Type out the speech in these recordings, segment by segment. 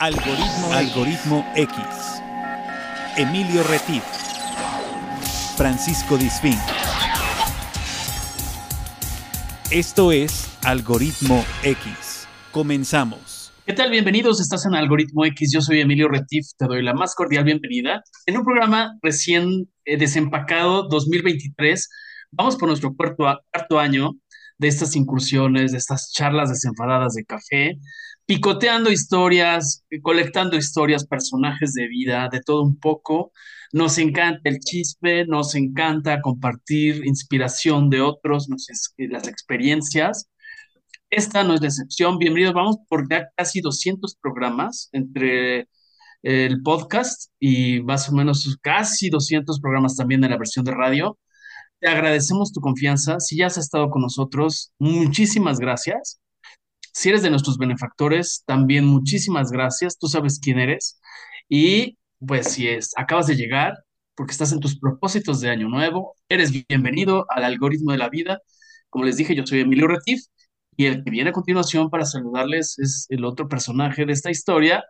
Algoritmo, Algoritmo X. Emilio Retif. Francisco Disfín. Esto es Algoritmo X. Comenzamos. ¿Qué tal? Bienvenidos. Estás en Algoritmo X. Yo soy Emilio Retif. Te doy la más cordial bienvenida en un programa recién eh, desempacado 2023. Vamos por nuestro cuarto, cuarto año de estas incursiones, de estas charlas desenfadadas de café, picoteando historias, colectando historias, personajes de vida, de todo un poco. Nos encanta el chisme, nos encanta compartir inspiración de otros, las experiencias. Esta no es la excepción. Bienvenidos, vamos por ya casi 200 programas entre el podcast y más o menos casi 200 programas también en la versión de radio. Te agradecemos tu confianza. Si ya has estado con nosotros, muchísimas gracias. Si eres de nuestros benefactores, también muchísimas gracias. Tú sabes quién eres. Y pues si es, acabas de llegar, porque estás en tus propósitos de año nuevo, eres bienvenido al algoritmo de la vida. Como les dije, yo soy Emilio Retif y el que viene a continuación para saludarles es el otro personaje de esta historia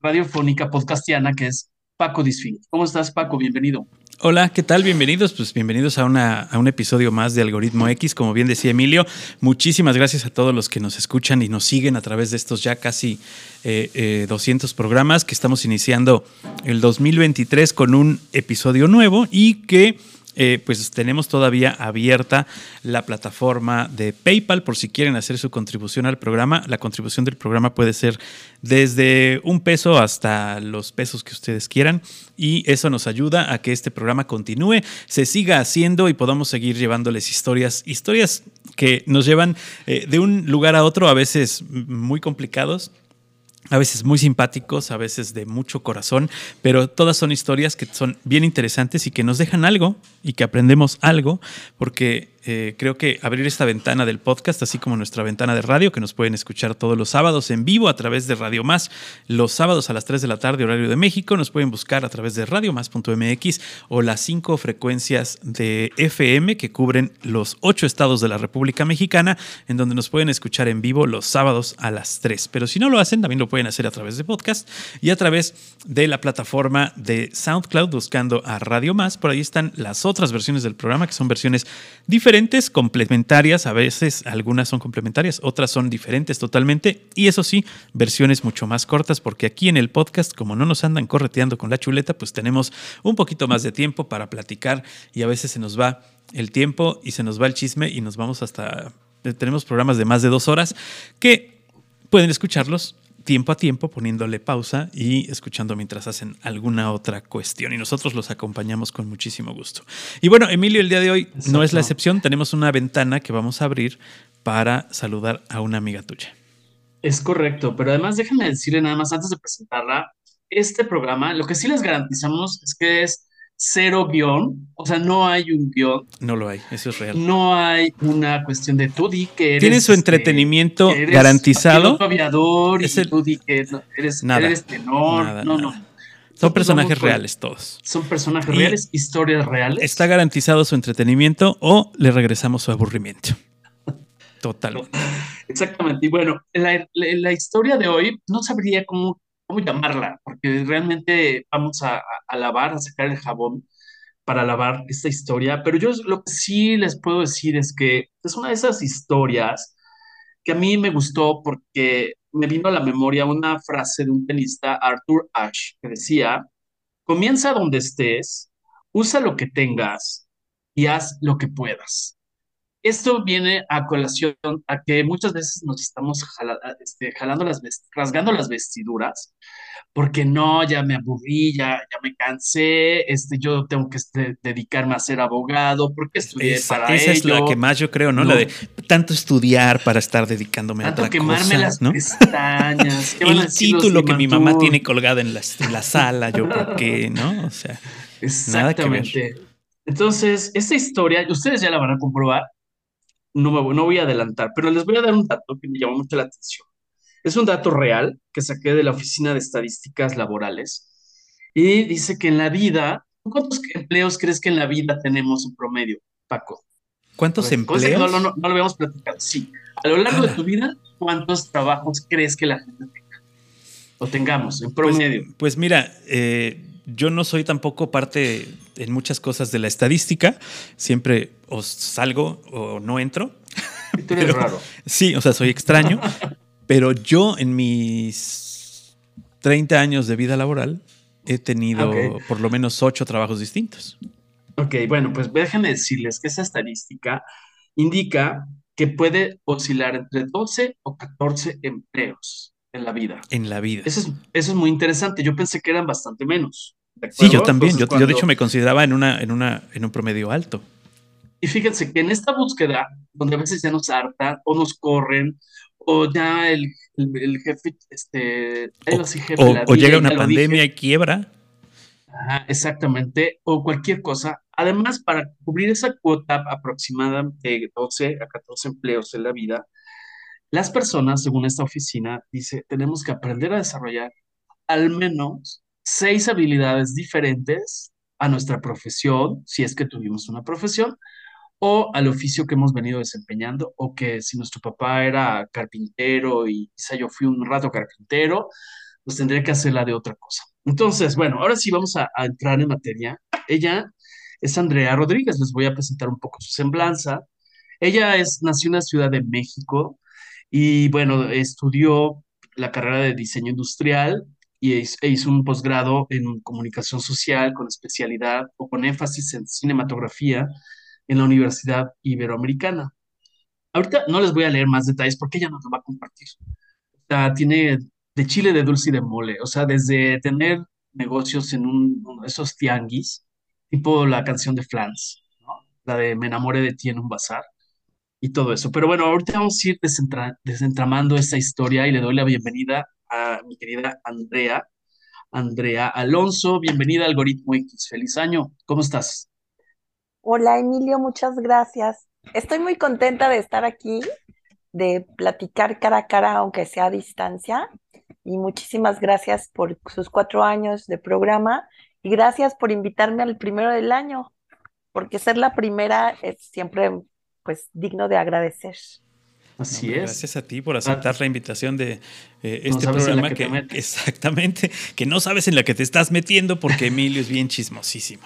radiofónica podcastiana que es Paco Disfín. ¿Cómo estás, Paco? Bienvenido. Hola, ¿qué tal? Bienvenidos, pues bienvenidos a, una, a un episodio más de Algoritmo X. Como bien decía Emilio, muchísimas gracias a todos los que nos escuchan y nos siguen a través de estos ya casi eh, 200 eh, programas que estamos iniciando el 2023 con un episodio nuevo y que eh, pues tenemos todavía abierta la plataforma de PayPal por si quieren hacer su contribución al programa. La contribución del programa puede ser desde un peso hasta los pesos que ustedes quieran y eso nos ayuda a que este programa continúe, se siga haciendo y podamos seguir llevándoles historias, historias que nos llevan eh, de un lugar a otro, a veces muy complicados a veces muy simpáticos, a veces de mucho corazón, pero todas son historias que son bien interesantes y que nos dejan algo y que aprendemos algo, porque eh, creo que abrir esta ventana del podcast, así como nuestra ventana de radio, que nos pueden escuchar todos los sábados en vivo a través de Radio Más, los sábados a las 3 de la tarde, horario de México, nos pueden buscar a través de radiomás.mx o las cinco frecuencias de FM que cubren los ocho estados de la República Mexicana, en donde nos pueden escuchar en vivo los sábados a las 3. Pero si no lo hacen, también lo pueden hacer a través de podcast y a través de la plataforma de SoundCloud buscando a Radio Más. Por ahí están las otras versiones del programa, que son versiones diferentes complementarias, a veces algunas son complementarias, otras son diferentes totalmente, y eso sí, versiones mucho más cortas, porque aquí en el podcast, como no nos andan correteando con la chuleta, pues tenemos un poquito más de tiempo para platicar y a veces se nos va el tiempo y se nos va el chisme y nos vamos hasta... Tenemos programas de más de dos horas que pueden escucharlos tiempo a tiempo poniéndole pausa y escuchando mientras hacen alguna otra cuestión. Y nosotros los acompañamos con muchísimo gusto. Y bueno, Emilio, el día de hoy no es la excepción. Tenemos una ventana que vamos a abrir para saludar a una amiga tuya. Es correcto, pero además déjame decirle nada más antes de presentarla, este programa, lo que sí les garantizamos es que es cero guion, o sea, no hay un guion. No lo hay, eso es real. No hay una cuestión de tú di que eres. Tiene su este, entretenimiento garantizado. aviador y tú di que eres, nada, tenor. no, no. Son personajes reales todos. Son personajes reales, historias reales. Está garantizado su entretenimiento o le regresamos su aburrimiento. Total. Exactamente. Y bueno, la, la, historia de hoy no sabría cómo cómo llamarla, porque realmente vamos a, lavar, a sacar el jabón para lavar esta historia, pero yo lo que sí les puedo decir es que es una de esas historias que a mí me gustó porque me vino a la memoria una frase de un tenista, Arthur Ashe, que decía, comienza donde estés, usa lo que tengas y haz lo que puedas. Esto viene a colación a que muchas veces nos estamos este, jalando las rasgando las vestiduras porque no, ya me aburrí, ya, ya me cansé, este, yo tengo que este, dedicarme a ser abogado, porque estudié esa, para esa es la que más yo creo, ¿no? La de tanto estudiar para estar dedicándome a otra quemarme las ¿no? pestañas. El título que mi mamá tiene colgado en la, la sala, yo por qué, ¿no? O sea, Exactamente. Entonces, esta historia, ustedes ya la van a comprobar, no, me, no voy a adelantar, pero les voy a dar un dato que me llamó mucho la atención. Es un dato real que saqué de la Oficina de Estadísticas Laborales y dice que en la vida, ¿cuántos empleos crees que en la vida tenemos en promedio, Paco? ¿Cuántos empleos? No, no, no, no, lo habíamos platicado. Sí. A lo largo de tu vida, ¿cuántos trabajos crees que la gente tenga? o tengamos en Pues- promedio. Pues, mira, eh, yo no soy tampoco parte en muchas cosas de la estadística. Siempre o salgo o no entro. Tú eres pero- raro. Sí, o sea, soy extraño. pero yo en mis 30 años de vida laboral he tenido por lo menos ocho trabajos distintos. Ok, bueno, pues déjenme decirles que esa estadística indica que puede oscilar entre 12 o 14 empleos en la vida. En la vida. Eso es, eso es muy interesante. Yo pensé que eran bastante menos. ¿De Sí, yo también. Entonces, Yo, yo de hecho me consideraba en una, en una, en un promedio alto. Y fíjense que en esta búsqueda, donde a veces ya nos hartan o nos corren, o ya el, el, el jefe, este, decir jefe, O, la o llega una pandemia y quiebra. Ajá, exactamente, o cualquier cosa. Además, para cubrir esa cuota aproximada de 12 a 14 empleos en la vida, las personas, según esta oficina, dice, tenemos que aprender a desarrollar al menos seis habilidades diferentes a nuestra profesión, si es que tuvimos una profesión, o al oficio que hemos venido desempeñando, o que si nuestro papá era carpintero y quizá yo fui un rato carpintero, pues tendría que hacerla de otra cosa. Entonces, bueno, ahora sí vamos a, a entrar en materia. Ella es Andrea Rodríguez, les voy a presentar un poco su semblanza. Ella es, nació en la Ciudad de México y, bueno, estudió la carrera de diseño industrial y e hizo un posgrado en comunicación social con especialidad o con énfasis en cinematografía en la Universidad Iberoamericana. Ahorita no les voy a leer más detalles porque ella nos lo va a compartir. O sea, tiene de chile, de dulce y de mole. O sea, desde tener negocios en un, esos tianguis, tipo la canción de Flans, ¿no? La de Me enamoré de ti en un bazar y todo eso. Pero bueno, ahorita vamos a ir desentra- desentramando esta historia y le doy la bienvenida a mi querida Andrea. Andrea Alonso, bienvenida Algoritmo X. Feliz año. ¿Cómo estás? Hola Emilio, muchas gracias. Estoy muy contenta de estar aquí, de platicar cara a cara, aunque sea a distancia. Y muchísimas gracias por sus cuatro años de programa y gracias por invitarme al primero del año, porque ser la primera es siempre pues digno de agradecer. Así es. Gracias a ti por aceptar la invitación de eh, este programa que exactamente, que no sabes en la que te estás metiendo porque Emilio es bien chismosísimo.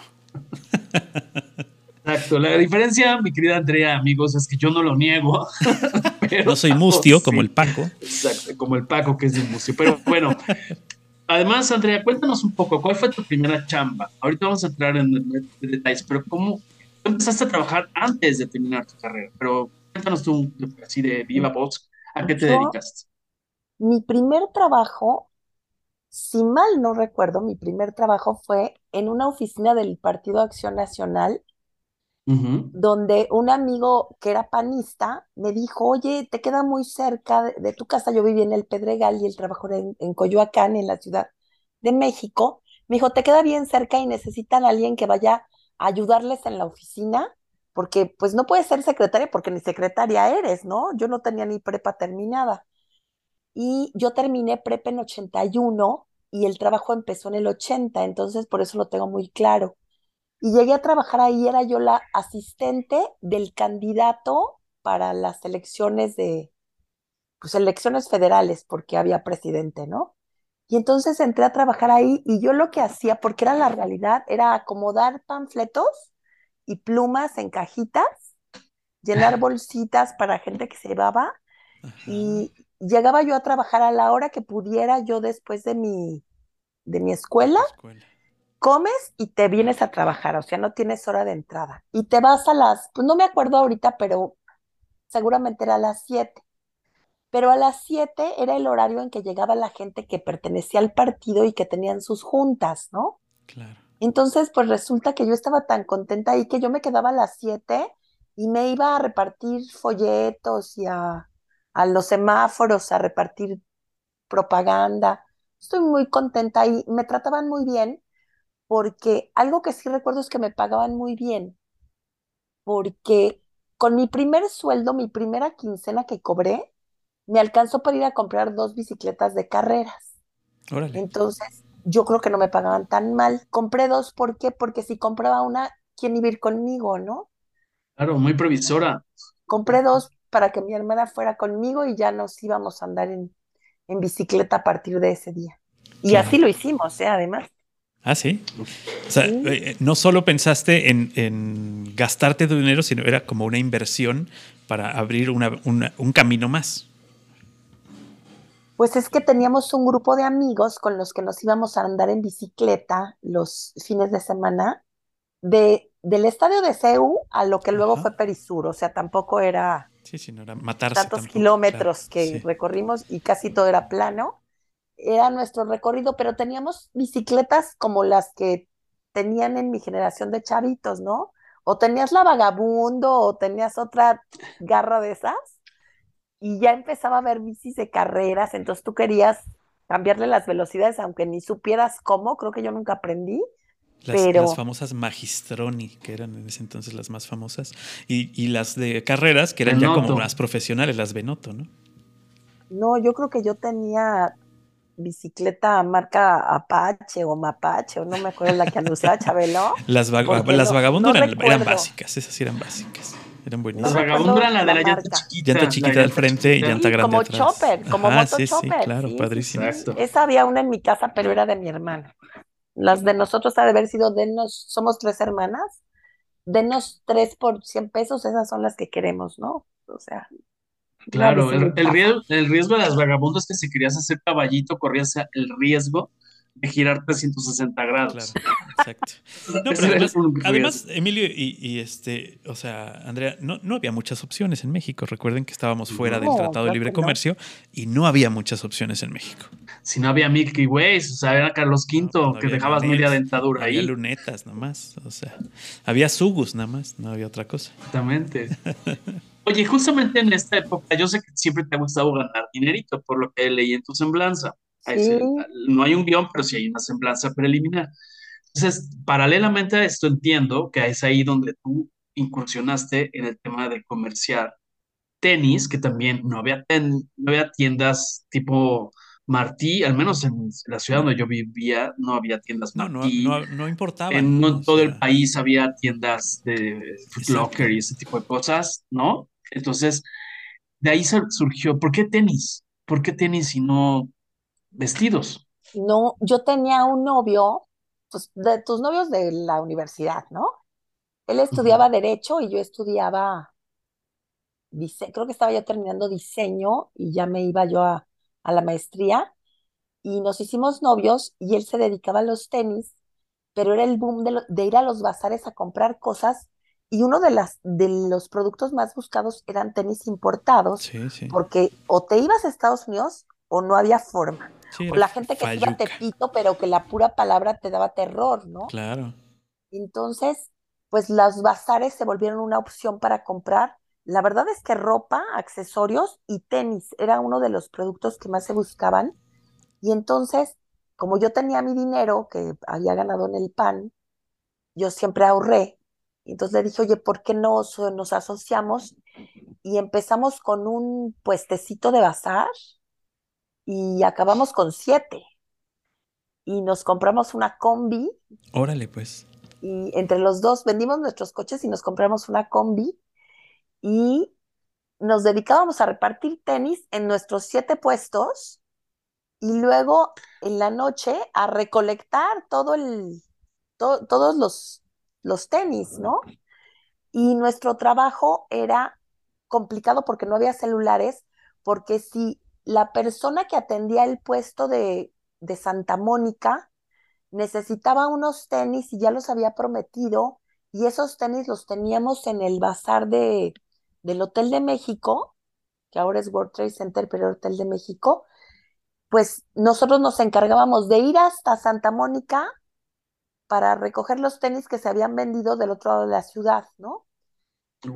Exacto. La diferencia, mi querida Andrea, amigos, es que yo no lo niego. pero No soy mustio sí. como el Paco. Exacto, como el Paco que es de mustio. Pero bueno, además, Andrea, cuéntanos un poco, ¿cuál fue tu primera chamba? Ahorita vamos a entrar en, en detalles, pero ¿cómo empezaste a trabajar antes de terminar tu carrera? Pero cuéntanos tú, así de viva voz, ¿a qué te Yo- dedicaste? Mi primer trabajo, si mal no recuerdo, mi primer trabajo fue en una oficina del Partido Acción Nacional donde un amigo que era panista me dijo, oye, te queda muy cerca de, de tu casa. Yo vivía en el Pedregal y el trabajo era en, en Coyoacán, en la Ciudad de México. Me dijo, te queda bien cerca y necesitan a alguien que vaya a ayudarles en la oficina, porque pues no puedes ser secretaria porque ni secretaria eres, ¿no? Yo no tenía ni prepa terminada. Y yo terminé prepa en 81 y el trabajo empezó en el 80, entonces por eso lo tengo muy claro. Y llegué a trabajar ahí, era yo la asistente del candidato para las elecciones de, pues elecciones federales, porque había presidente, ¿no? Y entonces entré a trabajar ahí y yo lo que hacía, porque era la realidad, era acomodar panfletos y plumas en cajitas, llenar bolsitas para gente que se llevaba y llegaba yo a trabajar a la hora que pudiera yo después de mi, de mi escuela Escuela. comes y te vienes a trabajar, o sea, no tienes hora de entrada. Y te vas a las, pues no me acuerdo ahorita, pero seguramente era a las 7. Pero a las 7 era el horario en que llegaba la gente que pertenecía al partido y que tenían sus juntas, ¿no? Claro. Entonces, pues resulta que yo estaba tan contenta ahí que yo me quedaba a las 7 y me iba a repartir folletos y a, a los semáforos, a repartir propaganda. Estoy muy contenta ahí. Me trataban muy bien porque algo que sí recuerdo es que me pagaban muy bien, porque con mi primer sueldo, mi primera quincena que cobré, me alcanzó para ir a comprar dos bicicletas de carreras. Órale. Entonces, yo creo que no me pagaban tan mal. Compré dos, ¿por qué? Porque si compraba una, ¿quién iba a ir conmigo, no? Claro, muy previsora. Compré dos para que mi hermana fuera conmigo y ya nos íbamos a andar en, en bicicleta a partir de ese día. Y Claro. así lo hicimos, ¿eh? Además. Ah, sí. O sea, Sí. eh, no solo pensaste en, en gastarte tu dinero, sino era como una inversión para abrir una- una- un camino más. Pues es que teníamos un grupo de amigos con los que nos íbamos a andar en bicicleta los fines de semana, de, del estadio de CEU a lo que luego Ajá. fue Perisur, o sea, tampoco era Sí, sí, no era matarse. tantos tampoco, kilómetros claro. que Sí. recorrimos y casi todo era plano. Era nuestro recorrido, pero teníamos bicicletas como las que tenían en mi generación de chavitos, ¿no? O tenías la vagabundo o tenías otra garra de esas y ya empezaba a haber bicis de carreras, entonces tú querías cambiarle las velocidades, aunque ni supieras cómo, creo que yo nunca aprendí. Las, Pero- las famosas Magistroni, que eran en ese entonces las más famosas, y, y las de carreras, que eran ya como las profesionales, las Benotto, ¿no? No, yo creo que yo tenía bicicleta marca Apache o Mapache, o no me acuerdo la que anunciaba Chabelo. Las, Porque las no- vagabundos no eran, eran básicas, esas sí eran básicas. Eran buenísimas. No vagabundas eran la de la la llanta chiquita. Llanta la chiquita al frente y llanta Sí, grande como atrás. chopper, como Ajá, moto sí, sí, chopper, claro, sí, sí, padrísimo. Exacto. Esa había una en mi casa, pero era de mi hermana. Las de nosotros ha de haber sido, denos, somos tres hermanas, denos tres por 100 pesos, esas son las que queremos, ¿no? O sea, Claro, el, el riesgo, el riesgo de las vagabundas es que si querías hacer caballito, corrías el riesgo de girar 360 grados. Claro, exacto. No, pero además, Emilio y, y este, o sea, Andrea, no, no había muchas opciones en México. Recuerden que estábamos fuera del Tratado de Libre. Comercio y no había muchas opciones en México. Si no había Milky Ways, o sea, era Carlos V, No, no que había dejabas media no dentadura había ahí. lunetas nomás, o sea, había sugus nada más, no había otra cosa. Exactamente. Oye, justamente en esta época, yo sé que siempre te ha gustado ganar dinerito, por lo que leí en tu semblanza. Sí. se- No hay un guion, pero sí hay una semblanza preliminar. Entonces, paralelamente a esto, entiendo que es ahí donde tú incursionaste en el tema de comerciar tenis, que también no había, ten- no había tiendas tipo Martí, al menos en la ciudad donde yo vivía, no había tiendas No, no, Martí. no, no importaba. En no todo el país había tiendas de Foot. Locker y ese tipo de cosas, ¿no? Entonces, de ahí sur- surgió, ¿por qué tenis? ¿Por qué tenis y no vestidos? No, yo tenía un novio, pues de tus novios de la universidad, ¿no? Él estudiaba Derecho y yo estudiaba, creo que estaba ya terminando diseño y ya me iba yo a, a la maestría y nos hicimos novios y él se dedicaba a los tenis, pero era el boom de, lo- de ir a los bazares a comprar cosas y uno de, las, de los productos más buscados eran tenis importados Sí, sí. porque o te ibas a Estados Unidos o no había forma. Sí, O la gente que se iba a Tepito, pero que la pura palabra te daba terror, ¿no? Claro. Entonces, pues los bazares se volvieron una opción para comprar. La verdad es que ropa, accesorios y tenis era uno de los productos que más se buscaban. Y entonces, como yo tenía mi dinero que había ganado en el PAN, yo siempre ahorré. Entonces le dije, oye, ¿por qué no nos asociamos? Y empezamos con un puestecito de bazar y acabamos con siete. Y nos compramos una combi Órale, pues. y entre los dos vendimos nuestros coches y nos compramos una combi y nos dedicábamos a repartir tenis en nuestros siete puestos y luego en la noche a recolectar todo el, to- todos los, los tenis, ¿no? Y nuestro trabajo era complicado porque no había celulares, porque si la persona que atendía el puesto de, de Santa Mónica necesitaba unos tenis y ya los había prometido, y esos tenis los teníamos en el bazar de, del Hotel de México, que ahora es World Trade Center, pero Hotel de México, pues nosotros nos encargábamos de ir hasta Santa Mónica para recoger los tenis que se habían vendido del otro lado de la ciudad, ¿no?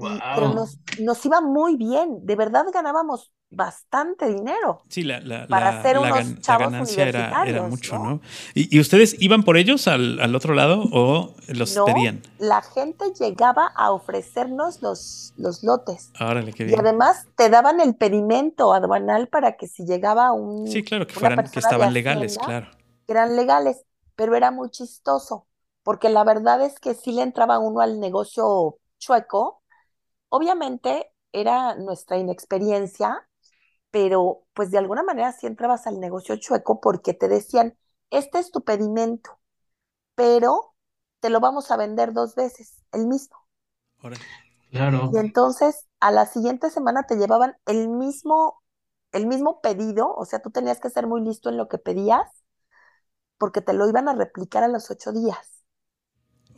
Y- pero nos, nos iba muy bien, de verdad ganábamos bastante dinero. Sí, la, la, Para la- unos gan- la ganancia era, mucho, ¿no? ¿no? ¿Y, y ustedes iban por ellos al, al otro lado o los No, pedían? la gente llegaba a ofrecernos los, los lotes. Órale, qué Y bien. además te daban el pedimento aduanal para que si llegaba un, Sí, claro, que fueran, que estaban legales, claro. eran legales, pero era muy chistoso, porque la verdad es que sí le entraba uno al negocio chueco. Obviamente era nuestra inexperiencia, pero pues de alguna manera sí entrabas al negocio chueco porque te decían, este es tu pedimento, pero te lo vamos a vender dos veces, el mismo. Órale. Claro. Y entonces a la siguiente semana te llevaban el mismo, el mismo pedido, o sea, tú tenías que ser muy listo en lo que pedías, porque te lo iban a replicar a los ocho días.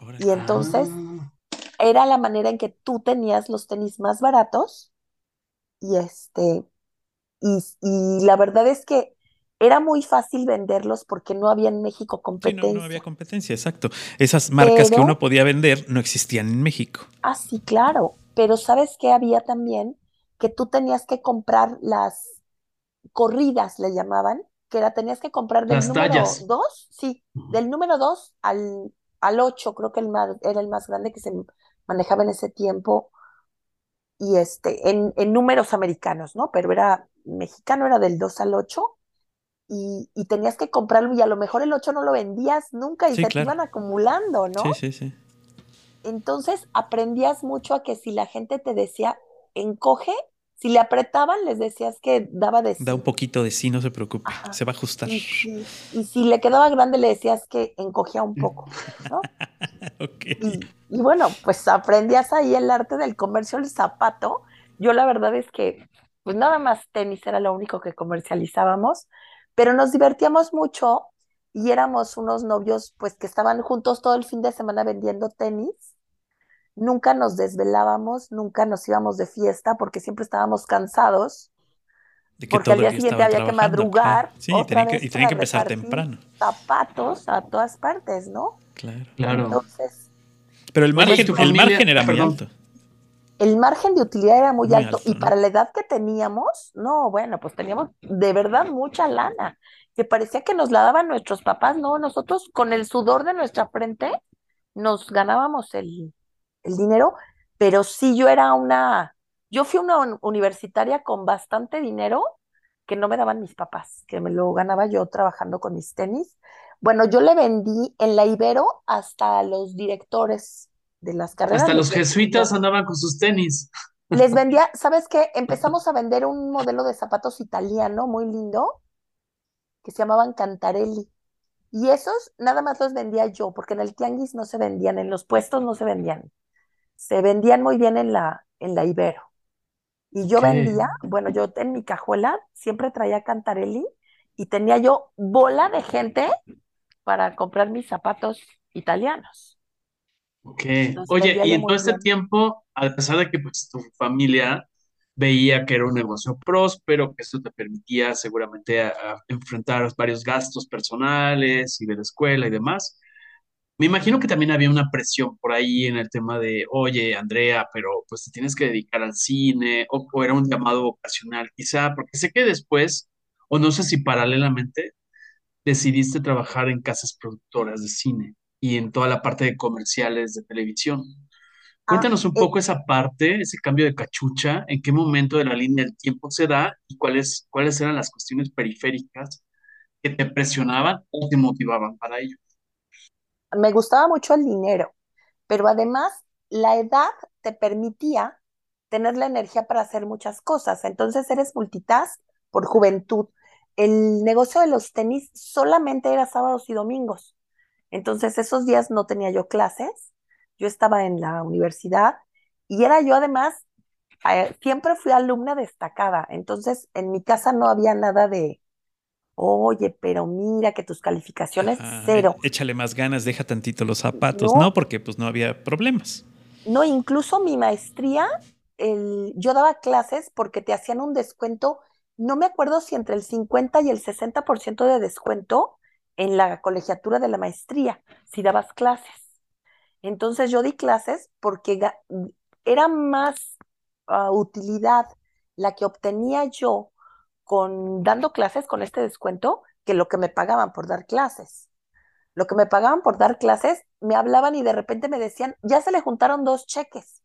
Órale. Y entonces Ah, era la manera en que tú tenías los tenis más baratos y este, y, y la verdad es que era muy fácil venderlos porque no había en México Sí, no, competencia. no había competencia, exacto. Esas marcas que uno podía vender no existían en México. Ah, sí, claro, pero ¿sabes qué había también? Que tú tenías que comprar las corridas, le llamaban, que era, tenías que comprar del Las número tallas. 2, sí, del número 2 al, al 8, creo que el más, era el más grande que se manejaba en ese tiempo, y este, en, en números americanos, ¿no? Pero era mexicano, era del 2 al 8, y, y tenías que comprarlo, y a lo mejor el 8 no lo vendías nunca, y Sí, se claro. te iban acumulando, ¿no? Sí, sí, sí. Entonces aprendías mucho a que si la gente te decía encoge, si le apretaban, les decías que daba de sí. Da un poquito de sí, no se preocupe. Ajá. Se va a ajustar. Y si, y si le quedaba grande, le decías que encogía un poco, ¿no? Ok. Y, y bueno, pues aprendías ahí el arte del comercio del zapato. Yo la verdad es que, pues nada más tenis era lo único que comercializábamos, pero nos divertíamos mucho y éramos unos novios, pues que estaban juntos todo el fin de semana vendiendo tenis. Nunca nos desvelábamos, nunca nos íbamos de fiesta porque siempre estábamos cansados. De que Porque al todo día el día siguiente había que madrugar. Sí, otra tenían que, vez y tenían que empezar temprano. zapatos a todas partes, ¿no? Claro. Claro. Entonces, Pero el margen, el margen era muy perdón. alto. El margen de utilidad era muy, Muy alto, alto, y ¿no? para la edad que teníamos, no, bueno, pues teníamos de verdad mucha lana, que parecía que nos la daban nuestros papás, no, nosotros con el sudor de nuestra frente nos ganábamos el, el dinero, pero sí yo era una, yo fui una un- universitaria con bastante dinero que no me daban mis papás, que me lo ganaba yo trabajando con mis tenis. Bueno, yo le vendí en la Ibero hasta a los directores de las carreras. Hasta los jesuitas andaban con sus tenis. Les vendía, ¿sabes qué? Empezamos a vender un modelo de zapatos italiano muy lindo que se llamaban Cantarelli. Y esos nada más los vendía yo, porque en el tianguis no se vendían, en los puestos no se vendían. Se vendían muy bien en la, en la Ibero. Y yo vendía, bueno, yo en mi cajuela siempre traía Cantarelli y tenía yo bola de gente para comprar mis zapatos italianos. Ok. Oye, y en todo este tiempo, a pesar de que pues tu familia veía que era un negocio próspero, que esto te permitía seguramente a- a enfrentar varios gastos personales y de la escuela y demás, me imagino que también había una presión por ahí en el tema de, oye, Andrea, pero pues te tienes que dedicar al cine, o, o era un llamado ocasional quizá, porque sé que después, o no sé si paralelamente, decidiste trabajar en casas productoras de cine y en toda la parte de comerciales de televisión. Ah, Cuéntanos un eh, poco esa parte, ese cambio de cachucha, en qué momento de la línea del tiempo se da y cuáles, cuáles eran las cuestiones periféricas que te presionaban o te motivaban para ello. me gustaba mucho el dinero, pero además la edad te permitía tener la energía para hacer muchas cosas. Entonces eres multitask por juventud. El negocio de los tenis solamente era sábados y domingos. Entonces esos días no tenía yo clases. Yo estaba en la universidad y era yo además, eh, siempre fui alumna destacada. Entonces en mi casa no había nada de, oye, pero mira que tus calificaciones Ajá, cero. Échale más ganas, deja tantito los zapatos, No. ¿no? Porque pues no había problemas. No, incluso mi maestría, el, yo daba clases porque te hacían un descuento, no me acuerdo si entre el 50 y el 60% de descuento en la colegiatura de la maestría, si dabas clases. Entonces yo di clases porque era más ah, utilidad la que obtenía yo con dando clases con este descuento que lo que me pagaban por dar clases. Lo que me pagaban por dar clases, me hablaban y de repente me decían, ya se le juntaron dos cheques,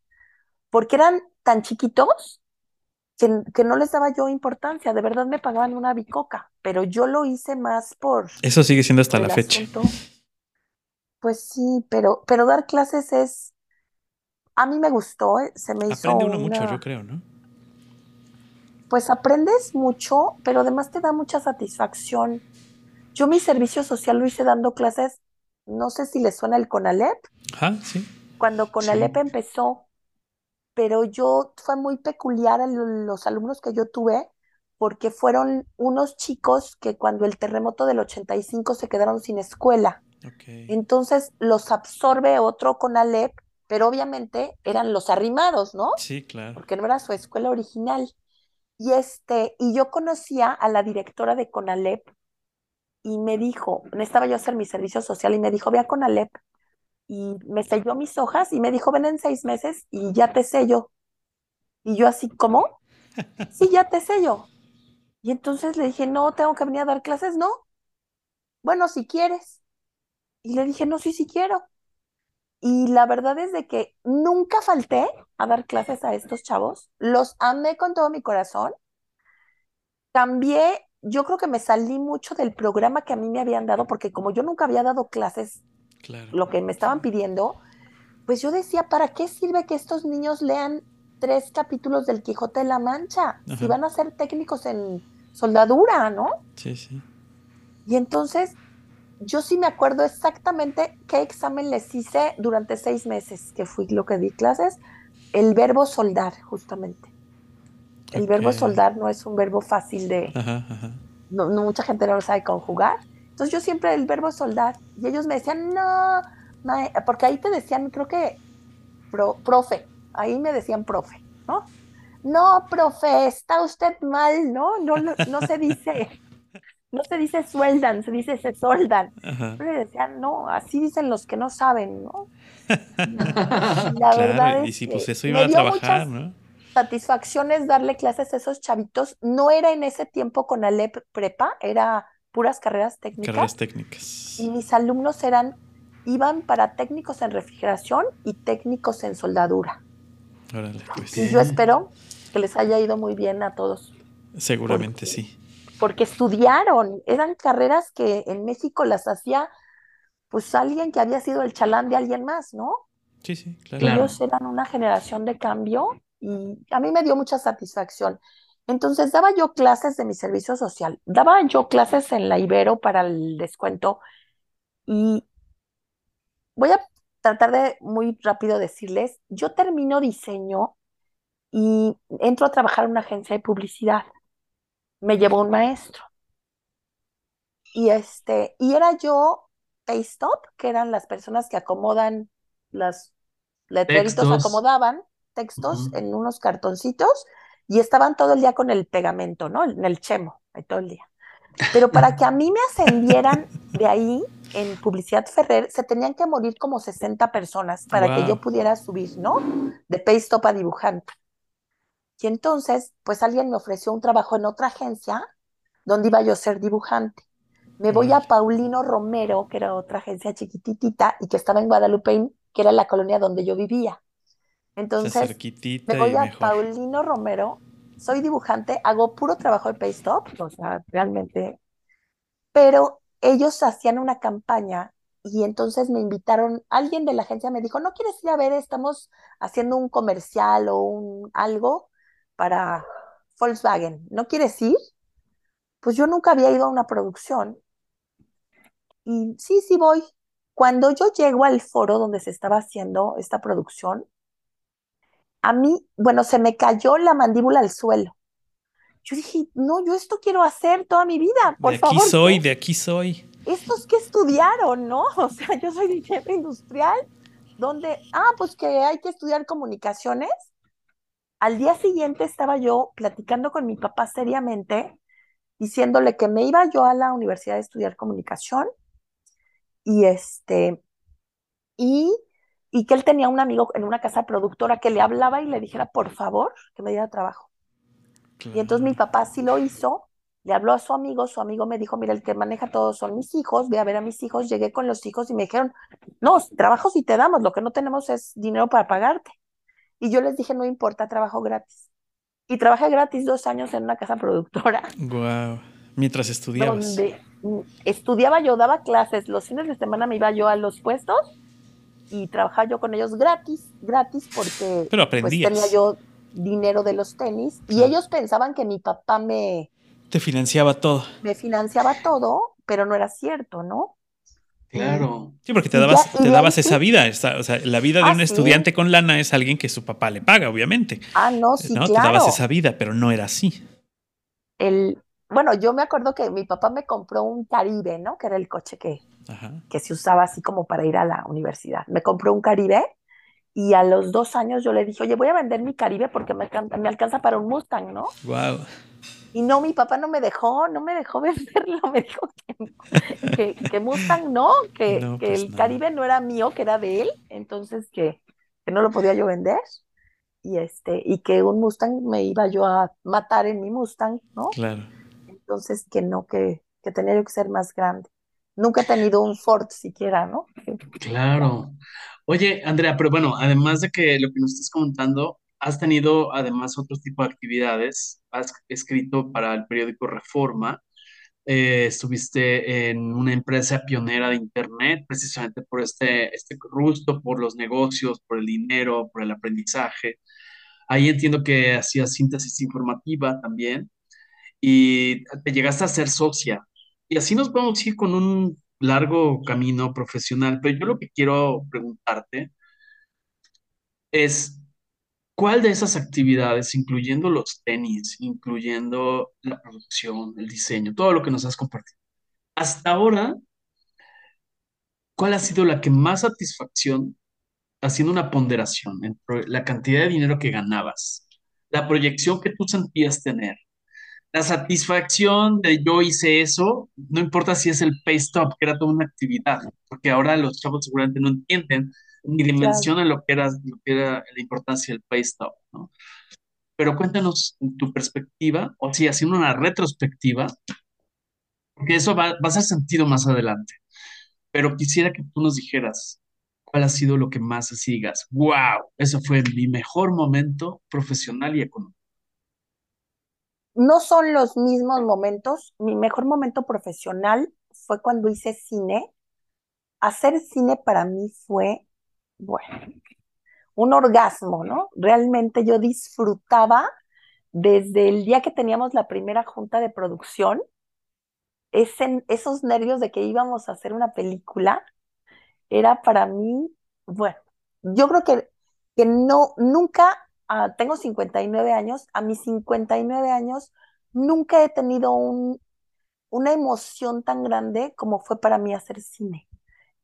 porque eran tan chiquitos que, que no les daba yo importancia, de verdad me pagaban una bicoca, pero yo lo hice más por, Eso sigue siendo hasta la fecha. asunto. Pues sí, pero, pero dar clases es, a mí me gustó, eh, se me hizo Aprende uno mucho, yo creo, ¿no? pues aprendes mucho, pero además te da mucha satisfacción Yo mi servicio social lo hice dando clases, no sé si les suena el CONALEP, Ajá, sí. cuando CONALEP Sí. empezó, pero yo fue muy peculiar el- los alumnos que yo tuve, porque fueron unos chicos que cuando el terremoto del 85 se quedaron sin escuela. Entonces los absorbe otro CONALEP, pero obviamente eran los arrimados, ¿no? Sí, claro. Porque no era su escuela original. Y este, y yo conocía a la directora de CONALEP y me dijo, necesitaba yo hacer mi servicio social y me dijo, ve a CONALEP y me selló mis hojas y me dijo, ven en seis meses y ya te sello. Y yo así, ¿cómo? Sí, ya te sello. Y entonces le dije, no, tengo que venir a dar clases, no. Bueno, si quieres. Y le dije, no, sí, sí quiero. Y la verdad es de que nunca falté a dar clases a estos chavos. Los amé con todo mi corazón. Cambié, yo creo que me salí mucho del programa que a mí me habían dado, porque como yo nunca había dado clases, Claro. lo que me estaban pidiendo, pues yo decía, ¿para qué sirve que estos niños lean tres capítulos del Quijote de la Mancha? Si van a ser técnicos en soldadura, ¿no? Sí, sí. Y entonces yo sí me acuerdo exactamente qué examen les hice durante seis meses, que fui lo que di clases, el verbo soldar, justamente. El verbo soldar no es un verbo fácil de, Ajá, ajá. no, no, mucha gente no lo sabe conjugar. Entonces yo siempre el verbo soldar, y ellos me decían, no, mae-", porque ahí te decían, creo que, pro- profe, ahí me decían profe, ¿no? No, profe, está usted mal, ¿no? No, no, no se dice, no se dice sueldan, se dice se soldan. Ajá. Le decía, no, así dicen los que no saben, ¿no? La Claro, verdad y es sí, que pues eso iba a trabajar, ¿no? satisfacciones darle clases a esos chavitos. No era en ese tiempo con Alep Prepa, era puras carreras técnicas. Carreras técnicas. Y mis alumnos eran, iban para técnicos en refrigeración y técnicos en soldadura. Órale, pues. Y yo espero que les haya ido muy bien a todos, Seguramente porque- sí. porque estudiaron, eran carreras que en México las hacía pues alguien que había sido el chalán de alguien más, ¿no? Sí, sí, claro. Claro. Ellos eran una generación de cambio y a mí me dio mucha satisfacción. Entonces daba yo clases de mi servicio social, daba yo clases en la Ibero para el descuento y voy a tratar de muy rápido decirles, yo termino diseño y entro a trabajar en una agencia de publicidad. Me llevó un maestro y este, y era yo Paystop, que eran las personas que acomodan las letreritos, Textos. acomodaban textos en unos cartoncitos y estaban todo el día con el pegamento, ¿no? En el chemo, ahí todo el día. Pero para que a mí me ascendieran de ahí en Publicidad Ferrer, se tenían que morir como 60 personas para que yo pudiera subir, ¿no? De Paystop a dibujante. Y entonces, pues alguien me ofreció un trabajo en otra agencia donde iba yo a ser dibujante. Me voy a. Paulino Romero, que era otra agencia chiquititita y que estaba en Guadalupe, que era la colonia donde yo vivía. Entonces, me voy a mejor. Paulino Romero, soy dibujante, hago puro trabajo de Paystop, o sea, realmente, pero ellos hacían una campaña y entonces me invitaron, alguien de la agencia me dijo, ¿no quieres ir a ver? Estamos haciendo un comercial o un algo para Volkswagen, ¿no quieres ir? Pues yo nunca había ido a una producción y sí, sí voy. Cuando yo llego al foro donde se estaba haciendo esta producción, a mí, bueno, se me cayó la mandíbula al suelo. Yo dije, no, yo esto quiero hacer toda mi vida, por De aquí favor. soy, de aquí soy. Estos que estudiaron, ¿no? O sea, yo soy ingeniero industrial, donde, ah, pues que hay que estudiar comunicaciones. Al día siguiente estaba yo platicando con mi papá seriamente, diciéndole que me iba yo a la universidad a estudiar comunicación y este, y, y que él tenía un amigo en una casa productora que le hablaba y le dijera, por favor, que me diera trabajo. Y entonces mi papá sí lo hizo, le habló a su amigo, su amigo me dijo, mira, el que maneja todo son mis hijos, ve a ver a mis hijos, llegué con los hijos y me dijeron, no, trabajo sí te damos, lo que no tenemos es dinero para pagarte. Y yo les dije, no importa, trabajo gratis. Y trabajé gratis dos años en una casa productora Wow. Mientras estudiabas. donde mm, estudiaba yo, daba clases, los fines de semana me iba yo a los puestos y trabajaba yo con ellos gratis, gratis porque Pero pues tenía yo dinero de los tenis y Claro. ellos pensaban que mi papá me, Te financiaba todo. me financiaba todo pero no era cierto, ¿no? Claro. Sí, porque te ya- dabas, te dabas esa sí. vida. o sea, la vida de Ah, un sí. estudiante con lana es alguien que su papá le paga, obviamente. Ah, no, sí, ¿no? Te claro. dabas esa vida, pero no era así. El, bueno, yo me acuerdo que mi papá me compró un Caribe, ¿no? Que era el coche que, Ajá. que se usaba así como para ir a la universidad. Me compró un Caribe y a los dos años yo le dije, oye, voy a vender mi Caribe porque me, alcan- me alcanza para un Mustang, ¿no? Wow. Y no, mi papá no me dejó, no me dejó venderlo, me dijo que, que, que Mustang no, que, No, que pues el no. Caribe no era mío, que era de él, entonces que, que no lo podía yo vender. Y, este, y que un Mustang me iba yo a matar en mi Mustang, ¿no? Claro. Entonces que no, que, que tenía yo que ser más grande. Nunca he tenido un Ford siquiera, ¿no? Claro. Oye, Andrea, pero bueno, además de que lo que nos estás comentando, has tenido además otro tipo de actividades. Has escrito para el periódico Reforma, eh, estuviste en una empresa pionera de Internet, precisamente por este, este gusto por los negocios, por el dinero, por el aprendizaje. Ahí entiendo que hacías síntesis informativa también y te llegaste a ser socia. Y así nos vamos a ir con un largo camino profesional, pero yo lo que quiero preguntarte es, ¿cuál de esas actividades, incluyendo los tenis, incluyendo la producción, el diseño, todo lo que nos has compartido, hasta ahora, cuál ha sido la que más satisfacción, haciendo una ponderación entre la cantidad de dinero que ganabas, la proyección que tú sentías tener? La satisfacción de yo hice eso, no importa si es el pay stop, que era toda una actividad, porque ahora los chavos seguramente no entienden ni dimensionan lo que era, lo que era la importancia del pay stop, ¿no? Pero cuéntanos tu perspectiva, o si haciendo una retrospectiva, porque eso va, va a ser sentido más adelante. Pero quisiera que tú nos dijeras cuál ha sido lo que más así digas, wow, eso fue mi mejor momento profesional y económico. No son los mismos momentos. Mi mejor momento profesional fue cuando hice cine. Hacer cine para mí fue, bueno, un orgasmo, ¿no? Realmente yo disfrutaba desde el día que teníamos la primera junta de producción, ese, esos nervios de que íbamos a hacer una película, era para mí, bueno, yo creo que, que no, nunca, uh, tengo 59 años, a mis 59 años, nunca he tenido un, una emoción tan grande como fue para mí hacer cine.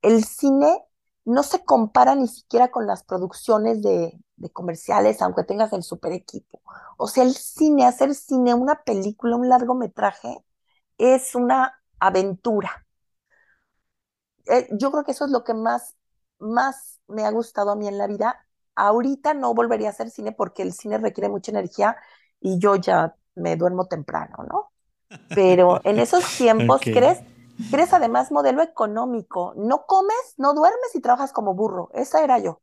El cine no se compara ni siquiera con las producciones de, comerciales, aunque tengas el super equipo. O sea, el cine, hacer cine, una película, un largometraje, es una aventura. Eh, yo creo que eso es lo que más me ha gustado a mí en la vida. Ahorita no volvería a hacer cine porque el cine requiere mucha energía y yo ya me duermo temprano, ¿no? Pero en esos tiempos, okay. ¿crees? Crees además modelo económico. No comes, no duermes y trabajas como burro. Esa era yo.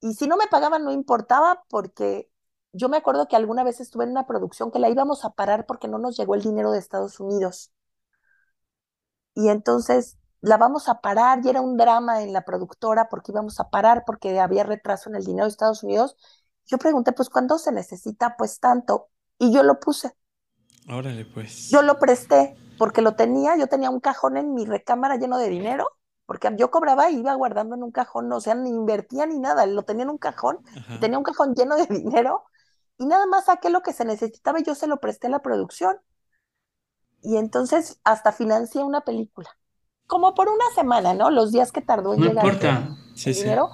Y si no me pagaban, no importaba porque yo me acuerdo que alguna vez estuve en una producción que la íbamos a parar porque no nos llegó el dinero de Estados Unidos. Y entonces la vamos a parar y era un drama en la productora porque íbamos a parar porque había retraso en el dinero de Estados Unidos. Yo pregunté, pues, ¿cuándo se necesita? Pues tanto. Y yo lo puse. Órale, pues. Yo lo presté porque lo tenía, yo tenía un cajón en mi recámara lleno de dinero, porque yo cobraba y iba guardando en un cajón, o sea, ni invertía ni nada, lo tenía en un cajón, tenía un cajón lleno de dinero y nada más saqué lo que se necesitaba y yo se lo presté a la producción. Y entonces hasta financié una película, como por una semana, ¿no? Los días que tardó en no llegar importa. el, sí, dinero,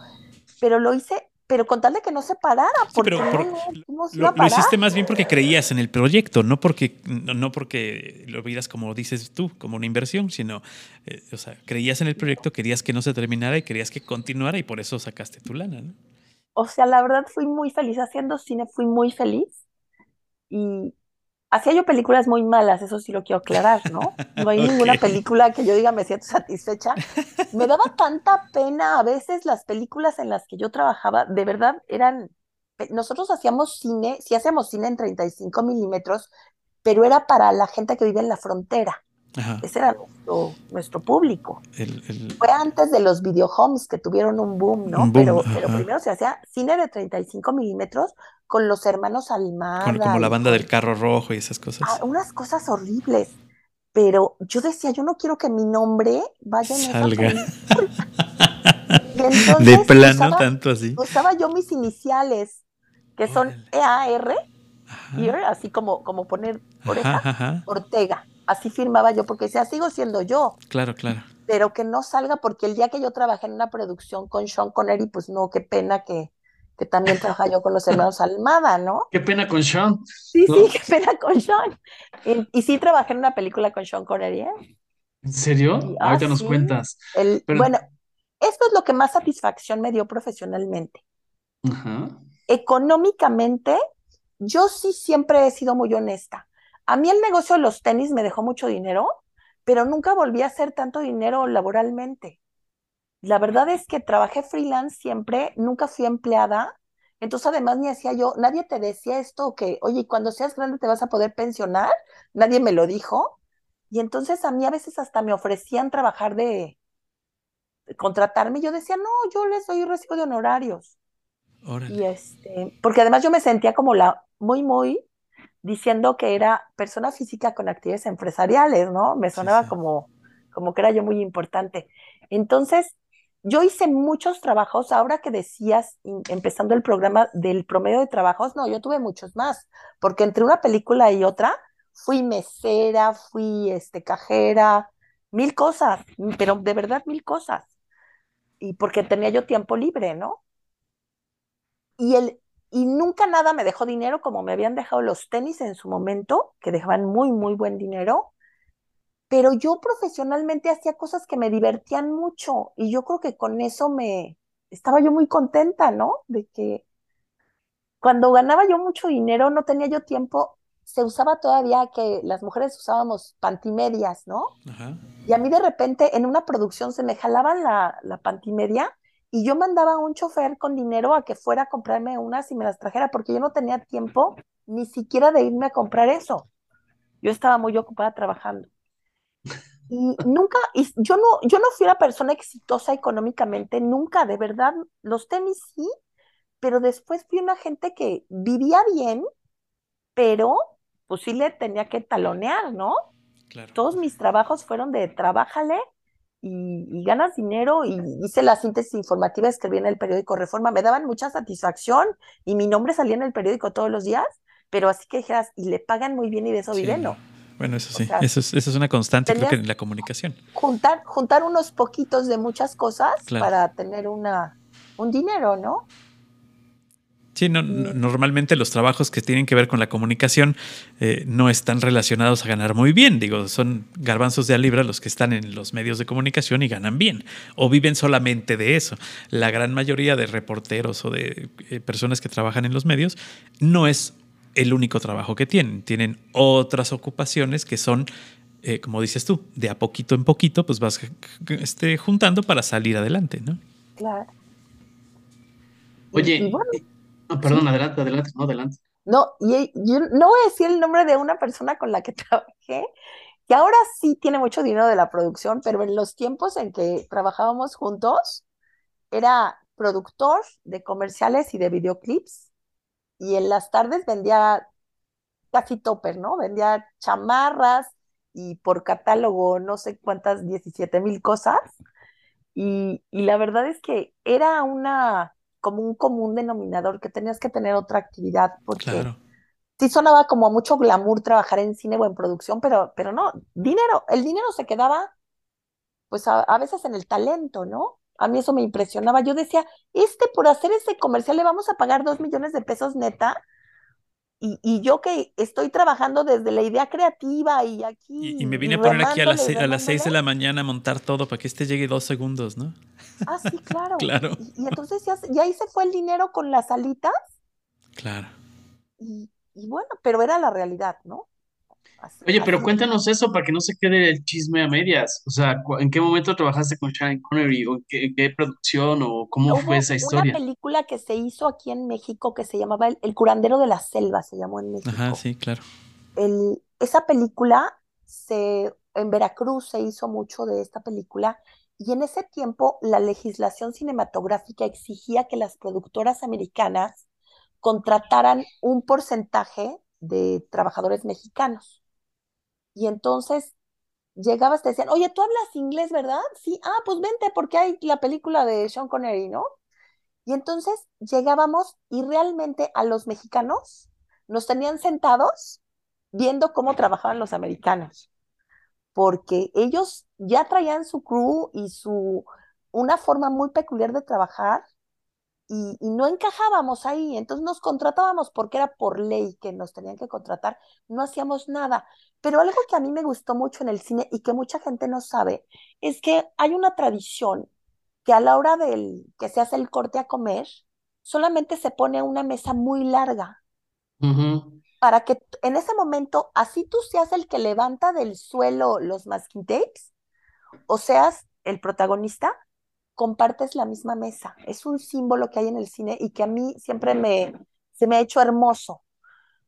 sí. pero lo hice pero con tal de que no se parara, porque sí, pero, no, no, no lo, lo, hiciste más bien porque creías en el proyecto, no porque, no, no porque lo vieras como dices tú, como una inversión, sino, eh, o sea, creías en el proyecto, querías que no se terminara y querías que continuara y por eso sacaste tu lana, ¿no? O sea, la verdad fui muy feliz haciendo cine, fui muy feliz y hacía yo películas muy malas, eso sí lo quiero aclarar, ¿no? No hay okay. ninguna película que yo diga me siento satisfecha. Me daba tanta pena a veces las películas en las que yo trabajaba, de verdad eran, nosotros hacíamos cine, sí hacíamos cine en 35 milímetros, pero era para la gente que vive en la frontera. Ajá. Ese era nuestro, nuestro público. El, el... Fue antes de los videohomes que tuvieron un boom, ¿no? Un boom, pero, pero, primero se hacía cine de 35 milímetros con los hermanos Almada. Con, como la banda del carro rojo y esas cosas. Ah, unas cosas horribles. pero yo decía, yo no quiero que mi nombre vaya en Salga. esa Y entonces De plano, usaba- tanto así. usaba yo mis iniciales, que son Órale. EAR, Ear, así como, como poner ajá, oreja, ajá. Ortega. Así firmaba yo, porque decía, sigo siendo yo, Claro, claro. pero que no salga, porque el día que yo trabajé en una producción con Sean Connery, pues no, qué pena que, que también trabaja yo con los hermanos Almada, ¿no? Qué pena con Sean. Sí, ¿No? sí, qué pena con Sean. Y, y sí trabajé en una película con Sean Connery, ¿eh? ¿En serio? Y- ah, Ahorita nos sí. cuentas. El, Pero- Bueno, esto es lo que más satisfacción me dio profesionalmente. Ajá. Económicamente, yo sí siempre he sido muy honesta. A mí el negocio de los tenis me dejó mucho dinero, pero nunca volví a hacer tanto dinero laboralmente. La verdad es que trabajé freelance siempre, nunca fui empleada. Entonces, además, ni hacía yo, nadie te decía esto que, oye, cuando seas grande te vas a poder pensionar. Nadie me lo dijo. Y entonces a mí a veces hasta me ofrecían trabajar de, de contratarme. Yo decía, no, yo les doy recibo de honorarios. Y este, porque además yo me sentía como la muy, muy diciendo que era persona física con actividades empresariales, ¿no? Me sonaba sí. como, como que era yo muy importante. Entonces, yo hice muchos trabajos, ahora que decías, empezando el programa del promedio de trabajos, no, yo tuve muchos más, porque entre una película y otra, fui mesera, fui este, cajera, mil cosas, pero de verdad mil cosas. Y porque tenía yo tiempo libre, ¿no? y, el, y nunca nada me dejó dinero como me habían dejado los tenis en su momento, que dejaban muy, muy buen dinero, pero yo profesionalmente hacía cosas que me divertían mucho y yo creo que con eso me estaba yo muy contenta, ¿no? De que cuando ganaba yo mucho dinero no tenía yo tiempo, se usaba todavía que las mujeres usábamos pantimedias, ¿no? Ajá. Y a mí de repente en una producción se me jalaba la, la pantimedia y yo mandaba a un chofer con dinero a que fuera a comprarme unas y me las trajera porque yo no tenía tiempo ni siquiera de irme a comprar eso. Yo estaba muy ocupada trabajando. Y nunca, y yo no, yo no fui una persona exitosa económicamente, nunca, de verdad. Los tenis sí, pero después fui una gente que vivía bien, pero pues sí le tenía que talonear, ¿no? Claro. todos mis trabajos fueron de trabájale y, y ganas dinero y hice la síntesis informativa, escribí en el periódico Reforma, me daban mucha satisfacción y mi nombre salía en el periódico todos los días, pero así que dijeras, y le pagan muy bien y de eso Sí, viven, no. ¿no? Bueno, eso O sí, sea, eso es, eso es una constante, creo que en la comunicación. Juntar, juntar unos poquitos de muchas cosas Claro. para tener una, un dinero, ¿no? Sí, no- no- normalmente los trabajos que tienen que ver con la comunicación eh, no están relacionados a ganar muy bien. Digo, son garbanzos de a libra los que están en los medios de comunicación y ganan bien. O viven solamente de eso. La gran mayoría de reporteros o de eh, personas que trabajan en los medios no es el único trabajo que tienen. Tienen otras ocupaciones que son, eh, como dices tú, de a poquito en poquito, pues vas este, juntando para salir adelante, ¿no? Claro. Oye, y bueno, y- ah, perdón, adelante, adelante, no, adelante. No, y yo no voy a decir el nombre de una persona con la que trabajé, que ahora sí tiene mucho dinero de la producción, pero en los tiempos en que trabajábamos juntos, era productor de comerciales y de videoclips, y en las tardes vendía casi topper, ¿no? Vendía chamarras y por catálogo no sé cuántas, 17 mil cosas, y, y la verdad es que era una, como un común denominador, que tenías que tener otra actividad, porque Claro. sí sonaba como a mucho glamour trabajar en cine o en producción, pero, pero no, dinero, el dinero se quedaba pues a, a veces en el talento, ¿no? A mí eso me impresionaba. Yo decía, este por hacer ese comercial le vamos a pagar dos millones de pesos neta. Y, y yo que estoy trabajando desde la idea creativa y aquí. Y, y me vine a poner aquí a las, remándole y se- a las 6 de la mañana a montar todo para que este llegue dos segundos, ¿no? Ah, sí, claro. Claro. Y, y entonces ya, se- y ahí se fue el dinero con las alitas Claro. y, y bueno, pero era la realidad, ¿no? Así- Oye, pero así- cuéntanos eso para que no se quede el chisme a medias. O sea, ¿en qué momento trabajaste con Sean Connery? ¿O en qué, en qué producción? ¿O cómo Hubo fue esa una historia? película que se hizo aquí en México que se llamaba El, El curandero de la selva, se llamó en México. Ajá, sí, claro. El- esa película se, en Veracruz se hizo mucho de esta película y en ese tiempo la legislación cinematográfica exigía que las productoras americanas contrataran un porcentaje de trabajadores mexicanos. Y entonces llegabas, te decían, oye, ¿tú hablas inglés, verdad? Sí, ah, pues vente porque hay la película de Sean Connery, ¿no? Y entonces llegábamos y realmente a los mexicanos nos tenían sentados viendo cómo trabajaban los americanos, porque ellos ya traían su crew y su una forma muy peculiar de trabajar y, no encajábamos ahí, entonces nos contratábamos porque era por ley que nos tenían que contratar, no hacíamos nada. Pero algo que a mí me gustó mucho en el cine y que mucha gente no sabe es que hay una tradición que a la hora del que se hace el corte a comer, solamente se pone una mesa muy larga. Para que en ese momento, así tú seas el que levanta del suelo los masking tapes, o seas el protagonista, compartes la misma mesa. Es un símbolo que hay en el cine y que a mí siempre me, se me ha hecho hermoso.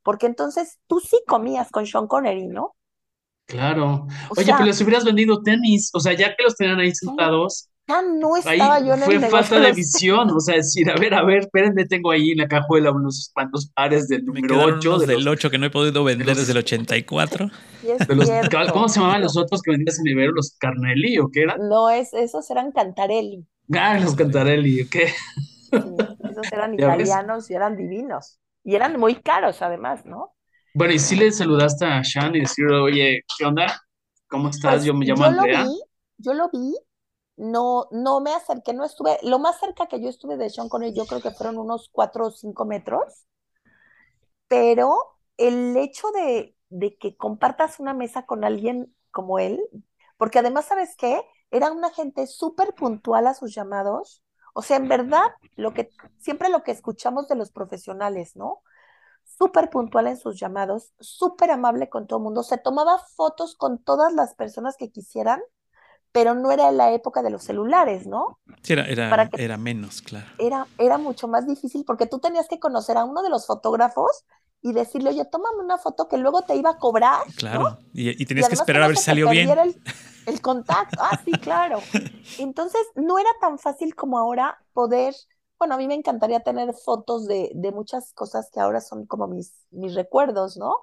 Porque entonces tú sí comías con Sean Connery, ¿no? Claro. O Oye, sea, pero les hubieras vendido tenis, o sea, ya que los tenían ahí sentados, ya no estaba ahí yo en el fue negocio falta de los visión, o sea, decir, a ver, a ver, espérenme, tengo ahí en la cajuela unos cuantos pares del Me número quedaron 8, unos de del los, 8 que no he podido vender los- desde el 84. Sí, es de los-. ¿cómo se llamaban los otros que vendías en Ibero? ¿Los Carnelli o qué eran? No, es, esos eran Cantarelli. Ah, los Cantarelli, ¿qué? Sí, esos eran italianos y eran divinos. Y eran muy caros además, ¿no? Bueno, y si le saludaste a Sean y decirle, oye, ¿qué onda? ¿Cómo estás? Pues Yo me llamo yo lo Andrea. vi, yo lo vi, no, no me acerqué, no estuve, lo más cerca que yo estuve de Sean Connery, yo creo que fueron unos cuatro o cinco metros, pero el hecho de, de que compartas una mesa con alguien como él, porque además, ¿sabes qué? Era una gente súper puntual a sus llamados. O sea, en verdad, lo que, siempre lo que escuchamos de los profesionales, ¿no? Súper puntual en sus llamados, súper amable con todo el mundo. Se tomaba fotos con todas las personas que quisieran, pero no era la época de los celulares, ¿no? Sí, era, era, Para que era menos, claro. era, era mucho más difícil porque tú tenías que conocer a uno de los fotógrafos y decirle, oye, tómame una foto que luego te iba a cobrar, ¿no? Claro. Y, y Y tenías que esperar a no ver si salió bien. el, el contacto. Ah, sí, claro. Entonces, no era tan fácil como ahora poder, bueno, a mí me encantaría tener fotos de, de muchas cosas que ahora son como mis, mis recuerdos, ¿no?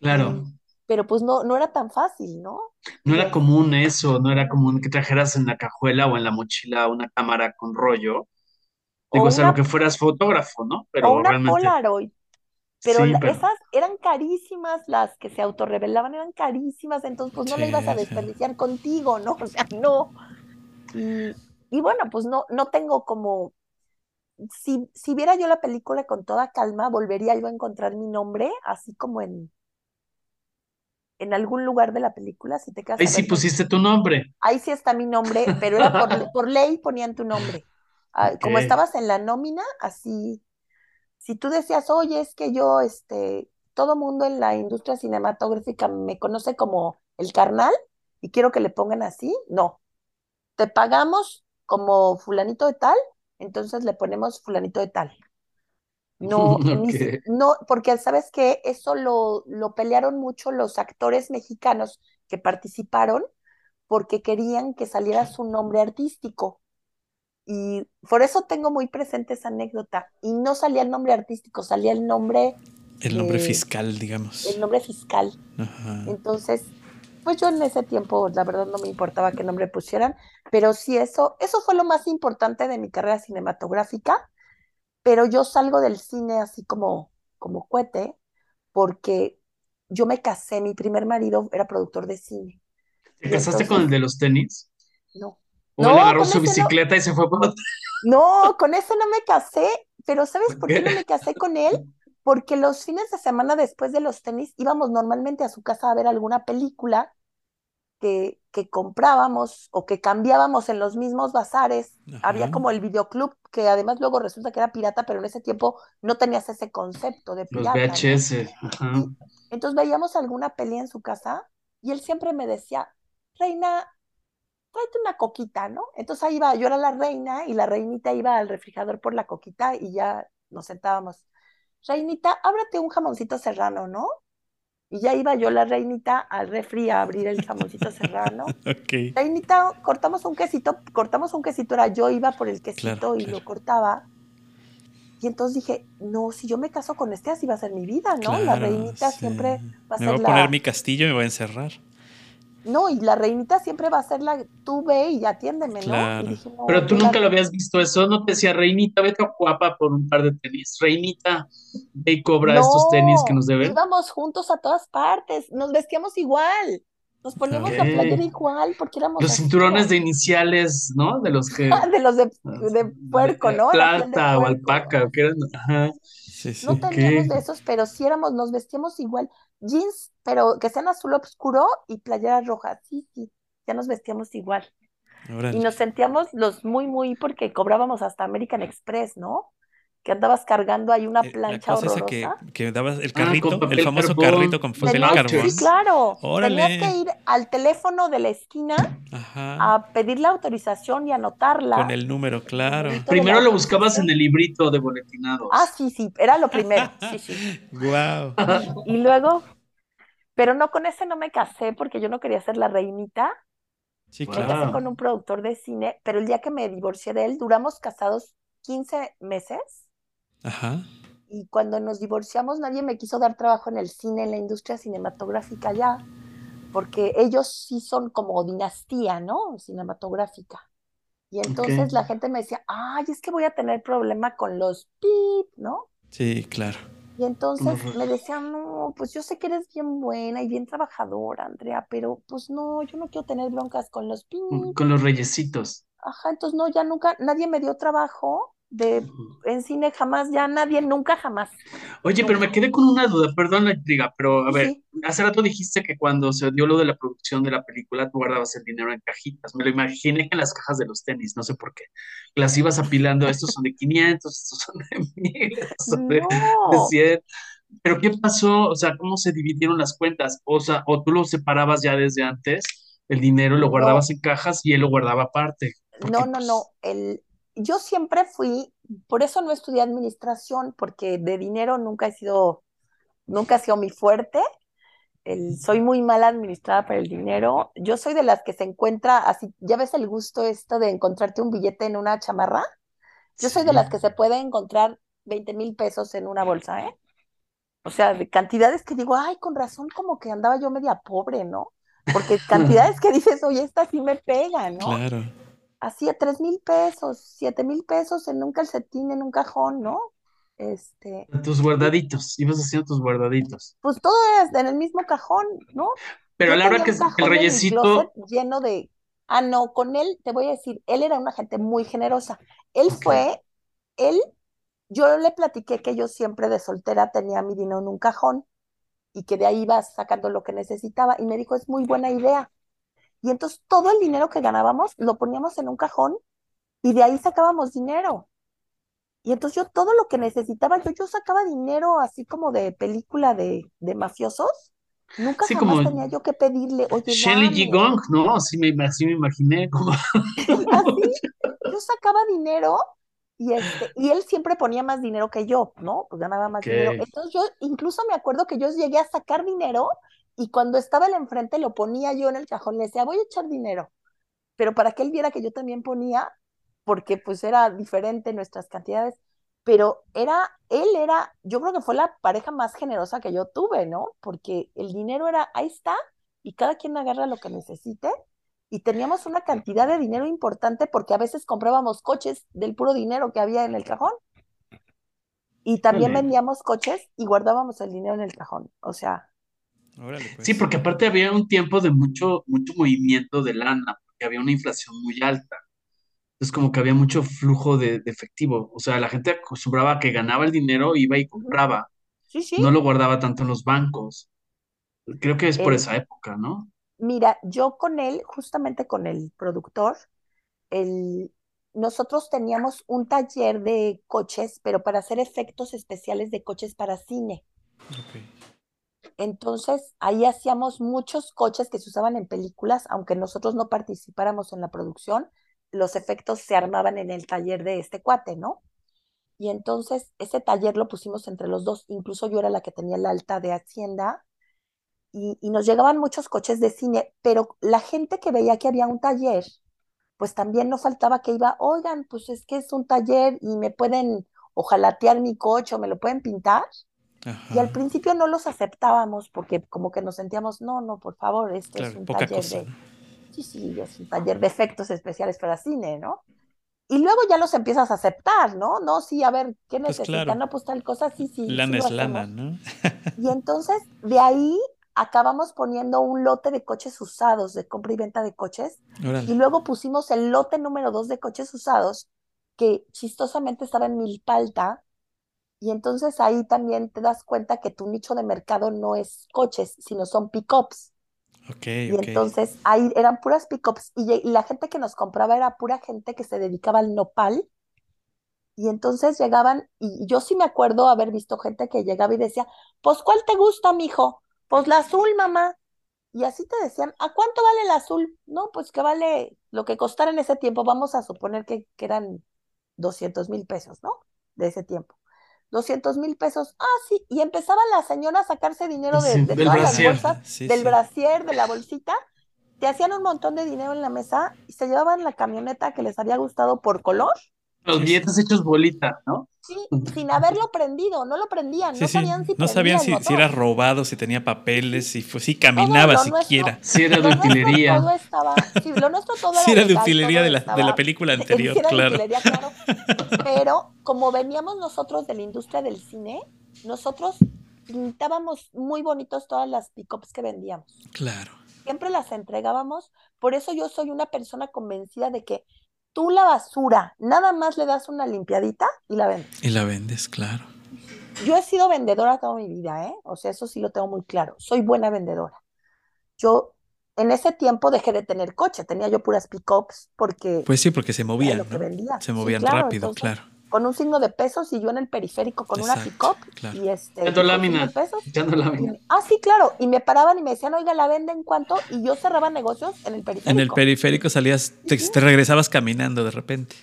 Claro. Y, pero pues no, no era tan fácil, ¿no? No era común eso, no era común que trajeras en la cajuela o en la mochila una cámara con rollo. o Digo, salvo una, que fueras fotógrafo, ¿no? o Pero una realmente, Polaroid. Pero sí, la- pero esas eran carísimas, las que se autorrevelaban eran carísimas, entonces pues no Sí, ibas a sí. desperdiciar contigo, ¿no? O sea, no. Y, y bueno, pues no, no tengo como, si, si viera yo la película con toda calma, volvería yo a encontrar mi nombre, así como en, en algún lugar de la película, si te quedas ahí sí ver, pusiste tu nombre. ahí sí está mi nombre, pero era por, por ley ponían tu nombre. Ah, como estabas en la nómina, así si tú decías, oye, es que yo, este, todo mundo en la industria cinematográfica me conoce como el carnal y quiero que le pongan así, no, te pagamos como fulanito de tal, entonces le ponemos fulanito de tal. No, ni no, porque sabes que eso lo, lo pelearon mucho los actores mexicanos que participaron porque querían que saliera su nombre artístico. Y por eso tengo muy presente esa anécdota. Y no salía el nombre artístico, salía el nombre, El nombre de- fiscal, digamos. el nombre fiscal. Ajá. Entonces, pues yo en ese tiempo, la verdad, no me importaba qué nombre pusieran, pero sí eso, eso fue lo más importante de mi carrera cinematográfica. Pero yo salgo del cine así como, como cohete, porque yo me casé, mi primer marido era productor de cine. ¿Te casaste con el de los tenis? no. ¿O él No, agarró su no, bicicleta y se fue por otro? No, con ese no me casé, pero ¿sabes ¿Por qué no me casé con él? Porque los fines de semana después de los tenis íbamos normalmente a su casa a ver alguna película que, que comprábamos o que cambiábamos en los mismos bazares. Había como el videoclub, que además luego resulta que era pirata, pero en ese tiempo no tenías ese concepto de Los pirata, ¿no? VHS. Ajá. Entonces veíamos alguna peli en su casa y él siempre me decía, Reina, tráete una coquita, ¿no? Entonces ahí iba, yo era la reina y la reinita iba al refrigerador por la coquita y ya nos sentábamos. Reinita, ábrate un jamoncito serrano, ¿no? Y ya iba yo, la reinita, al refri a abrir el jamoncito serrano. Ok. Reinita, cortamos un quesito, cortamos un quesito, era yo iba por el quesito Claro, y claro. lo cortaba. Y entonces dije, no, si yo me caso con este, así va a ser mi vida, ¿no? La reinita sí. siempre va a Me ser voy a poner mi castillo y me voy a encerrar. No, y la reinita siempre va a ser la, tú ve y atiéndeme, ¿no? Y Claro. dije, no, Pero tú la- nunca lo habías visto eso, no te decía, Reinita, vete a Guapa por un par de tenis. Reinita, ve y cobra estos tenis que nos deben. íbamos juntos a todas partes, nos vestíamos igual, nos poníamos la Ok. playera igual porque éramos Los así cinturones de iniciales, ¿no? De los que... de los de, de puerco, ¿no? La de Plata o alpaca, o que eran... Ajá. Sí, sí. No teníamos de esos, pero sí éramos, nos vestíamos igual. Jeans, pero que sean azul oscuro y playera roja. Sí, sí, ya nos vestíamos igual. Y nos sentíamos los muy, muy, porque cobrábamos hasta American Express, ¿no? Que andabas cargando ahí una Eh, La plancha cosa esa que, horrorosa. que dabas el Ah, carrito, el famoso carbón. carrito con papel Tenías- carbón. sí, claro. Órale. Tenías que ir al teléfono de la esquina Ajá. a pedir la autorización y anotarla. Con el número, claro. Primero la lo buscabas en el librito de boletinados. Ah, sí, sí, era lo primero. Sí, sí. Wow. Y luego, pero no con ese no me casé porque yo no quería ser la reinita. Sí, Me claro. casé Wow. con un productor de cine, pero el día que me divorcié de él, duramos casados 15 meses Ajá. y cuando nos divorciamos nadie me quiso dar trabajo en el cine, en la industria cinematográfica ya, porque ellos sí son como dinastía, ¿no? Cinematográfica. Y entonces la gente me decía, ay, es que voy a tener problema con los pip, ¿no? Sí, claro. Y entonces me decían, no, pues yo sé que eres bien buena y bien trabajadora, Andrea, pero pues no, yo no quiero tener broncas con los pip. Con los reyesitos. Ajá, entonces no, ya nunca, nadie me dio trabajo de en cine jamás, ya nadie, nunca jamás. Oye, pero me quedé con una duda, perdón la intriga, pero a ver, sí. hace rato dijiste que cuando se dio lo de la producción de la película, tú guardabas el dinero en cajitas. Me lo imaginé en las cajas de los tenis, no sé por qué. Las ibas apilando, estos son de 500, estos son de 1000, estos son de, de No, 100. Pero ¿qué pasó? O sea, ¿cómo se dividieron las cuentas? O sea, o tú lo separabas ya desde antes, el dinero lo guardabas no, en cajas y él lo guardaba aparte. Porque, no, no, pues, no. El, yo siempre fui, por eso no estudié administración, porque de dinero nunca he sido, nunca ha sido mi fuerte. El- soy muy mala administrada para el dinero. Yo soy de las que se encuentra así, ¿ya ves el gusto esto de encontrarte un billete en una chamarra? Yo soy de las que se puede encontrar 20 mil pesos en una bolsa, ¿eh? O sea, de cantidades que digo, ay, con razón, como que andaba yo media pobre, ¿no? Porque cantidades que dices, oye, esta sí me pega, ¿no? Claro. Así a tres mil pesos, siete mil pesos en un calcetín, en un cajón, ¿no? Este, Tus guardaditos, ibas haciendo tus guardaditos. pues todo era en el mismo cajón, ¿no? Pero a la hora que el reyesito, lleno de, ah, no, con él, te voy a decir, él era una gente muy generosa. Él fue, él, yo le platiqué que yo siempre de soltera tenía mi dinero en un cajón y que de ahí iba sacando lo que necesitaba y me dijo, es muy buena idea. Y entonces todo el dinero que ganábamos lo poníamos en un cajón y de ahí sacábamos dinero. Y entonces yo todo lo que necesitaba, yo, yo sacaba dinero así como de película de, de mafiosos. Nunca sí, jamás como tenía yo que pedirle, oye, Shelly G. Gong, ¿no? Así me, así me imaginé. Como... Así, yo sacaba dinero y, este, y él siempre ponía más dinero que yo, ¿no? Pues ganaba más dinero. Entonces yo incluso me acuerdo que yo llegué a sacar dinero y cuando estaba él enfrente lo ponía yo en el cajón, le decía, voy a echar dinero, pero para que él viera que yo también ponía, porque pues era diferente nuestras cantidades, pero era, él era, yo creo que fue la pareja más generosa que yo tuve, ¿no? Porque el dinero era, ahí está, y cada quien agarra lo que necesite, y teníamos una cantidad de dinero importante porque a veces comprábamos coches del puro dinero que había en el cajón. Y también vendíamos coches y guardábamos el dinero en el cajón. O sea, Órale, pues. Sí, porque aparte había un tiempo de mucho, mucho movimiento de lana, porque había una inflación muy alta. Entonces, como que había mucho flujo de, de efectivo. O sea, la gente acostumbraba a que ganaba el dinero, iba y compraba. sí, sí. No lo guardaba tanto en los bancos. Creo que es por El- esa época, ¿no? Mira, yo con él, justamente con el productor, el, nosotros teníamos un taller de coches, pero para hacer efectos especiales de coches para cine. Ok. Entonces, ahí hacíamos muchos coches que se usaban en películas, aunque nosotros no participáramos en la producción, los efectos se armaban en el taller de este cuate, ¿no? Y entonces ese taller lo pusimos entre los dos, incluso yo era la que tenía el alta de Hacienda, y, y nos llegaban muchos coches de cine, pero la gente que veía que había un taller, pues también no faltaba que iba, oigan, pues es que es un taller y me pueden ojalatear mi coche o me lo pueden pintar. Y al Ajá. principio no los aceptábamos porque como que nos sentíamos, no, no, por favor, este es Claro, un poca taller cosa. de, ¿no? sí, sí, es un taller de efectos especiales para cine, ¿no? Y luego ya los empiezas a aceptar, ¿no? No, sí, a ver, ¿qué Pues necesitan? claro. No, pues tal cosa, sí, sí, sí Lana lo es lana. ¿no? Y entonces de ahí acabamos poniendo un lote de coches usados, de compra y venta de coches, y Órale. luego pusimos el lote número dos de coches usados, que chistosamente estaba en Milpalta, y entonces ahí también te das cuenta que tu nicho de mercado no es coches, sino son pickups. Y entonces ahí eran puras pickups y, y la gente que nos compraba era pura gente que se dedicaba al nopal. Y entonces llegaban, y yo sí me acuerdo haber visto gente que llegaba y decía, pues ¿cuál te gusta, mijo? Pues la azul, mamá. Y así te decían, ¿a cuánto vale el azul? No, pues que vale lo que costara en ese tiempo. Vamos a suponer que, que eran 200 mil pesos, ¿no? De ese tiempo. 200 mil pesos. Ah, sí. Y empezaba la señora a sacarse dinero de, Sí, de todas las bolsas, Sí, del sí. brasier, de la bolsita. Te hacían un montón de dinero en la mesa y se llevaban la camioneta que les había gustado por color, Los billetes hechos bolita, ¿no? sí, sin haberlo prendido. No lo prendían, Sí, no sí. sabían si No sabían si, si era robado, si tenía papeles, si, fue, si caminaba siquiera. nuestro, Sí, era de lo nuestro utilería. todo estaba, sí, lo nuestro todo Si era era de utilería de la, de la película anterior, era claro. claro. Pero como veníamos nosotros de la industria del cine, nosotros pintábamos muy bonitos todas las pickups que vendíamos. Claro. Siempre las entregábamos. Por eso yo soy una persona convencida de que tú la basura nada más le das una limpiadita y la vendes. Y la vendes, claro. Yo he sido vendedora toda mi vida, ¿eh? O sea, eso sí lo tengo muy claro. Soy buena vendedora. Yo en ese tiempo dejé de tener coche, tenía yo puras pickups porque Pues sí, porque se movían. Se Sí, movían claro, rápido, entonces, claro. Con un signo de pesos y yo en el periférico con una pickup claro. y este, y lámina. de pesos. Lámina. ah, sí, claro. Y me paraban y me decían, oiga, la venden cuánto, y yo cerraba negocios en el periférico. En el periférico salías, te, te regresabas caminando de repente.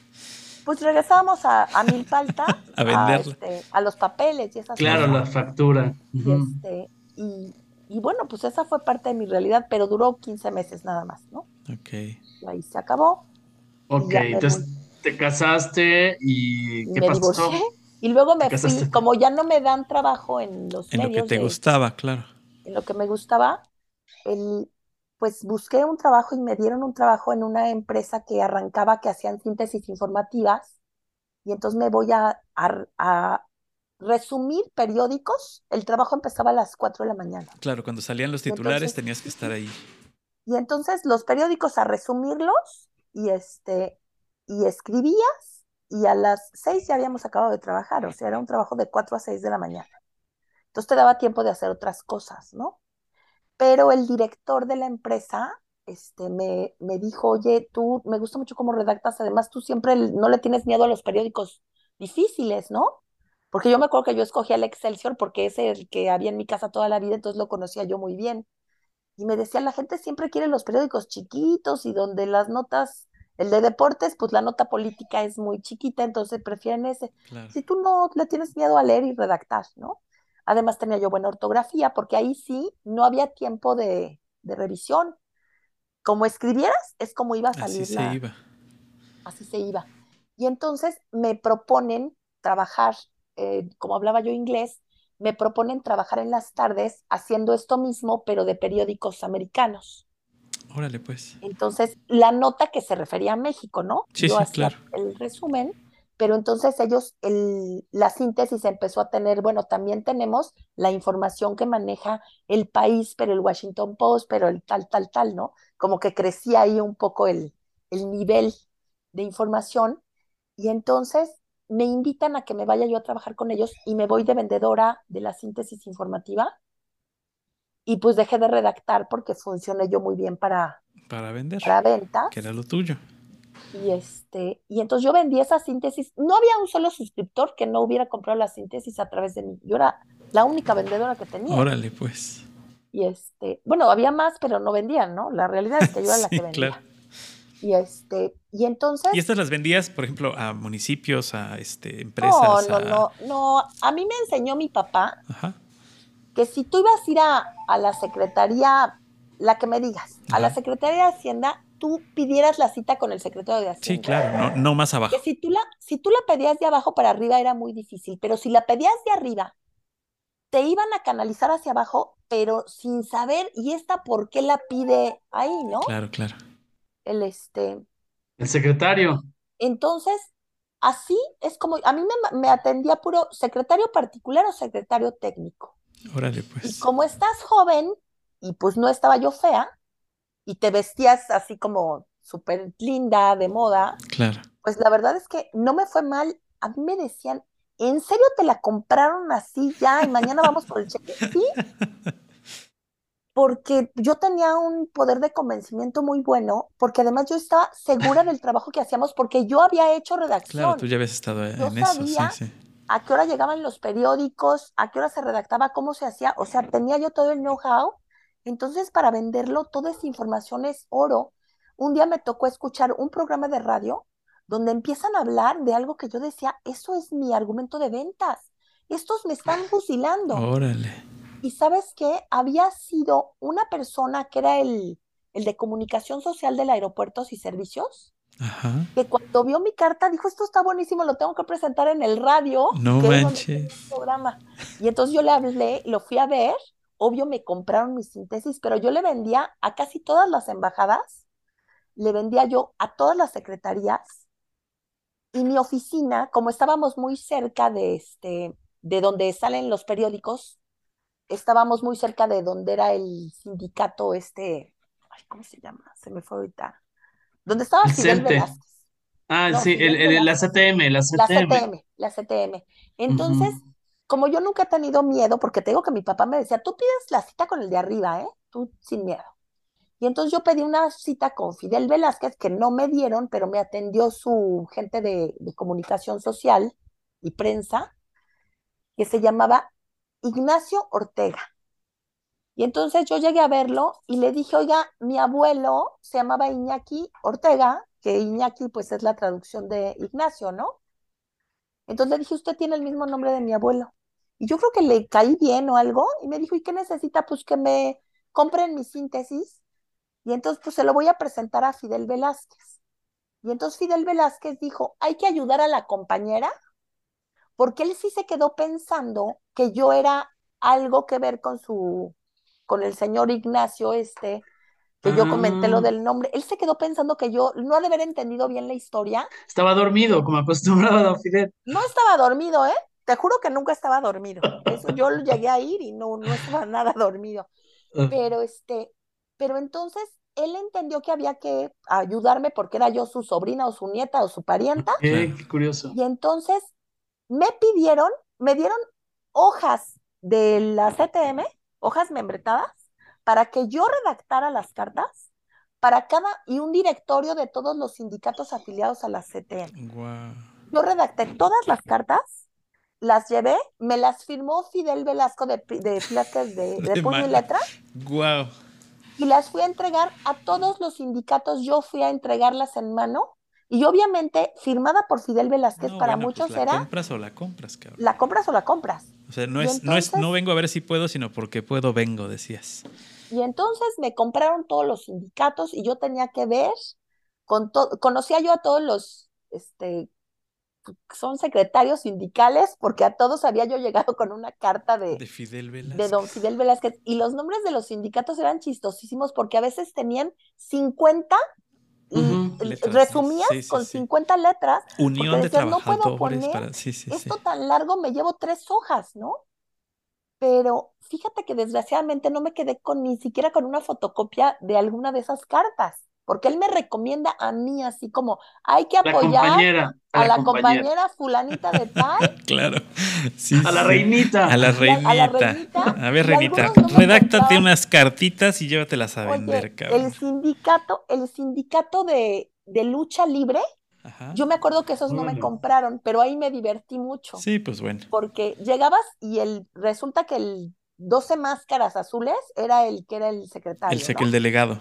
Pues regresábamos a, a Milpalta A venderla. este, a los papeles y esas Claro, cosas. la factura. Y, este, y, y bueno, pues esa fue parte de mi realidad, pero duró 15 meses nada más, ¿no? Ok. Y ahí se acabó, Ok, entonces te casaste y ¿qué me pasó? divorcié. Y luego me fui, como ya no me dan trabajo en los En lo que medios te de- gustaba, claro. en lo que me gustaba, el, pues busqué un trabajo y me dieron un trabajo en una empresa que arrancaba, que hacían síntesis informativas, y entonces me voy a, a- a resumir periódicos. El trabajo empezaba a las 4 de la mañana. Claro, cuando salían los titulares entonces- tenías que estar ahí. Y entonces los periódicos a resumirlos y este y escribías y a las 6 ya habíamos acabado de trabajar, o sea, era un trabajo de 4 a 6 de la mañana. Entonces te daba tiempo de hacer otras cosas, ¿no? Pero el director de la empresa este, me, me dijo, oye, tú me gusta mucho cómo redactas, además tú siempre no le tienes miedo a los periódicos difíciles, ¿no? Porque yo me acuerdo que yo escogía el Excelsior porque es el que había en mi casa toda la vida, entonces lo conocía yo muy bien. Y me decía, la gente siempre quiere los periódicos chiquitos y donde las notas, el de deportes, pues la nota política es muy chiquita, entonces prefieren ese. Claro. Si tú no le tienes miedo a leer y redactar, ¿no? Además tenía yo buena ortografía, porque ahí sí no había tiempo de, de revisión. Como escribieras, es como iba a salir Así la, se iba. así se iba. Y entonces me proponen trabajar, eh, como hablaba yo inglés, me proponen trabajar en las tardes haciendo esto mismo, pero de periódicos americanos. Órale, pues. Entonces, la nota que se refería a México, ¿no? Sí, yo sí, claro. el resumen, pero entonces ellos, el, la síntesis empezó a tener, bueno, también tenemos la información que maneja el país, pero el Washington Post, pero el tal, tal, tal, ¿no? Como que crecía ahí un poco el, el nivel de información y entonces me invitan a que me vaya yo a trabajar con ellos y me voy de vendedora de la síntesis informativa y pues dejé de redactar porque funcioné yo muy bien para, Para vender. para ventas. Que era lo tuyo. Y este, y entonces yo vendí esa síntesis. No había un solo suscriptor que no hubiera comprado la síntesis a través de mí. Yo era la única vendedora que tenía. Órale, pues. Y este, bueno, había más, pero no vendían, ¿no? La realidad es que yo era la que vendía. claro. Y este, y entonces, ¿Y estas las vendías, por ejemplo, a municipios, a este, no, empresas? no, a- no, no. A mí me enseñó mi papá Ajá. Que si tú ibas a ir a, a la secretaría, la que me digas, a la secretaría de Hacienda, tú pidieras la cita con el secretario de Hacienda. Sí, claro, no, no más abajo. que si tú la, si tú la pedías de abajo para arriba era muy difícil, pero si la pedías de arriba te iban a canalizar hacia abajo, pero sin saber, ¿y esta por qué la pide ahí, no? Claro, claro. El este. El secretario. Entonces, así es como, a mí me, me atendía puro secretario particular o secretario técnico. Órale, Y pues. como estás joven, y pues no estaba yo fea, y te vestías así como súper linda, de moda, Claro. pues la verdad es que no me fue mal. A mí me decían, ¿en serio te la compraron así ya y mañana vamos por el cheque? Sí, porque yo tenía un poder de convencimiento muy bueno, porque además yo estaba segura del trabajo que hacíamos, porque yo había hecho Claro, redacción. tú ya habías estado Yo en eso, sí, sí. A qué hora llegaban los periódicos, a qué hora se redactaba, cómo se hacía, o sea, tenía yo todo el know-how. Entonces, para venderlo, toda esa información es oro. Un día me tocó escuchar un programa de radio donde empiezan a hablar de algo que yo decía, eso es mi argumento de ventas. Estos me están fusilando. Órale. Y sabes qué? Había sido una persona que era el, el de comunicación social del aeropuertos y servicios, Ajá. que cuando vio mi carta dijo, esto está buenísimo, lo tengo que presentar en el radio, No que es donde manches. programa. Y entonces yo le hablé, lo fui a ver, obvio me compraron mi síntesis, pero yo le vendía a casi todas las embajadas, le vendía yo a todas las secretarías y mi oficina, como estábamos muy cerca de este, de donde salen los periódicos, estábamos muy cerca de donde era el sindicato este, ay, ¿cómo se llama? Se me fue ahorita. Donde estaba El Fidel. Velázquez. Ah, No, sí, el, el- la. CTM, la La CTM. CTM, la CTM. Entonces, Ujú. como yo nunca he tenido miedo, porque te digo que mi papá me decía, tú pides la cita con el de arriba, ¿eh? Tú sin miedo. Y entonces yo pedí una cita con Fidel Velázquez, que no me dieron, pero me atendió su gente de, de comunicación social y prensa, que se llamaba Ignacio Ortega. Y entonces yo llegué a verlo y le dije, oiga, mi abuelo se llamaba Iñaki Ortega, que Iñaki pues es la traducción de Ignacio, ¿no? Entonces le dije, usted tiene el mismo nombre de mi abuelo. Y yo creo que le caí bien o algo. Y me dijo, ¿y qué necesita? Pues que me compren mi síntesis. Y entonces pues se lo voy a presentar a Fidel Velázquez. Y entonces Fidel Velázquez dijo, hay que ayudar a la compañera, porque él sí se quedó pensando que yo era algo que ver con su, con el señor Ignacio este, que yo comenté lo Ah, del nombre. Él se quedó pensando que yo no ha de haber entendido bien la historia. estaba dormido, como acostumbraba Don Fidel. No estaba dormido, ¿eh? Te juro que nunca estaba dormido. Eso yo llegué a ir y no, no estaba nada dormido. Ah, Pero este, pero entonces él entendió que había que ayudarme porque era yo su sobrina o su nieta o su parienta. qué, Claro. qué curioso. Y entonces me pidieron, me dieron hojas de la CTM, hojas membretadas, para que yo redactara las cartas para cada y un directorio de todos los sindicatos afiliados a la CTM. Guau. Yo redacté todas las cartas, las llevé, me las firmó Fidel Velasco de, de Velázquez de, de De puño y letra Guau. y las fui a entregar a todos los sindicatos, yo fui a entregarlas en mano y obviamente firmada por Fidel Velázquez, No, para bueno, pues muchos la era compras o la compras, cabrón. la compras o la compras. O sea, no es, no es, no vengo a ver si puedo, sino porque puedo, vengo, decías. Y entonces me compraron todos los sindicatos y yo tenía que ver con todo, conocía yo a todos los, este, son secretarios sindicales, porque a todos había yo llegado con una carta de, De Fidel de Velázquez. don Fidel Velázquez. Y los nombres de los sindicatos eran chistosísimos porque a veces tenían 50 y. Letras, resumías sí, sí, con sí. 50 letras. Unión de decías, no puedo poner para. Esto tan largo, me llevo tres hojas, ¿no? Pero fíjate que desgraciadamente no me quedé con ni siquiera con una fotocopia de alguna de esas cartas, porque él me recomienda a mí así como hay que La apoyar compañera, a la compañera, compañera fulanita de tal Claro. Sí, a la reinita. A la a reinita. la reinita, A ver, reinita, no redáctate unas cartitas y llévatelas a Oye, vender, cabrón. el sindicato, el sindicato de, de lucha libre, Ajá. yo me acuerdo que esos no me compraron, pero ahí me divertí mucho. Sí, pues bueno. porque llegabas y el resulta que el 12 máscaras azules era el que era el secretario, El, sec- ¿no? el delegado.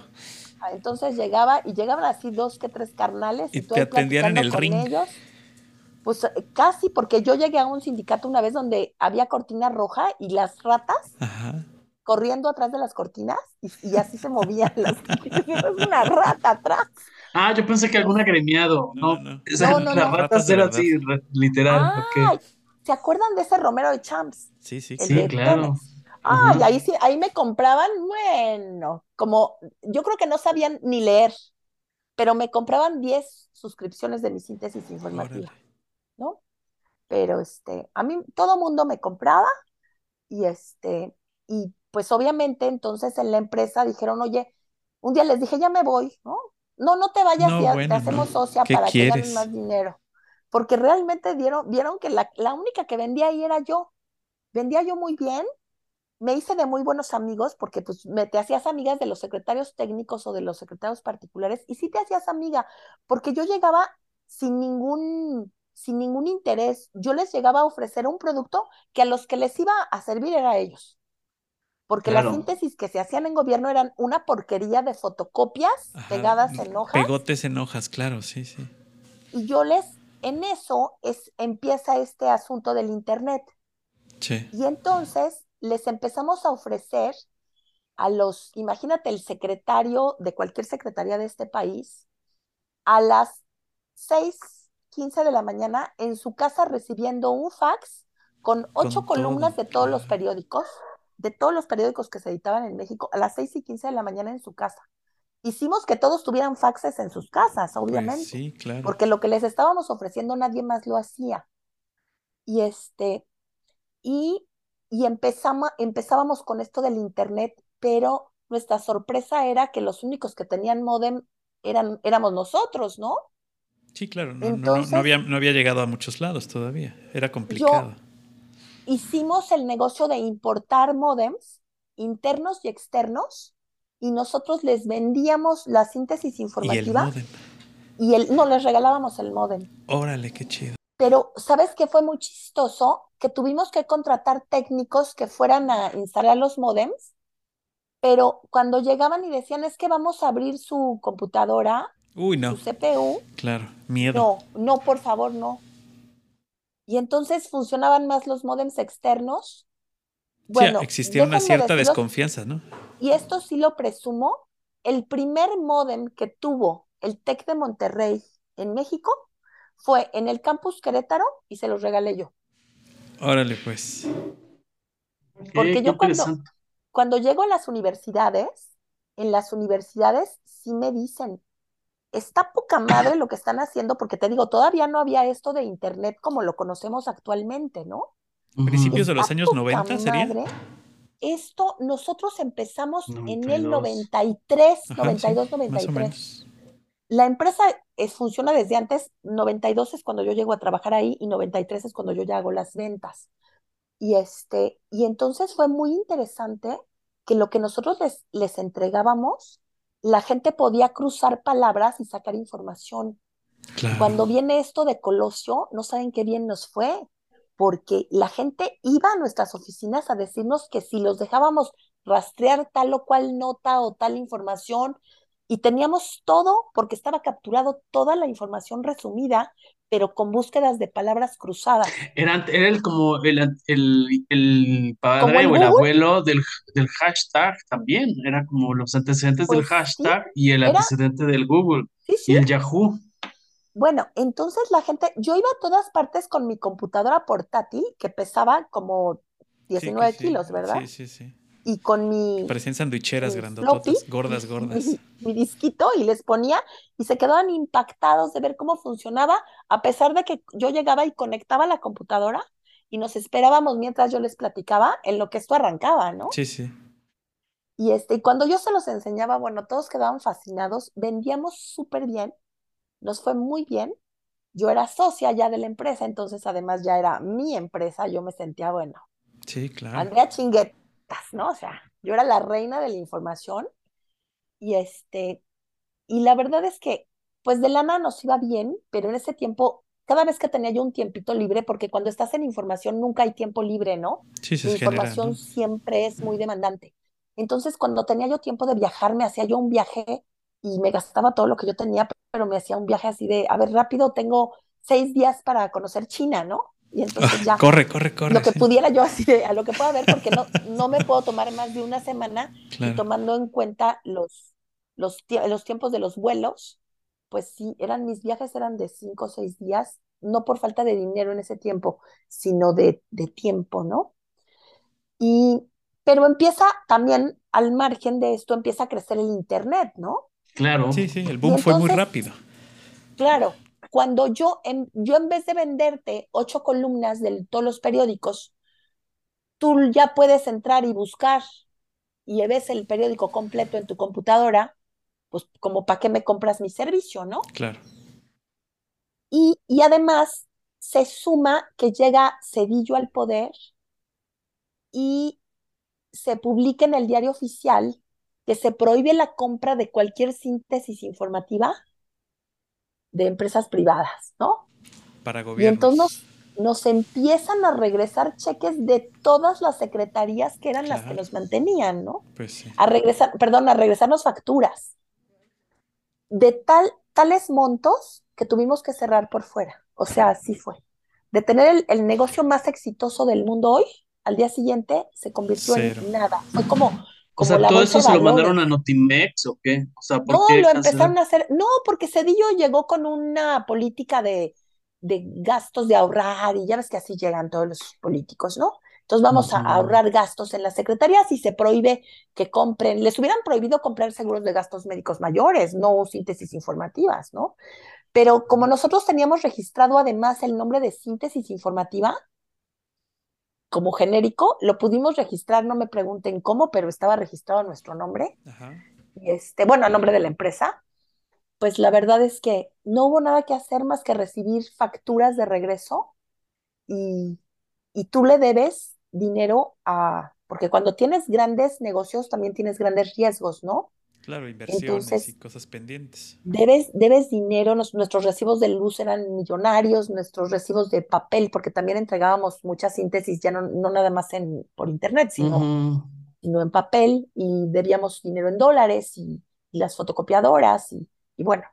Ah, Entonces llegaba y llegaban así dos que tres carnales y, Y tú te atendían en el con ring. ellos. Pues eh, casi, porque yo llegué a un sindicato una vez donde había cortina roja y las ratas Ajá. corriendo atrás de las cortinas y, y así se movían las una rata atrás. Ah, yo pensé que algún agremiado. No, No, no, no. las no. ratas eran así, literal. Ay, ¿Se acuerdan de ese Romero de Champs? Sí, sí, El Sí, claro. Ah, y Ujú. ahí sí, ahí me compraban, bueno, como yo creo que no sabían ni leer, pero me compraban 10 suscripciones de mi síntesis informativa, Órale. ¿no? Pero este, a mí todo mundo me compraba y este, y pues obviamente entonces en la empresa dijeron, oye, un día les dije, ya me voy, ¿no? No, no te vayas, No, ya te hacemos socia ¿Qué para que quieres? más dinero. Porque realmente dieron, vieron que la, la única que vendía ahí era yo. Vendía yo muy bien, me hice de muy buenos amigos porque pues me te hacías amigas de los secretarios técnicos o de los secretarios particulares y sí te hacías amiga porque yo llegaba sin ningún sin ningún interés, yo les llegaba a ofrecer un producto que a los que les iba a servir era a ellos. Porque las síntesis que se hacían en gobierno eran una porquería de fotocopias Ajá, pegadas en hojas Pegotes en hojas, claro, sí, sí. y yo les en eso es empieza este asunto del internet. Sí. Y entonces les empezamos a ofrecer a los, imagínate el secretario de cualquier secretaría de este país, a las 6:15 de la mañana en su casa recibiendo un fax con ocho Con columnas todo, de todos los periódicos, de todos los periódicos que se editaban en México, a las 6 y 15 de la mañana en su casa. Hicimos que todos tuvieran faxes en sus casas, obviamente Pues sí, claro. porque lo que les estábamos ofreciendo nadie más lo hacía. Y este, y, y empezamos, empezábamos con esto del internet, pero nuestra sorpresa era que los únicos que tenían modem eran, éramos nosotros, ¿no? Sí, claro. No, no, no, Entonces- no había, no había llegado a muchos lados todavía. Era complicado. Hicimos el negocio de importar modems internos y externos, y nosotros les vendíamos la síntesis y el informativa modem. y el, no, les regalábamos el modem. Órale, qué chido. Pero, ¿sabes qué fue muy chistoso? Que tuvimos que contratar técnicos que fueran a instalar los modems, pero cuando llegaban y decían, es que vamos a abrir su computadora, Uy, no. su CPU, Claro, miedo. no, no, por favor, no. Y entonces funcionaban más los modems externos. Sí, Bueno, existía una cierta desconfianza, ¿no? y esto sí lo presumo, el primer modem que tuvo el TEC de Monterrey en México fue en el campus Querétaro y se los regalé yo. Órale, pues. Porque yo cuando-. Cuando llego a las universidades, en las universidades sí me dicen, está poca madre lo que están haciendo, porque te digo, todavía no había esto de internet como lo conocemos actualmente, ¿no? Principios de los años poca 90 sería. madre. Esto nosotros empezamos en el 92. 93, Ajá, 92, sí, más o 93. La empresa es, funciona desde antes, 92 es cuando yo llego a trabajar ahí y 93 es cuando yo ya hago las ventas. Y, este, y entonces fue muy interesante que lo que nosotros les, les entregábamos, la gente podía cruzar palabras y sacar información. Claro. Cuando viene esto de Colosio, no saben qué bien nos fue, porque la gente iba a nuestras oficinas a decirnos que si los dejábamos rastrear tal o cual nota o tal información, y teníamos todo, porque estaba capturado toda la información resumida, pero con búsquedas de palabras cruzadas. Era, era el, como el, el, el padre ¿Como el o el abuelo del, del hashtag también. Era como los antecedentes del Pues sí, hashtag y el era- antecedente del Google Sí, y el Yahoo. Bueno, entonces la gente, yo iba a todas partes con mi computadora portátil, que pesaba como Sí, 19 que sí. kilos, ¿verdad? Sí, sí, sí. Y con mi, Parecían sandwicheras grandototas, floppy, gordas, gordas. mi, mi disquito y les ponía y se quedaban impactados de ver cómo funcionaba, a pesar de que yo llegaba y conectaba la computadora y nos esperábamos mientras yo les platicaba en lo que esto arrancaba, ¿no? Sí, sí. Y este, y cuando yo se los enseñaba, bueno, todos quedaban fascinados, vendíamos súper bien, nos fue muy bien. Yo era socia ya de la empresa, entonces además ya era mi empresa, yo me sentía, bueno, Sí, claro. Andrea ¿no? O sea, yo era la reina de la información y este, y la verdad es que, pues de lana nos iba bien, pero en ese tiempo, cada vez que tenía yo un tiempito libre, porque cuando estás en información nunca hay tiempo libre, ¿no? Sí, La se genera, información ¿no? siempre es muy demandante. Entonces, cuando tenía yo tiempo de viajar, me hacía yo un viaje y me gastaba todo lo que yo tenía, pero me hacía un viaje así de, a ver, rápido, tengo seis días para conocer China, ¿no? Y entonces ya Corre, corre, corre. lo que sí. pudiera yo así de, a lo que pueda ver, porque no, no me puedo tomar más de una semana y Claro. tomando en cuenta los, los, tie- los tiempos de los vuelos, pues sí, eran mis viajes eran de cinco o seis días, no por falta de dinero en ese tiempo, sino de, de tiempo, ¿no? Y, pero empieza también, al margen de esto, empieza a crecer el Internet, ¿no? Claro. Sí, sí, el boom fue muy entonces- rápido. Claro, cuando yo en, yo en vez de venderte ocho columnas de todos los periódicos, tú ya puedes entrar y buscar y ves el periódico completo en tu computadora, pues como para qué me compras mi servicio, ¿no? Claro. Y, y además se suma que llega Cedillo al poder y se publica en el diario oficial que se prohíbe la compra de cualquier síntesis informativa de empresas privadas, ¿no? Para Y gobiernos. entonces nos, nos empiezan a regresar cheques de todas las secretarías que eran las que nos mantenían, ¿no? Pues sí. A regresar, perdón, a regresarnos facturas de tal, tales montos que tuvimos que cerrar por fuera. O sea, así fue. De tener el, el negocio más exitoso del mundo hoy, al día siguiente se convirtió Cero. en nada. Fue como, O sea, la ¿todo eso se lo mandaron a. Notimex o qué? O sea, ¿por No, qué lo cancelar? empezaron a hacer. No, porque Cedillo llegó con una política de, de gastos de ahorrar, y ya ves que así llegan todos los políticos, ¿no? Entonces vamos a ahorrar gastos en las secretarías y se prohíbe que compren, les hubieran prohibido comprar seguros de gastos médicos mayores, no síntesis informativas, ¿no? Pero como nosotros teníamos registrado además el nombre de síntesis informativa como genérico, lo pudimos registrar, no me pregunten cómo, pero estaba registrado nuestro nombre Ajá. y este, bueno, a nombre de la empresa, pues la verdad es que no hubo nada que hacer más que recibir facturas de regreso y, y tú le debes dinero a, porque cuando tienes grandes negocios también tienes grandes riesgos, ¿no? Claro, inversiones Entonces- y cosas pendientes. Debes, debes dinero, nos- nuestros recibos de luz eran millonarios, nuestros recibos de papel, porque también entregábamos muchas síntesis, ya no, no nada más en, por internet, sino sino en papel y debíamos dinero en dólares y, y las fotocopiadoras y, y bueno,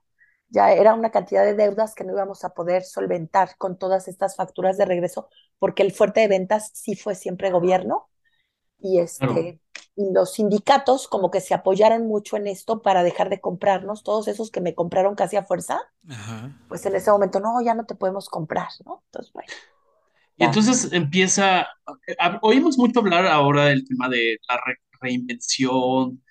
ya era una cantidad de deudas que no íbamos a poder solventar con todas estas facturas de regreso porque el fuerte de ventas sí fue siempre gobierno y este Claro. Y los sindicatos como que se apoyaron mucho en esto para dejar de comprarnos, todos esos que me compraron casi a fuerza, Ajá. pues en ese momento no, ya no te podemos comprar, ¿no? Entonces, bueno. Y entonces empieza, eh, oímos mucho hablar ahora del tema de la re- reinvención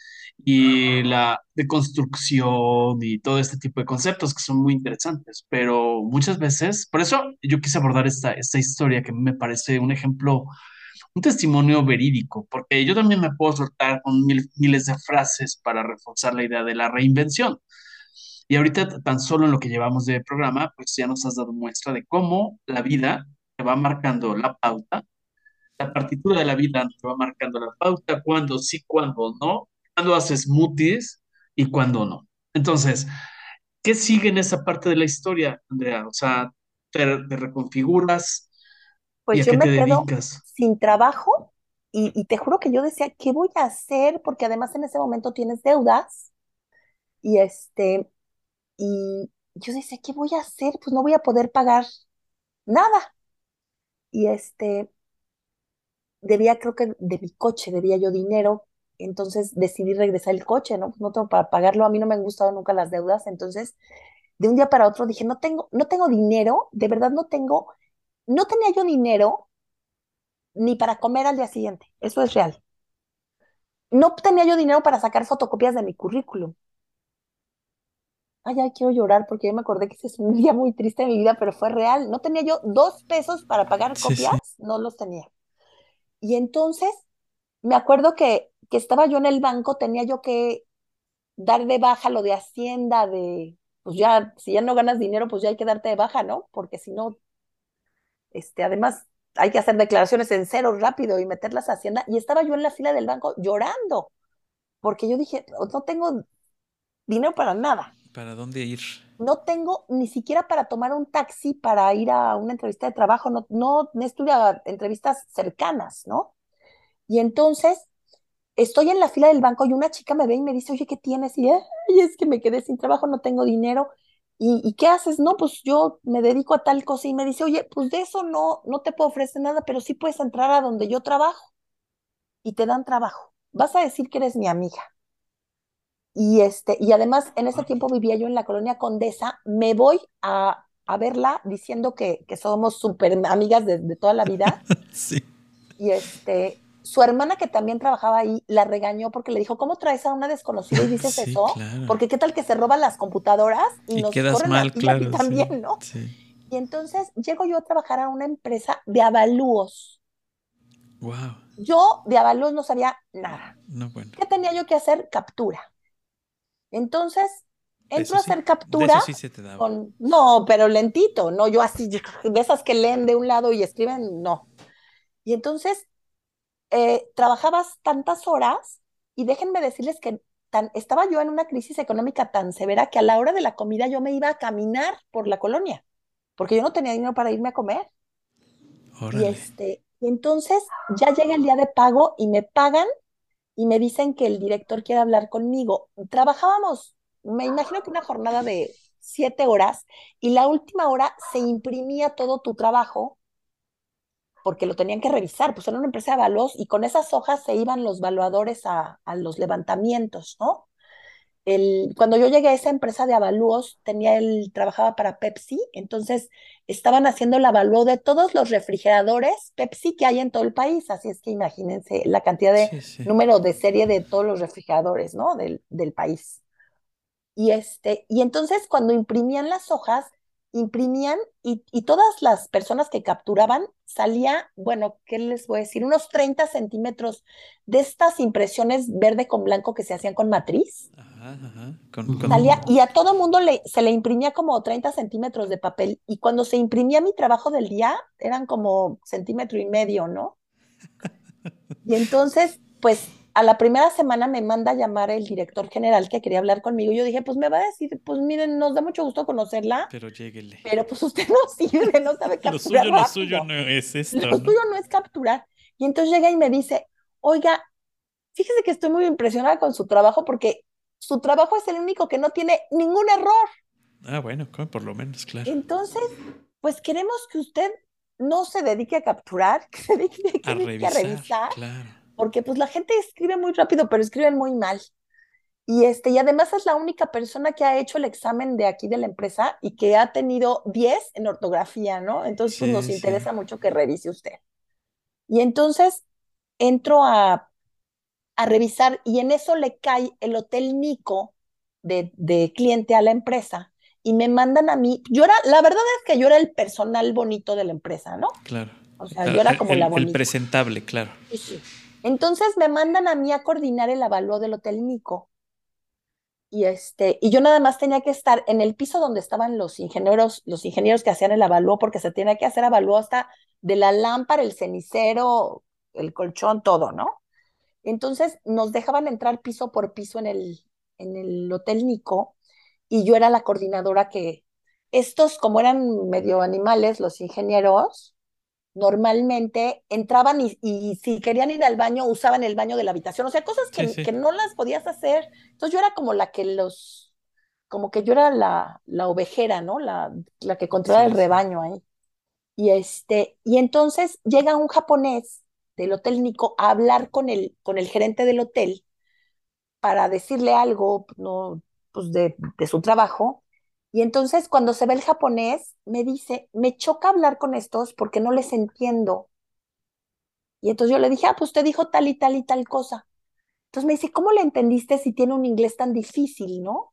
y la deconstrucción y todo este tipo de conceptos que son muy interesantes, pero muchas veces, por eso yo quise abordar esta, esta historia que me parece un ejemplo, un testimonio verídico, porque yo también me puedo soltar con mil- miles de frases para reforzar la idea de la reinvención. Y ahorita tan solo en lo que llevamos de programa, pues ya nos has dado muestra de cómo la vida te va marcando la pauta, la partitura de la vida te va marcando la pauta, cuándo sí, cuándo no, cuándo haces smoothies y cuándo no. Entonces, ¿qué sigue en esa parte de la historia, Andrea? O sea, te reconfiguras y Pues a yo qué me te quedo dedicas. sin trabajo y, y te juro que yo decía, ¿qué voy a hacer? Porque además en ese momento tienes deudas y este, y yo decía, ¿qué voy a hacer? Pues no voy a poder pagar nada. Y este, debía, creo que de mi coche, debía yo dinero, entonces decidí regresar el coche, ¿no? No tengo para pagarlo, a mí no me han gustado nunca las deudas, entonces de un día para otro dije, no tengo, no tengo dinero, de verdad no tengo, no tenía yo dinero ni para comer al día siguiente, eso es real. No tenía yo dinero para sacar fotocopias de mi currículum. Ay, ya quiero llorar porque yo me acordé que ese es un día muy triste de mi vida, pero fue real. No tenía yo dos pesos para pagar Sí, copias, sí. no los tenía. Y entonces me acuerdo que, que estaba yo en el banco, tenía yo que dar de baja lo de Hacienda, de, pues ya, si ya no ganas dinero, pues ya hay que darte de baja, ¿no? Porque si no, este, además hay que hacer declaraciones en cero rápido y meterlas a Hacienda. Y estaba yo en la fila del banco llorando, porque yo dije, no tengo dinero para nada. ¿Para dónde ir? No tengo ni siquiera para tomar un taxi para ir a una entrevista de trabajo, no, no, no estudia entrevistas cercanas, ¿no? Y entonces estoy en la fila del banco y una chica me ve y me dice, oye, ¿qué tienes? Y ay, es que me quedé sin trabajo, no tengo dinero. ¿Y, y qué haces? No, pues yo me dedico a tal cosa y me dice, oye, pues de eso no, no te puedo ofrecer nada, pero sí puedes entrar a donde yo trabajo y te dan trabajo. Vas a decir que eres mi amiga. y, este, y además en ese tiempo vivía yo en la colonia Condesa, me voy a, a verla diciendo que, que somos súper amigas de, de, toda la vida. sí. Y este, su hermana que también trabajaba ahí la regañó porque le dijo, ¿cómo traes a una desconocida y dices Sí, eso? claro. Porque qué tal que se roban las computadoras y, Y nos corren a mal, ti a ti claro. también, sí, ¿no? Sí. Y entonces llego yo a trabajar a una empresa de avalúos. Wow. Yo de avalúos no sabía nada. No, bueno. ¿Qué tenía yo que hacer? Captura. Entonces, entro a sí- hacer De captura sí se te daba. con... No, pero lentito, no yo así, de esas que leen de un lado y escriben, no. Y entonces, eh, trabajabas tantas horas y déjenme decirles que tan, estaba yo en una crisis económica tan severa que a la hora de la comida yo me iba a caminar por la colonia, porque yo no tenía dinero para irme a comer. Y este, entonces ya llega el día de pago y me pagan y me dicen que el director quiere hablar conmigo. Trabajábamos, me imagino que una jornada de siete horas y la última hora se imprimía todo tu trabajo porque lo tenían que revisar, pues era una empresa de avalos y con esas hojas se iban los valuadores a, a los levantamientos, ¿no? El, cuando yo llegué a esa empresa de avalúos, tenía el, trabajaba para Pepsi, entonces estaban haciendo el avalúo de todos los refrigeradores Pepsi que hay en todo el país, así es que imagínense la cantidad de Sí, sí. número de serie de todos los refrigeradores, ¿no? Del, del país. Y, este, y entonces cuando imprimían las hojas, imprimían y, y todas las personas que capturaban salía, bueno, ¿qué les voy a decir? Unos 30 centímetros de estas impresiones verde con blanco que se hacían con matriz. Ajá, ajá. Con, con- Salía, y a todo mundo le, se le imprimía como 30 centímetros de papel. Y cuando se imprimía mi trabajo del día, eran como centímetro y medio, ¿no? Y entonces, pues a la primera semana me manda a llamar el director general que quería hablar conmigo. Yo dije, pues me va a decir, pues miren, nos da mucho gusto conocerla, Pero lléguele. pero pues usted no sirve, no sabe Lo capturar suyo, lo suyo no es esto, Lo ¿no? suyo no es capturar. Y entonces llega y me dice, oiga, fíjese que estoy muy impresionada con su trabajo porque su trabajo es el único que no tiene ningún error. Ah, bueno, por lo menos, claro. Entonces, pues queremos que usted no se dedique a capturar, que se dedique, que A dedique a revisar, revisar, claro. Porque pues la gente escribe muy rápido, pero escriben muy mal. Y, este, y además es la única persona que ha hecho el examen de aquí de la empresa y que ha tenido 10 en ortografía, ¿no? Entonces, pues Sí, nos sí. interesa mucho que revise usted. Y entonces entro a, a revisar y en eso le cae el Hotel Nico de, de cliente a la empresa y me mandan a mí. Yo era, la verdad es que yo era el personal bonito de la empresa, ¿no? Claro. O sea, yo era El- como el, la el bonita. presentable, claro. Sí, sí. Entonces me mandan a mí a coordinar el avalúo del Hotel Nico. Y, este, y yo nada más tenía que estar en el piso donde estaban los ingenieros, los ingenieros que hacían el avalúo, porque se tenía que hacer avalúo hasta de la lámpara, el cenicero, el colchón, todo, ¿no? Entonces nos dejaban entrar piso por piso en el, en el Hotel Nico y yo era la coordinadora que estos, como eran medio animales, los ingenieros, normalmente entraban y, y si querían ir al baño, usaban el baño de la habitación, o sea, cosas que, Sí, sí. que no las podías hacer. Entonces yo era como la que los, como que yo era la, la ovejera, ¿no? La, la que controlaba Sí, el rebaño ahí. Y este, y entonces llega un japonés del Hotel Nico a hablar con el, con el gerente del hotel para decirle algo, no, pues de, de su trabajo. Y entonces cuando se ve el japonés, me dice, me choca hablar con estos porque no les entiendo. Y entonces yo le dije, ah, pues usted dijo tal y tal y tal cosa. Entonces me dice, ¿cómo le entendiste si tiene un inglés tan difícil, no?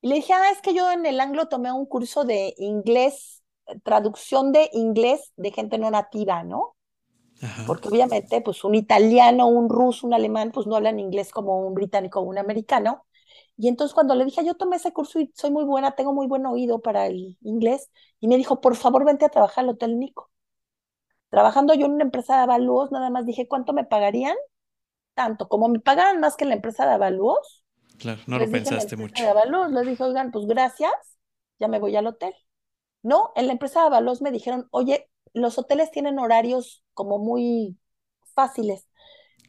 Y le dije, ah, es que yo en el anglo tomé un curso de inglés, traducción de inglés de gente no nativa, ¿no? Ajá. Porque obviamente, pues un italiano, un ruso, un alemán, pues no hablan inglés como un británico o un americano. Y entonces cuando le dije, yo tomé ese curso y soy muy buena, tengo muy buen oído para el inglés, y me dijo, por favor, vente a trabajar al Hotel Nico. Trabajando yo en una empresa de avalúos, nada más dije, ¿cuánto me pagarían? Tanto, como me pagaban más que en la empresa de avalúos, Claro, no lo pensaste mucho. de avalúos, les dije, oigan, pues gracias, ya me voy al hotel. No, en la empresa de avalúos me dijeron, oye, los hoteles tienen horarios como muy fáciles.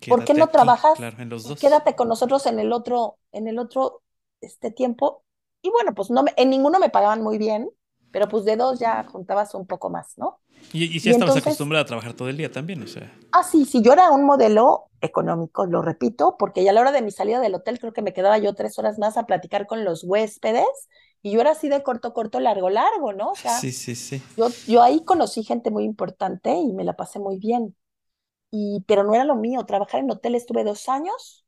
¿Por qué Quédate no aquí, trabajas? Claro, en los dos. Quédate con nosotros en el otro, en el otro este tiempo. Y bueno, pues no me- en ninguno me pagaban muy bien, pero pues de dos ya juntabas un poco más, ¿no? Y, y si estabas acostumbrada a trabajar todo el día también, o sea. Ah, sí, sí, yo era un modelo económico, lo repito, porque ya a la hora de mi salida del hotel creo que me quedaba yo tres horas más a platicar con los huéspedes y yo era así de corto, corto, largo, largo, ¿no? O sea, sí, sí, sí. Yo, yo ahí conocí gente muy importante y me la pasé muy bien. Y, pero no era lo mío, trabajar en hotel estuve dos años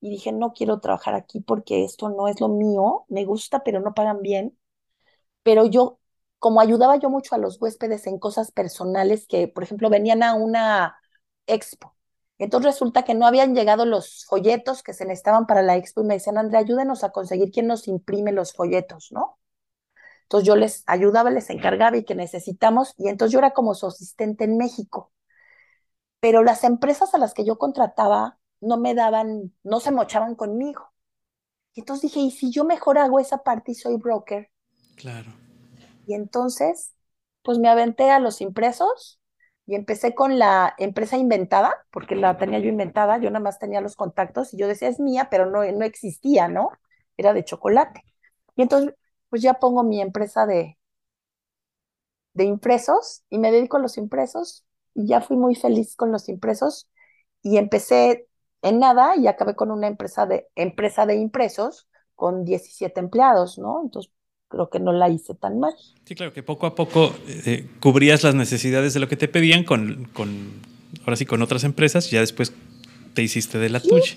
y dije, no quiero trabajar aquí porque esto no es lo mío, me gusta, pero no pagan bien. Pero yo, como ayudaba yo mucho a los huéspedes en cosas personales que, por ejemplo, venían a una expo. Entonces resulta que no habían llegado los folletos que se necesitaban para la expo y me decían, Andrea, ayúdenos a conseguir quién nos imprime los folletos, ¿no? Entonces yo les ayudaba, les encargaba y que necesitamos, y entonces yo era como su asistente en México. Pero las empresas a las que yo contrataba no me daban, no se mochaban conmigo. Y entonces dije, ¿y si yo mejor hago esa parte y soy broker? Claro. Y entonces, pues me aventé a los impresos y empecé con la empresa inventada, porque la tenía yo inventada, yo nada más tenía los contactos y yo decía, es mía, pero no, no existía, ¿no? Era de chocolate. Y entonces, pues ya pongo mi empresa de, de impresos y me dedico a los impresos y ya fui muy feliz con los impresos y empecé en nada y acabé con una empresa de, empresa de impresos con 17 empleados, ¿no? Entonces creo que no la hice tan mal. Sí, claro, que poco a poco eh, cubrías las necesidades de lo que te pedían con, con, ahora sí, con otras empresas y ya después te hiciste de la tuya,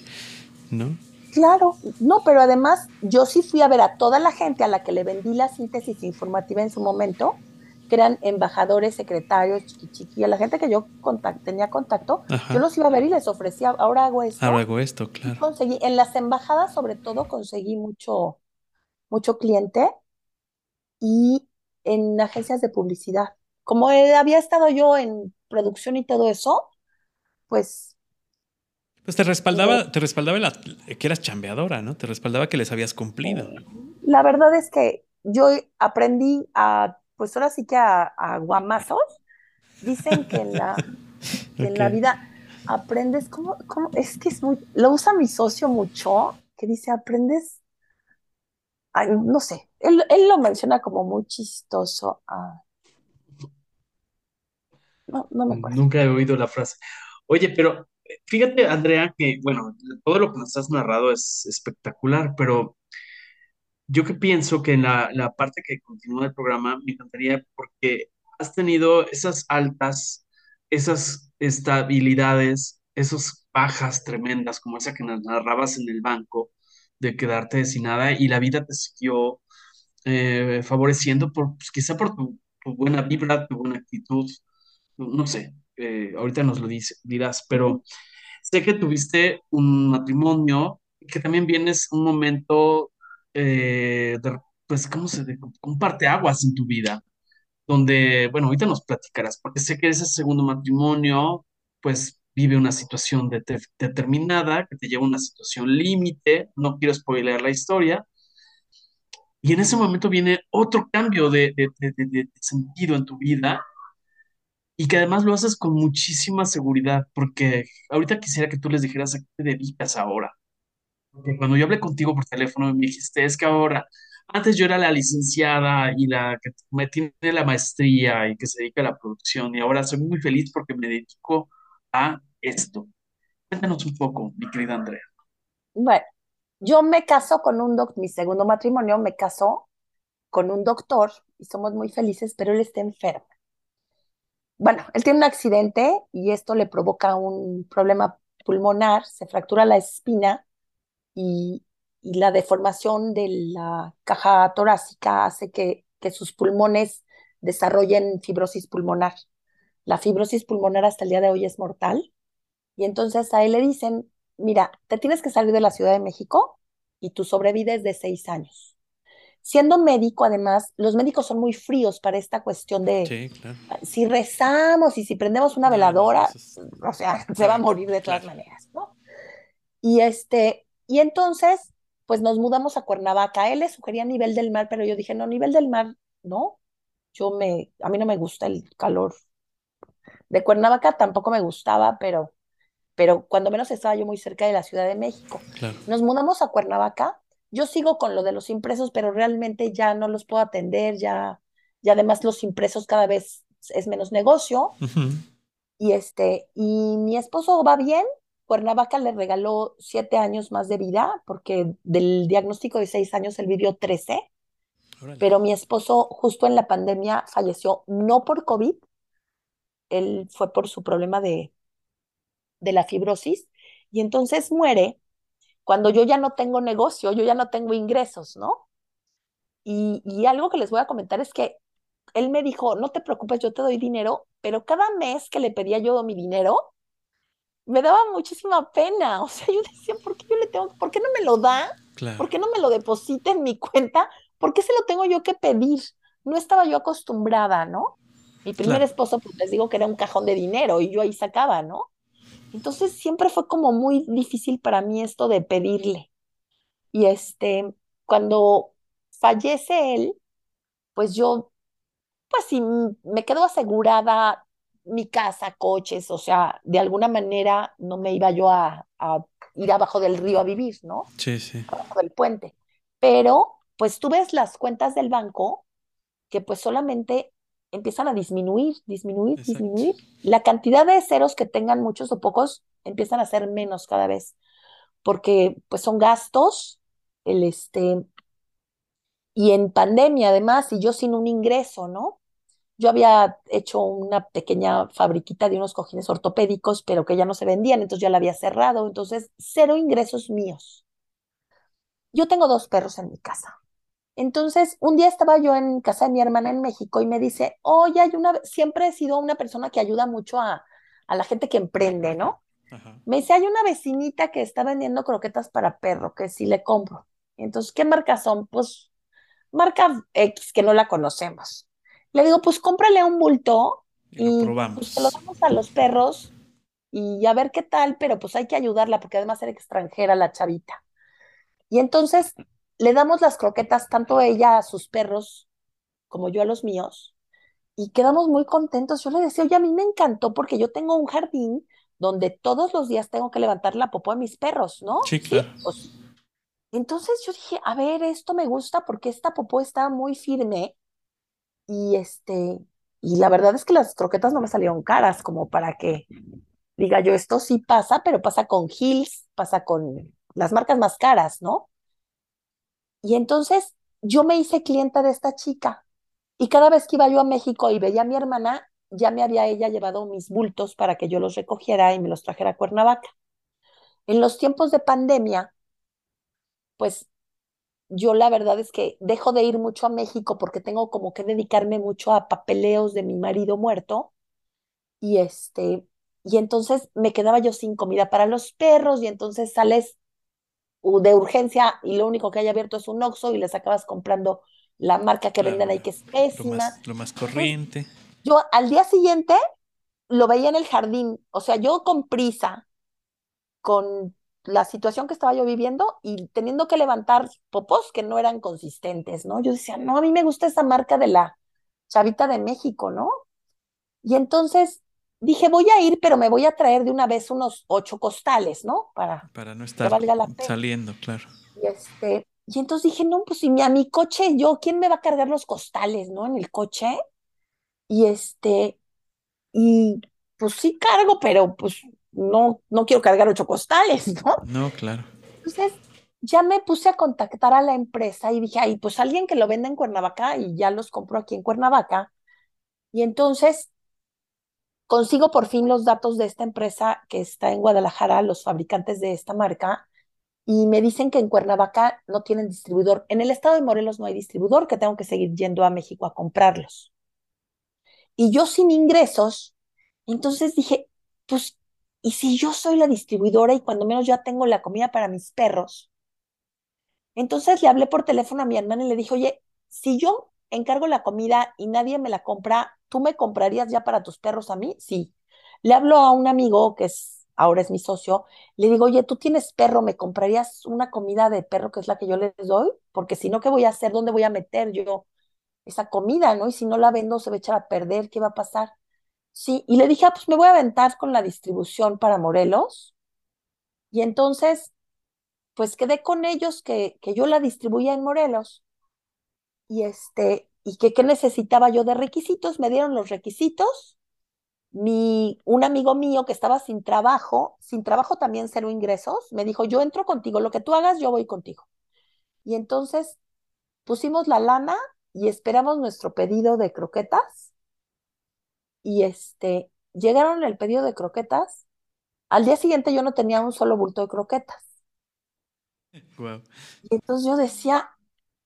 ¿no? Claro, no, pero además yo sí fui a ver a toda la gente a la que le vendí la síntesis informativa en su momento, que eran embajadores, secretarios, chiqui, chiqui, a la gente que yo tenía contacto, yo los iba a ver y les ofrecía, ahora hago esto. Ahora hago esto, claro. conseguí, en las embajadas sobre todo conseguí mucho, mucho cliente y en agencias de publicidad. Como había estado yo en producción y todo eso, pues... Pues te respaldaba, te respaldaba la, que eras chambeadora, ¿no? Te respaldaba que les habías cumplido. La verdad es que yo aprendí a pues ahora sí que a, guamazos, dicen que en la, en la vida aprendes, ¿cómo, ¿cómo? Es que es muy, lo usa mi socio mucho, que dice, aprendes, no sé, él, él, lo menciona como muy chistoso. no, no me acuerdo. Nunca he oído la frase. Oye, pero fíjate, Andrea, que, bueno, todo lo que nos has narrado es espectacular, pero yo que pienso que en la, la parte que continúa el programa me encantaría porque has tenido esas altas, esas estabilidades, esas bajas tremendas como esa que nos narrabas en el banco de quedarte sin nada y la vida te siguió eh, favoreciendo por, pues, quizá por tu, buena vibra, tu buena actitud, no sé, eh, ahorita nos lo dice, dirás, pero sé que tuviste un matrimonio que también vienes un momento eh, pues, ¿cómo se dice? Un parteaguas en tu vida, donde, bueno, ahorita nos platicarás, porque sé que ese segundo matrimonio, pues, vive una situación determinada, que te lleva a una situación límite, no quiero spoilear la historia, y en ese momento viene otro cambio de, de, sentido en tu vida y que además lo haces con muchísima seguridad, porque ahorita quisiera que tú les dijeras a qué te dedicas ahora. Porque cuando yo hablé contigo por teléfono, me dijiste, es que ahora, antes yo era la licenciada y la que me tiene la maestría y que se dedica a la producción, y ahora soy muy feliz porque me dedico a esto. Cuéntanos un poco, mi querida Andrea. Bueno, yo me caso con un doctor, mi segundo matrimonio me casó con un doctor y somos muy felices, pero él está enfermo. Bueno, él tiene un accidente y esto le provoca un problema pulmonar, se fractura la espina y, la deformación de la caja torácica hace que, que sus pulmones desarrollen fibrosis pulmonar. La fibrosis pulmonar hasta el día de hoy es mortal. Y entonces a él le dicen, mira, te tienes que salir de la Ciudad de México y tu sobrevives de seis años. Siendo médico, además, los médicos son muy fríos para esta cuestión de si rezamos y si prendemos una veladora, o sea, se va a morir de todas maneras, ¿no? Y este, y entonces, pues nos mudamos a Cuernavaca. Él le sugería nivel del mar, pero yo dije, no, nivel del mar, no. Yo me, a mí no me gusta el calor. De Cuernavaca tampoco me gustaba, pero, pero cuando menos estaba yo muy cerca de la Ciudad de México. Nos mudamos a Cuernavaca. Yo sigo con lo de los impresos, pero realmente ya no los puedo atender, ya y además los impresos cada vez es menos negocio. Y este, y mi esposo va bien. Cuernavaca le regaló siete años más de vida, porque del diagnóstico de seis años él vivió 13, Órale. pero mi esposo justo en la pandemia falleció, no por COVID, él fue por su problema de, de la fibrosis, y entonces muere cuando yo ya no tengo negocio, yo ya no tengo ingresos, ¿no? Y, y algo que les voy a comentar es que él me dijo, no te preocupes, yo te doy dinero, pero cada mes que le pedía yo mi dinero, me daba muchísima pena. O sea, yo decía, ¿por qué yo le tengo, por qué no me lo da? Claro. ¿Por qué no me lo deposita en mi cuenta? ¿Por qué se lo tengo yo que pedir? No estaba yo acostumbrada, ¿no? Mi primer Claro. esposo, pues les digo que era un cajón de dinero y yo ahí sacaba, ¿no? Entonces siempre fue como muy difícil para mí esto de pedirle. Y este, cuando fallece él, pues yo pues sí, me quedó asegurada mi casa, coches, o sea, de alguna manera no me iba yo a, a ir abajo del río a vivir, ¿no? Sí, sí. Abajo del puente. Pero, pues tú ves las cuentas del banco que pues solamente empiezan a disminuir, disminuir, Exacto. disminuir. La cantidad de ceros que tengan muchos o pocos empiezan a ser menos cada vez, porque pues son gastos, el este, y en pandemia además, y yo sin un ingreso, ¿no? Yo había hecho una pequeña fabriquita de unos cojines ortopédicos, pero que ya no se vendían, entonces ya la había cerrado, entonces cero ingresos míos. Yo tengo dos perros en mi casa. Entonces, un día estaba yo en casa de mi hermana en México y me dice, oye, hay una, siempre he sido una persona que ayuda mucho a, a la gente que emprende, ¿no? Ajá. Me dice, hay una vecinita que está vendiendo croquetas para perro, que sí le compro. Entonces, ¿qué marcas son? Pues marca X, que no la conocemos. Le digo, pues cómprale un bulto Y lo y pues probamos. se lo damos a los perros y a ver qué tal, pero pues hay que ayudarla porque además era extranjera la chavita. Y entonces le damos las croquetas tanto ella a sus perros como yo a los míos y quedamos muy contentos. Yo le decía, oye, a mí me encantó porque yo tengo un jardín donde todos los días tengo que levantar la popó a mis perros, ¿no? Sí, claro. Pues, entonces yo dije, a ver, esto me gusta porque esta popó está muy firme y este, y la verdad es que las croquetas no me salieron caras como para que diga yo, esto sí pasa, pero pasa con Hills, pasa con las marcas más caras, ¿no? Y entonces yo me hice clienta de esta chica y cada vez que iba yo a México y veía a mi hermana, ya me había ella llevado mis bultos para que yo los recogiera y me los trajera a Cuernavaca. En los tiempos de pandemia, pues yo la verdad es que dejo de ir mucho a México porque tengo como que dedicarme mucho a papeleos de mi marido muerto y este, y entonces me quedaba yo sin comida para los perros y entonces sales u- de urgencia y lo único que hay abierto es un Oxxo y les acabas comprando la marca que Claro, venden ahí que es Lo pésima. más, lo más corriente. Yo al día siguiente lo veía en el jardín, o sea, yo con prisa, con la situación que estaba yo viviendo y teniendo que levantar popos que no eran consistentes, ¿no? Yo decía, no, a mí me gusta esa marca de la Chavita de México, ¿no? Y entonces dije, voy a ir, pero me voy a traer de una vez unos ocho costales, ¿no? Para Para no que estar valga la pena. saliendo, claro. Y este, y entonces dije, no, pues si mi- a mi coche, yo, ¿quién me va a cargar los costales, ¿no? En el coche. Y este, y pues sí cargo, pero pues no, no quiero cargar ocho costales, ¿no? No, claro. Entonces ya me puse a contactar a la empresa y dije, ay, pues alguien que lo venda en Cuernavaca y ya los compro aquí en Cuernavaca. Y entonces consigo por fin los datos de esta empresa que está en Guadalajara, los fabricantes de esta marca, y me dicen que en Cuernavaca no tienen distribuidor. En el estado de Morelos no hay distribuidor, que tengo que seguir yendo a México a comprarlos. Y yo sin ingresos, entonces dije, pues, ¿y si yo soy la distribuidora y cuando menos ya tengo la comida para mis perros? Entonces le hablé por teléfono a mi hermana y le dije, oye, si yo encargo la comida y nadie me la compra, ¿tú me comprarías ya para tus perros a mí? Sí. Le hablo a un amigo que es, ahora es mi socio, le digo, oye, tú tienes perro, ¿me comprarías una comida de perro que es la que yo les doy? Porque si no, ¿qué voy a hacer? ¿Dónde voy a meter yo esa comida, no? Y si no la vendo, se va a echar a perder, ¿qué va a pasar? Sí, y le dije, ah, pues me voy a aventar con la distribución para Morelos. Y entonces, pues quedé con ellos que, que yo la distribuía en Morelos. Y este, y que qué necesitaba yo de requisitos, me dieron los requisitos. Mi, un amigo mío que estaba sin trabajo, sin trabajo también cero ingresos, me dijo, yo entro contigo, lo que tú hagas, yo voy contigo. Y entonces pusimos la lana y esperamos nuestro pedido de croquetas. Y este, llegaron el pedido de croquetas. Al día siguiente yo no tenía un solo bulto de croquetas. Wow. Y entonces yo decía,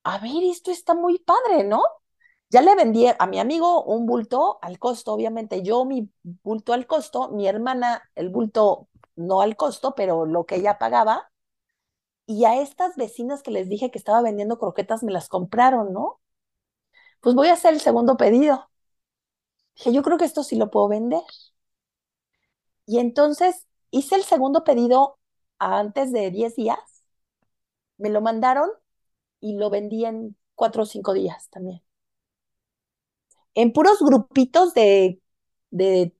a ver, esto está muy padre, ¿no? Ya le vendí a mi amigo un bulto al costo, obviamente yo mi bulto al costo, mi hermana el bulto no al costo, pero lo que ella pagaba. Y a estas vecinas que les dije que estaba vendiendo croquetas me las compraron, ¿no? Pues voy a hacer el segundo pedido. Dije, yo creo que esto sí lo puedo vender. Y entonces hice el segundo pedido antes de 10 días. Me lo mandaron y lo vendí en cuatro o cinco días también. En puros grupitos de, de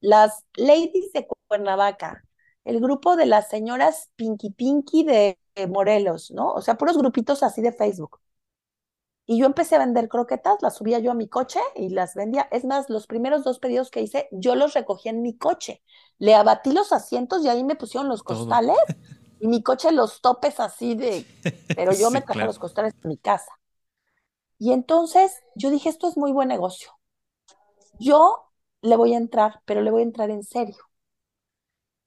las ladies de Cuernavaca, el grupo de las señoras Pinky Pinky de Morelos, ¿no? O sea, puros grupitos así de Facebook. Y yo empecé a vender croquetas, las subía yo a mi coche y las vendía. Es más, los primeros dos pedidos que hice, yo los recogía en mi coche. Le abatí los asientos y ahí me pusieron los costales y mi coche los topes así de, pero yo Sí, me traje claro. los costales de mi casa. Y entonces yo dije, esto es muy buen negocio. Yo le voy a entrar, pero le voy a entrar en serio.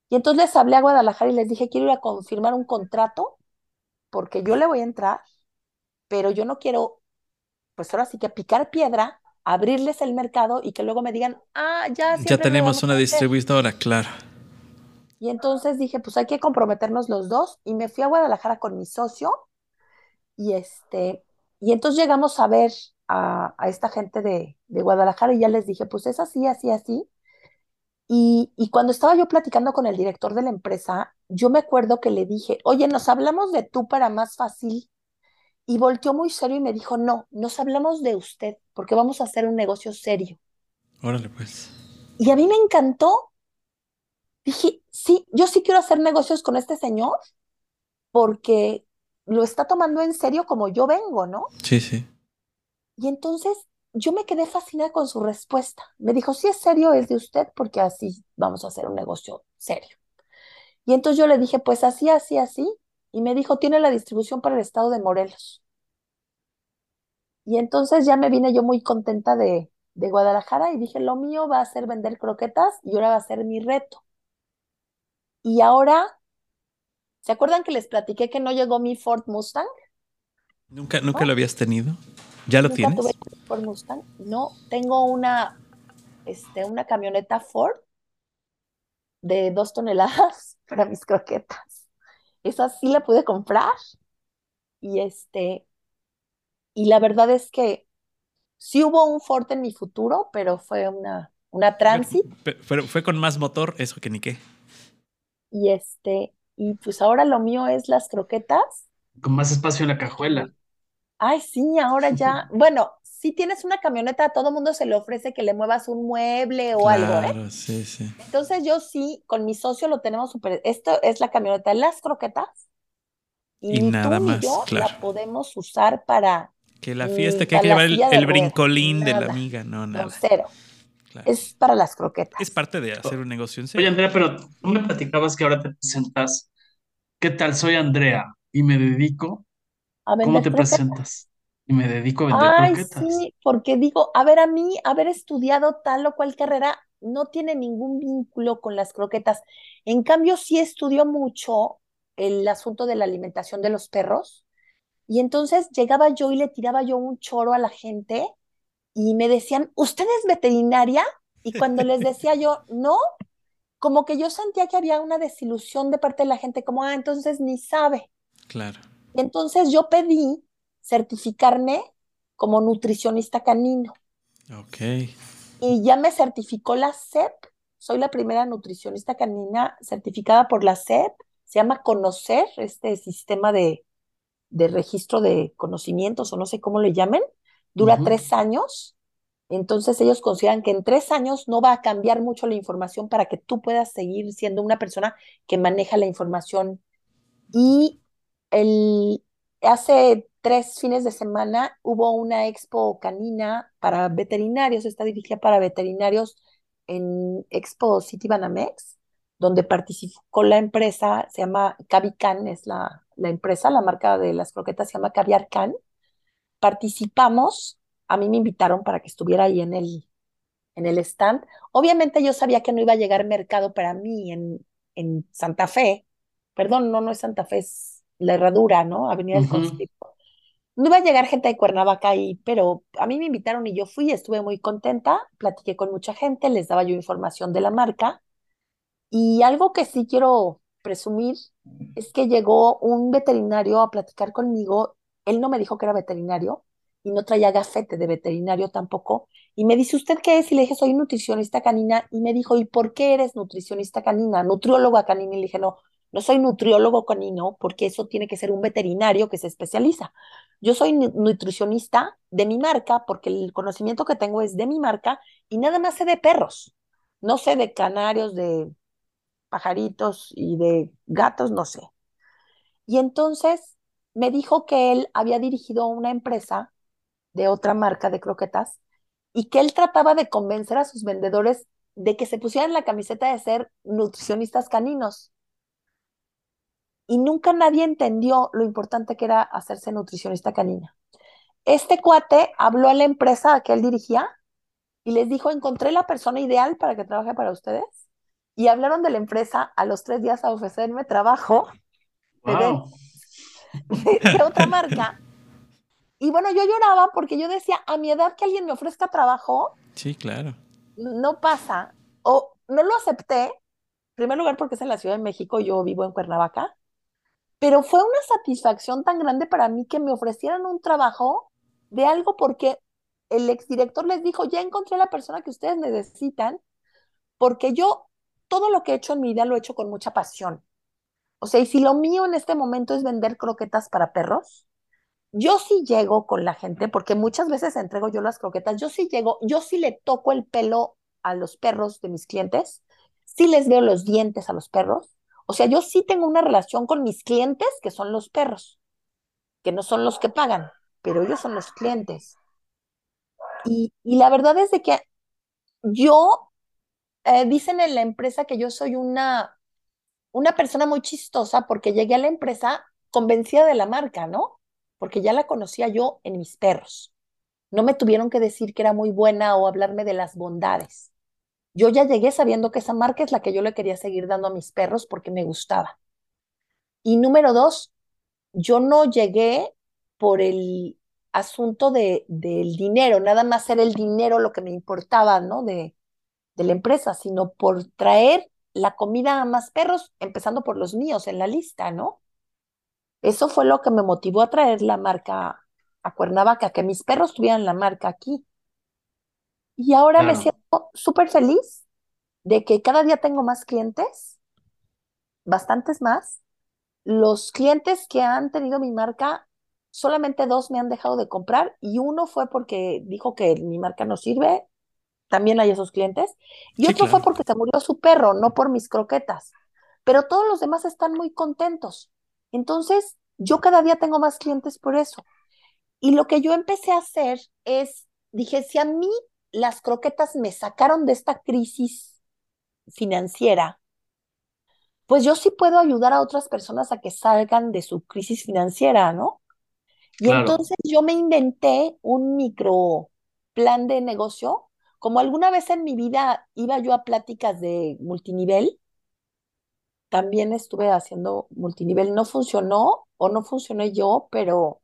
Y entonces les hablé a Guadalajara y les dije, quiero ir a confirmar un contrato porque yo le voy a entrar, pero yo no quiero, pues ahora sí que picar piedra, abrirles el mercado y que luego me digan, ah, ya Ya tenemos una hacer". distribuidora, claro. Y entonces dije, pues hay que comprometernos los dos. Y me fui a Guadalajara con mi socio. Y este, y entonces llegamos a ver a, a esta gente de, de Guadalajara y ya les dije, pues es así, así, así. Y, y cuando estaba yo platicando con el director de la empresa, yo me acuerdo que le dije, oye, nos hablamos de tú para más fácil. Y volteó muy serio y me dijo, no, nos hablamos de usted porque vamos a hacer un negocio serio. Órale, pues. Y a mí me encantó. Dije, sí, yo sí quiero hacer negocios con este señor porque lo está tomando en serio como yo vengo, ¿no? Sí, sí. Y entonces yo me quedé fascinada con su respuesta. Me dijo, si es serio, es de usted porque así vamos a hacer un negocio serio. Y entonces yo le dije, pues así, así, así. Y me dijo, tiene la distribución para el estado de Morelos. Y entonces ya me vine yo muy contenta de, de Guadalajara y dije, lo mío va a ser vender croquetas y ahora va a ser mi reto. Y ahora, ¿se acuerdan que les platiqué que no llegó mi Ford Mustang? ¿Nunca, nunca lo habías tenido? ¿Ya lo Nunca tienes? tuve Ford Mustang. No, tengo una, este, una camioneta Ford de dos toneladas para mis croquetas. Esa sí la pude comprar. Y este, y la verdad es que sí hubo un Ford en mi futuro, pero fue una, una Transit. Pe- Pero fue con más motor, eso que ni qué. Y este, y pues ahora lo mío es las croquetas. Con más espacio en la cajuela. Ay, sí, ahora ya. Bueno, si tienes una camioneta, a todo mundo se le ofrece que le muevas un mueble o algo, ¿eh? Claro, sí, sí. Entonces yo sí, con mi socio lo tenemos súper. Esto es la camioneta de las croquetas. Y, Y nada tú más, yo claro. la podemos usar para Que la fiesta, que hay que llevar el, ruedas, brincolín de la amiga. No, no, nada. cero. claro. Es para las croquetas. Es parte de hacer un negocio en Oye, serio. Andrea, pero tú me platicabas que ahora te presentas. ¿Qué tal? Soy Andrea y me dedico. A ¿Cómo te croquetas. presentas? Y me dedico a vender Ay, croquetas. sí, porque digo, a ver, a mí, haber estudiado tal o cual carrera no tiene ningún vínculo con las croquetas. En cambio, sí estudió mucho el asunto de la alimentación de los perros. Y entonces llegaba yo y le tiraba yo un choro a la gente y me decían, ¿usted es veterinaria? Y cuando les decía yo, no, como que yo sentía que había una desilusión de parte de la gente, como, ah, entonces ni sabe. Claro. Y entonces yo pedí certificarme como nutricionista canino Ok. y ya me certificó la SEP. Soy la primera nutricionista canina certificada por la SEP. Se llama Conocer, este sistema de, de registro de conocimientos o no sé cómo le llamen. Dura tres años. Entonces ellos consideran que en tres años no va a cambiar mucho la información para que tú puedas seguir siendo una persona que maneja la información. Y el, hace tres fines de semana hubo una expo canina para veterinarios, está dirigida para veterinarios en Expo City Banamex, donde participó la empresa, se llama Cavican, es la, la empresa, la marca de las croquetas se llama Caviar Can. Participamos, a mí me invitaron para que estuviera ahí en el, en el stand. Obviamente yo sabía que no iba a llegar mercado para mí en, en Santa Fe. Perdón, no, no es Santa Fe, es la Herradura, ¿no? Avenida del. No iba a llegar gente de Cuernavaca ahí, pero a mí me invitaron y yo fui, estuve muy contenta, platiqué con mucha gente, les daba yo información de la marca. Y algo que sí quiero presumir es que llegó un veterinario a platicar conmigo. Él no me dijo que era veterinario y no traía gafete de veterinario tampoco. Y me dice, ¿usted qué es? Y le dije, soy nutricionista canina. Y me dijo, ¿y por qué eres nutricionista canina? Nutrióloga canina. Y le dije, no, no soy nutriólogo canino porque eso tiene que ser un veterinario que se especializa. Yo soy nutricionista de mi marca porque el conocimiento que tengo es de mi marca y nada más sé de perros. No sé de canarios, de pajaritos y de gatos, no sé. Y entonces me dijo que él había dirigido una empresa de otra marca de croquetas y que él trataba de convencer a sus vendedores de que se pusieran la camiseta de ser nutricionistas caninos. Y nunca nadie entendió lo importante que era hacerse nutricionista canina. Este cuate habló a la empresa que él dirigía y les dijo, encontré la persona ideal para que trabaje para ustedes. Y hablaron de la empresa a los tres días a ofrecerme trabajo de, de otra marca. Y bueno, yo lloraba porque yo decía, a mi edad que alguien me ofrezca trabajo. Sí, claro. No pasa. O no lo acepté, en primer lugar porque es en la Ciudad de México, yo vivo en Cuernavaca, pero fue una satisfacción tan grande para mí que me ofrecieran un trabajo de algo porque el exdirector les dijo, ya encontré la persona que ustedes necesitan, porque yo todo lo que he hecho en mi vida lo he hecho con mucha pasión. O sea, y si lo mío en este momento es vender croquetas para perros, yo sí llego con la gente, porque muchas veces entrego yo las croquetas, yo sí llego, yo sí le toco el pelo a los perros de mis clientes, sí les veo los dientes a los perros, o sea, yo sí tengo una relación con mis clientes, que son los perros, que no son los que pagan, pero ellos son los clientes. Y, la verdad es de que yo, eh, dicen en la empresa que yo soy una, una persona muy chistosa porque llegué a la empresa convencida de la marca, ¿no? Porque ya la conocía yo en mis perros. No me tuvieron que decir que era muy buena o hablarme de las bondades. Yo ya llegué sabiendo que esa marca es la que yo le quería seguir dando a mis perros porque me gustaba. Y número dos, yo no llegué por el asunto de, del dinero, nada más era el dinero lo que me importaba, ¿no? De, de la empresa, sino por traer la comida a más perros, empezando por los míos en la lista, ¿no? Eso fue lo que me motivó a traer la marca a Cuernavaca, que mis perros tuvieran la marca aquí. Y ahora me siento súper feliz de que cada día tengo más clientes, bastantes más. Los clientes que han tenido mi marca, solamente dos me han dejado de comprar y uno fue porque dijo que mi marca no sirve, también hay esos clientes, y otro fue porque se murió su perro, no por mis croquetas. Pero todos los demás están muy contentos. Entonces, yo cada día tengo más clientes por eso. Y lo que yo empecé a hacer es, dije, si a mí las croquetas me sacaron de esta crisis financiera, pues yo sí puedo ayudar a otras personas a que salgan de su crisis financiera, ¿no? Y entonces yo me inventé un micro plan de negocio, como alguna vez en mi vida iba yo a pláticas de multinivel, también estuve haciendo multinivel, no funcionó o no funcioné yo, pero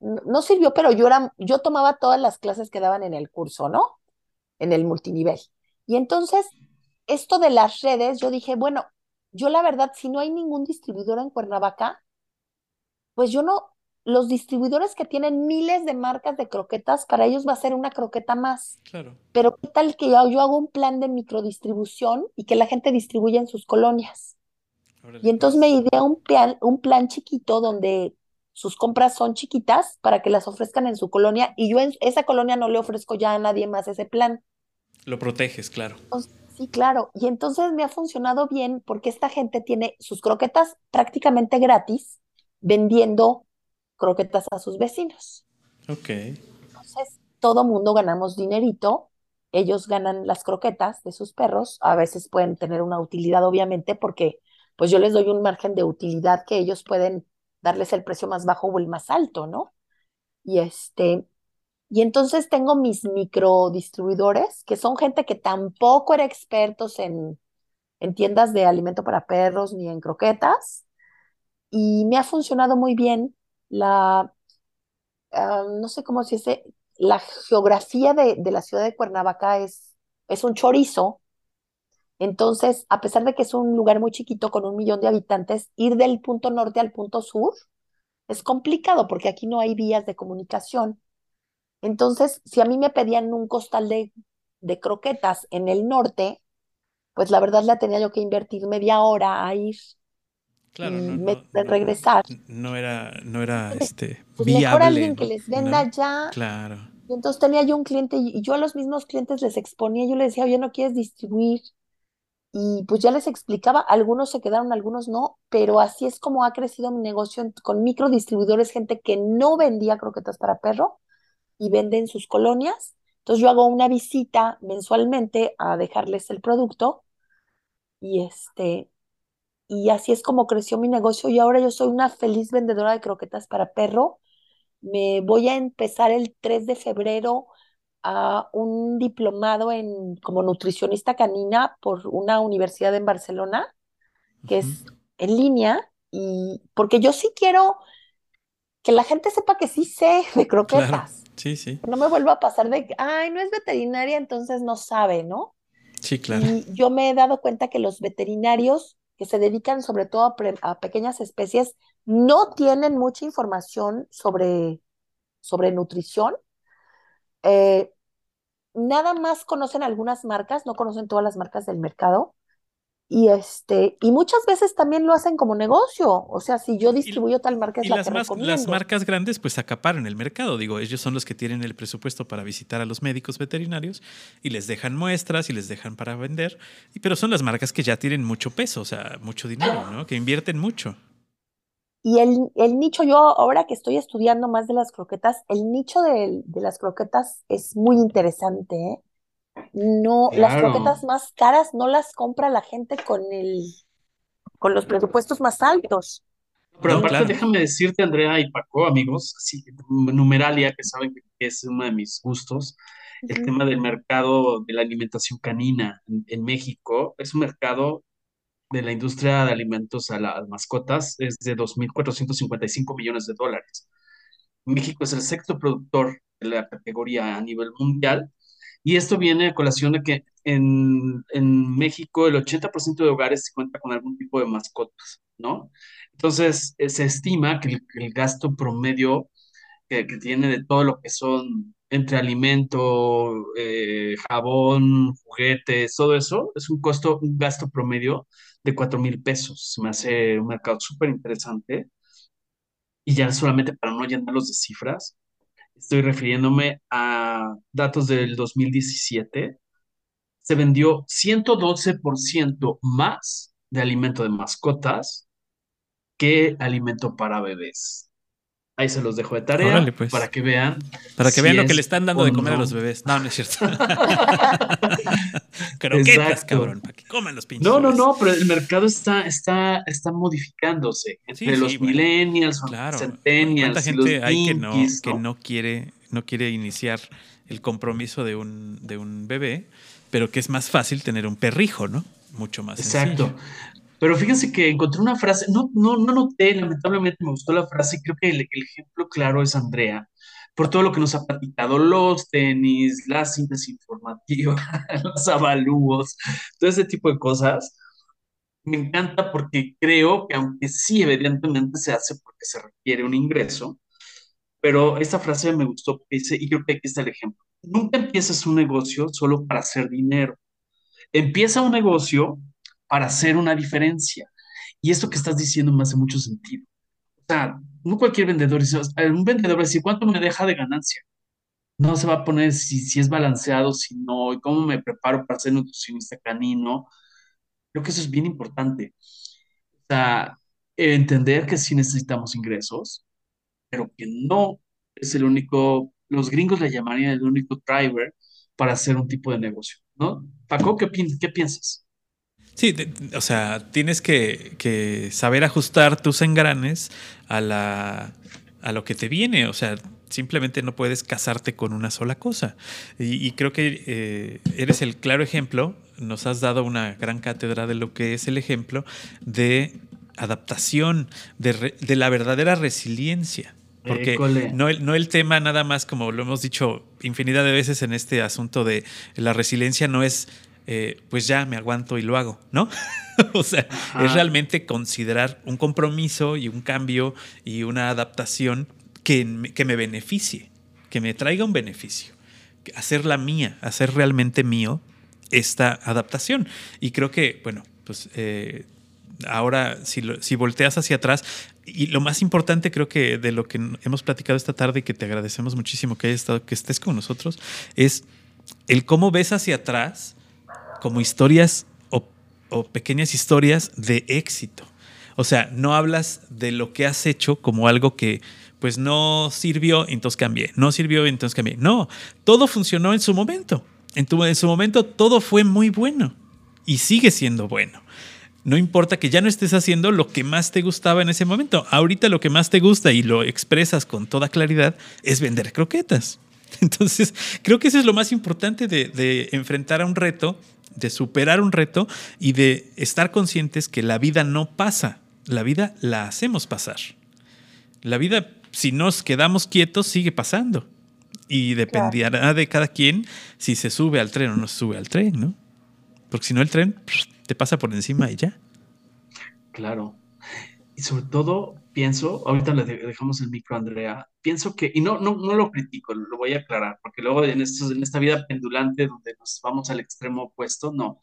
no, sirvió, pero yo era, yo tomaba todas las clases que daban en el curso, ¿no? En el multinivel. Y entonces, esto de las redes, yo dije, bueno, yo la verdad, si no hay ningún distribuidor en Cuernavaca, pues yo no, los distribuidores que tienen miles de marcas de croquetas, para ellos va a ser una croqueta más. Claro. Pero ¿qué tal que yo, yo hago un plan de microdistribución y que la gente distribuya en sus colonias? y entonces me pues. ideé un plan, un plan chiquito donde sus compras son chiquitas para que las ofrezcan en su colonia y yo en esa colonia no le ofrezco ya a nadie más ese plan. Lo proteges, claro. Sí, claro. Y entonces me ha funcionado bien porque esta gente tiene sus croquetas prácticamente gratis vendiendo croquetas a sus vecinos. Ok. Entonces, todo mundo ganamos dinerito. Ellos ganan las croquetas de sus perros. A veces pueden tener una utilidad, obviamente, porque pues yo les doy un margen de utilidad que ellos pueden darles el precio más bajo o el más alto, ¿no? Y este, y entonces tengo mis microdistribuidores, que son gente que tampoco era expertos en, en tiendas de alimento para perros ni en croquetas. Y me ha funcionado muy bien la, ah, no sé cómo se dice, la geografía de, de la ciudad de Cuernavaca es, es un chorizo. Entonces, a pesar de que es un lugar muy chiquito con un millón de habitantes, ir del punto norte al punto sur es complicado porque aquí no hay vías de comunicación. Entonces, si a mí me pedían un costal de, de croquetas en el norte, pues la verdad la tenía yo que invertir media hora a ir Claro, y no, me- no, no, regresar. no era, no era este, Pues mejor viable, alguien que les venda ya. claro. Y entonces tenía yo un cliente y yo a los mismos clientes les exponía, yo les decía, oye, ¿no quieres distribuir? Y pues ya les explicaba, algunos se quedaron, algunos no, pero así es como ha crecido mi negocio con microdistribuidores, gente que no vendía croquetas para perro y vende en sus colonias. Entonces yo hago una visita mensualmente a dejarles el producto y este, y así es como creció mi negocio y ahora yo soy una feliz vendedora de croquetas para perro. Me voy a empezar el 3 de febrero a un diplomado en como nutricionista canina por una universidad en Barcelona, que es en línea y porque yo sí quiero que la gente sepa que sí sé de Claro, croquetas. sí, sí, No me vuelva a pasar de que, ay, no es veterinaria, entonces no sabe, ¿no? sí, claro. Y yo me he dado cuenta que los veterinarios que se dedican sobre todo a, pre- a pequeñas especies no tienen mucha información sobre, sobre nutrición. Eh, nada más conocen algunas marcas, no conocen todas las marcas del mercado. Y este, y muchas veces también lo hacen como negocio. O sea, si yo Y, distribuyo tal marca es y la las, que más, las marcas grandes pues acaparan el mercado, digo, ellos son los que tienen el presupuesto para visitar a los médicos veterinarios y les dejan muestras y les dejan para vender, y- pero son las marcas que ya tienen mucho peso, o sea, mucho dinero, ¿no? Que invierten mucho. Y el, el nicho, yo ahora que estoy estudiando más de las croquetas, el nicho de, de las croquetas es muy interesante, ¿eh? No, las croquetas más caras no las compra la gente con el, con los presupuestos más altos. Pero No, aparte, claro. déjame decirte, Andrea y Paco, amigos, numeralia, que saben que es uno de mis gustos, el Ujú. tema del mercado de la alimentación canina en, en México es un mercado de la industria de alimentos a las mascotas, es de 2.455 millones de dólares. México es el sexto productor de la categoría a nivel mundial y esto viene a colación de que en, en México el 80% de hogares cuenta con algún tipo de mascotas, ¿no? Entonces, eh, se estima que el, gasto promedio que, que tiene de todo lo que son entre alimento, eh, jabón, juguetes, todo eso, es un costo, un gasto promedio de cuatro mil pesos. Me hace un mercado súper interesante. Y ya solamente para no llenarlos de cifras, estoy refiriéndome a datos del 2017. Se vendió 112% más de alimento de mascotas que alimento para bebés. Ahí se los dejo de tarea Órale, pues. para que vean. Para que si vean lo que le están dando de comer a no. los bebés. No, no es cierto. Croquetas, cabrón, para que coman los pinches No, no, no, pero el mercado está, está, está modificándose entre Sí, los sí, bueno, millennials, Claro. ¿Cuánta centennials y los hay que no, dinkies, que ¿no? no quiere, no quiere iniciar el compromiso de un, de un bebé, pero que es más fácil tener un perrijo, ¿no? Mucho más Exacto. Pero fíjense que encontré una frase, no, no, no noté, lamentablemente me gustó la frase, creo que el, ejemplo claro es Andrea, por todo lo que nos ha platicado, los tenis, la síntesis informativa, los avalúos, todo ese tipo de cosas. Me encanta porque creo que aunque sí, evidentemente se hace porque se requiere un ingreso, pero esta frase me gustó y creo que aquí está el ejemplo, nunca empieces un negocio solo para hacer dinero, empieza un negocio para hacer una diferencia. Y esto que estás diciendo me hace mucho sentido. O sea, no cualquier vendedor un vendedor va a decir, ¿cuánto me deja de ganancia? No se va a poner si, si es balanceado, si no, y cómo me preparo para ser nutricionista canino. Creo que eso es bien importante. O sea, entender que sí necesitamos ingresos, pero que no es el único, los gringos le llamarían el único driver para hacer un tipo de negocio, ¿no? Paco, ¿qué, piensas? Sí, o sea, tienes que, saber ajustar tus engranes a, lo que te viene. O sea, simplemente no puedes casarte con una sola cosa. Y, creo que eh, eres el claro ejemplo, nos has dado una gran cátedra de lo que es el ejemplo de adaptación, de, de la verdadera resiliencia. Porque no el, no el tema nada más, como lo hemos dicho infinidad de veces en este asunto de la resiliencia, no es, eh, pues ya me aguanto y lo hago, ¿no? o sea, es realmente considerar un compromiso y un cambio y una adaptación que, que me beneficie, que me traiga un beneficio, hacerla mía, hacer realmente mío esta adaptación. Y creo que, bueno, pues eh, ahora si, si volteas hacia atrás, y lo más importante creo que de lo que hemos platicado esta tarde y que te agradecemos muchísimo que hayas estado, que estés con nosotros, es el cómo ves hacia atrás como historias o, pequeñas historias de éxito. O sea, no hablas de lo que has hecho como algo que pues no sirvió, entonces cambié, no sirvió, entonces cambié. No, todo funcionó en su momento. En su momento todo fue muy bueno y sigue siendo bueno. No importa que ya no estés haciendo lo que más te gustaba en ese momento. Ahorita lo que más te gusta y lo expresas con toda claridad es vender croquetas. Entonces, creo que eso es lo más importante de, de, enfrentar a un reto, de superar un reto y de estar conscientes que la vida no pasa, la vida la hacemos pasar. La vida, si nos quedamos quietos, sigue pasando. Y dependerá de cada quien si se sube al tren o no se sube al tren, ¿no? Porque si no, el tren te pasa por encima y ya. Claro. Y sobre todo, pienso, ahorita le dejamos el micro a Andrea, pienso que, y no, no, no lo critico, lo voy a aclarar, porque luego en, en esta vida pendulante donde nos vamos al extremo opuesto, no.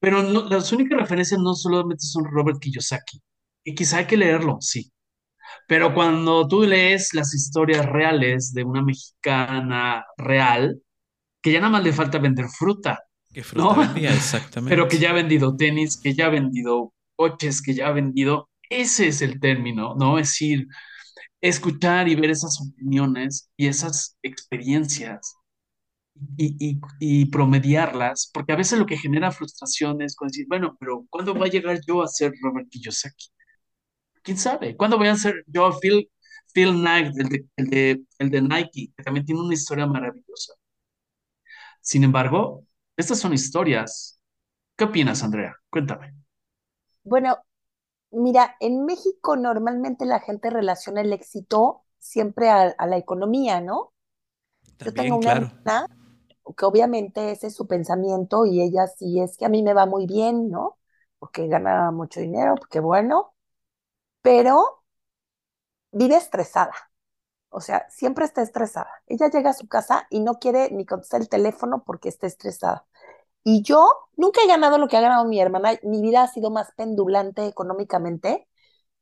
Pero las únicas referencias no solamente son Robert Kiyosaki, y quizá hay que leerlo, sí. Pero cuando tú lees las historias reales de una mexicana real, que ya nada más le falta vender fruta, ¿Qué fruta vendía? Exactamente. Pero que ya ha vendido tenis, que ya ha vendido coches, que ya ha vendido. Ese es el término, ¿no? Es decir, escuchar y ver esas opiniones y esas experiencias y, y, promediarlas, porque a veces lo que genera frustración es decir, bueno, pero ¿cuándo va a llegar yo a ser Robert Kiyosaki? ¿Quién sabe? ¿Cuándo voy a ser yo Phil, Phil Knight, el de, el, de, el de Nike, que también tiene una historia maravillosa? Sin embargo, estas son historias. ¿Qué opinas, Andrea? Cuéntame. Bueno, mira, en México normalmente la gente relaciona el éxito siempre a, la economía, ¿no? Yo tengo una hermana que obviamente ese es su pensamiento y ella sí es que a mí me va muy bien, ¿no? Porque gana mucho dinero, porque bueno, pero vive estresada. O sea, siempre está estresada. Ella llega a su casa y no quiere ni contestar el teléfono porque está estresada. Y yo nunca he ganado lo que ha ganado mi hermana. Mi vida ha sido más pendulante económicamente,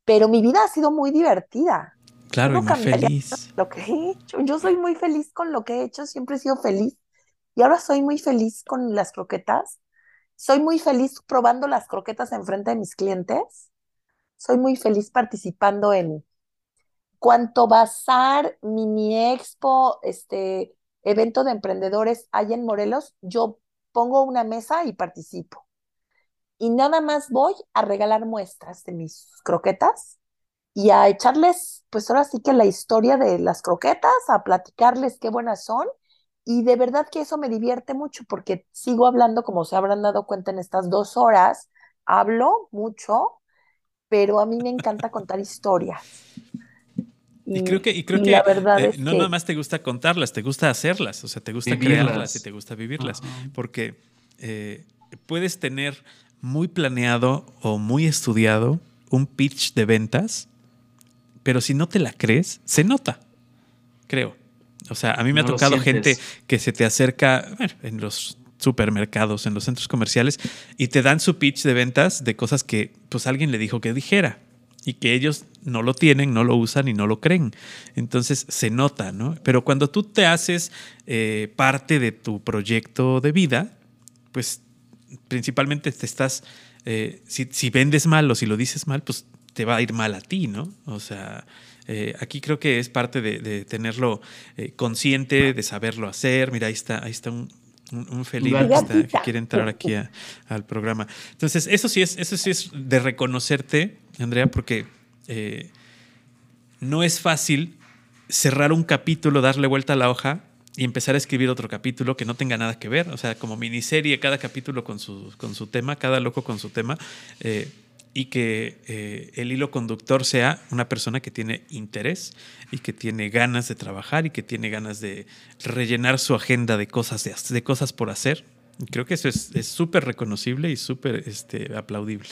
pero mi vida ha sido muy divertida. Claro, y muy feliz. Lo que he hecho. Yo soy muy feliz con lo que he hecho, siempre he sido feliz. Y ahora soy muy feliz con las croquetas. Soy muy feliz probando las croquetas en frente de mis clientes. Soy muy feliz participando en cuanto bazar, mini expo, este evento de emprendedores hay en Morelos, yo pongo una mesa y participo. Y nada más voy a regalar muestras de mis croquetas y a echarles, pues ahora sí que la historia de las croquetas, a platicarles qué buenas son. Y de verdad que eso me divierte mucho porque sigo hablando, como se habrán dado cuenta en estas dos horas, hablo mucho, pero a mí me encanta contar historias. Y, creo que, y creo que eh, no nada más te gusta contarlas, te gusta hacerlas, o sea, te gusta crearlas y te gusta vivirlas, porque eh, puedes tener muy planeado o muy estudiado un pitch de ventas, pero si no te la crees, se nota, creo. O sea, a mí me ha tocado gente que se te acerca en los supermercados, en los centros comerciales, y te dan su pitch de ventas de cosas que pues alguien le dijo que dijera y que ellos no lo tienen, no lo usan y no lo creen. Entonces se nota, ¿no? Pero cuando tú te haces eh, parte de tu proyecto de vida, pues principalmente te estás, eh, si, vendes mal o si lo dices mal, pues te va a ir mal a ti, ¿no? O sea, Eh, aquí creo que es parte de, tenerlo consciente, de saberlo hacer. Mira, ahí está, ahí está un, un, felino que, quiere entrar aquí al programa. Entonces, eso sí es, eso sí es de reconocerte, Andrea, porque eh, no es fácil cerrar un capítulo, darle vuelta a la hoja y empezar a escribir otro capítulo que no tenga nada que ver. O sea, como miniserie, cada capítulo con su, con su tema, cada loco con su tema. Eh, y que eh, el hilo conductor sea una persona que tiene interés y que tiene ganas de trabajar y que tiene ganas de rellenar su agenda de cosas, de, cosas por hacer. creo que eso es súper reconocible y súper este, aplaudible.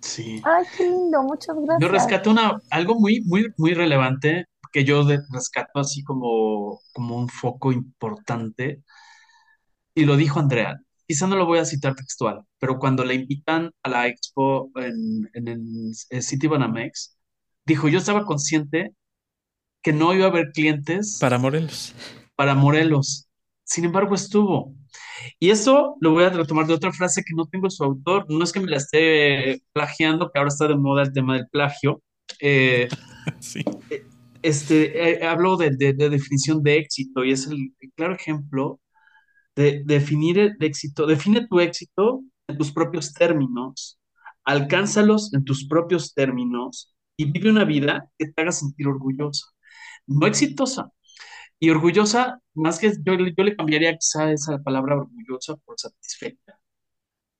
Sí. Ay, qué lindo, muchas gracias. Yo rescato una, algo muy, muy, muy relevante que yo rescato así como, como un foco importante. Y lo dijo Andrea, quizá no lo voy a citar textual, pero cuando le invitan a la expo en, el City Banamex, dijo, yo estaba consciente que no iba a haber clientes para Morelos. Para Morelos. Sin embargo, estuvo. Y eso lo voy a retomar de otra frase que no tengo su autor. No es que me la esté plagiando, que ahora está de moda el tema del plagio. Eh, sí. Eh, este, eh, hablo de, de, definición de éxito y es el claro ejemplo de definir el éxito, define tu éxito en tus propios términos, alcánzalos en tus propios términos y vive una vida que te haga sentir orgullosa, no exitosa. Y orgullosa, más que yo, yo le cambiaría quizá esa palabra orgullosa por satisfecha,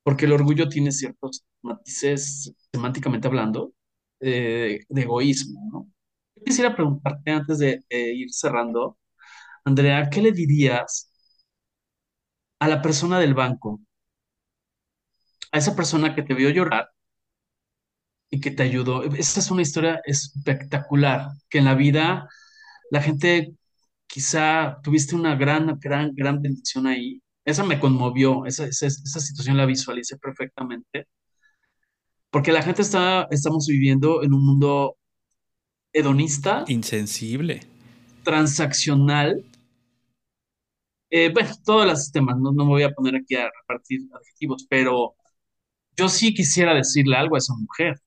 porque el orgullo tiene ciertos matices, semánticamente hablando, eh, de egoísmo. Yo quisiera preguntarte antes de ir cerrando, Andrea, ¿qué le dirías a la persona del banco, a esa persona que te vio llorar y que te ayudó. Esta es una historia espectacular, que en la vida la gente quizá tuviste una gran, gran, gran bendición ahí. Esa me conmovió, esa, esa, situación la visualicé perfectamente, porque la gente está, estamos viviendo en un mundo hedonista. Insensible. Transaccional eh, bueno, todos los temas, no, no me voy a poner aquí a repartir adjetivos, pero yo sí quisiera decirle algo a esa mujer.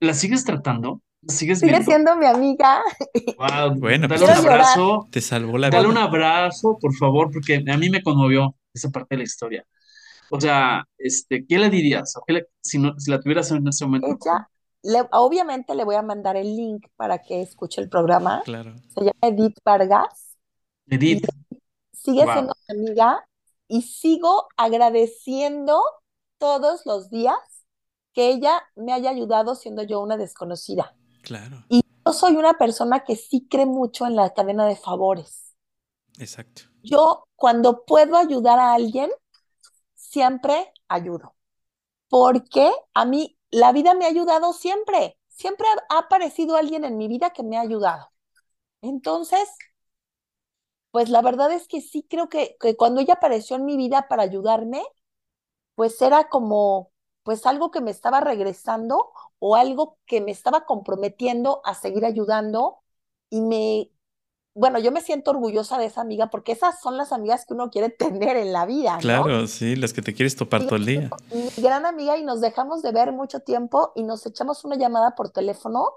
¿La sigues tratando? ¿La sigues Sigue siendo mi amiga. bueno, dale pues un abrazo. Te salvó la vida. Dale un abrazo, por favor, porque a mí me conmovió esa parte de la historia. O sea, este, ¿qué le dirías? si, no, si la tuvieras en ese momento. Ella, obviamente le voy a mandar el link para que escuche el programa. Claro. Se llama Edith Vargas. Edith sigue siendo mi amiga y sigo agradeciendo todos los días que ella me haya ayudado siendo yo una desconocida. Claro. Y yo soy una persona que sí cree mucho en la cadena de favores. Exacto. Yo cuando puedo ayudar a alguien, siempre ayudo. Porque a mí la vida me ha ayudado siempre. Siempre ha aparecido alguien en mi vida que me ha ayudado. Entonces, pues la verdad es que sí creo que, cuando ella apareció en mi vida para ayudarme, pues era como, pues algo que me estaba regresando o algo que me estaba comprometiendo a seguir ayudando y me, bueno, yo me siento orgullosa de esa amiga porque esas son las amigas que uno quiere tener en la vida. Claro, sí, las que te quieres topar todo el día. Mi gran amiga y nos dejamos de ver mucho tiempo y nos echamos una llamada por teléfono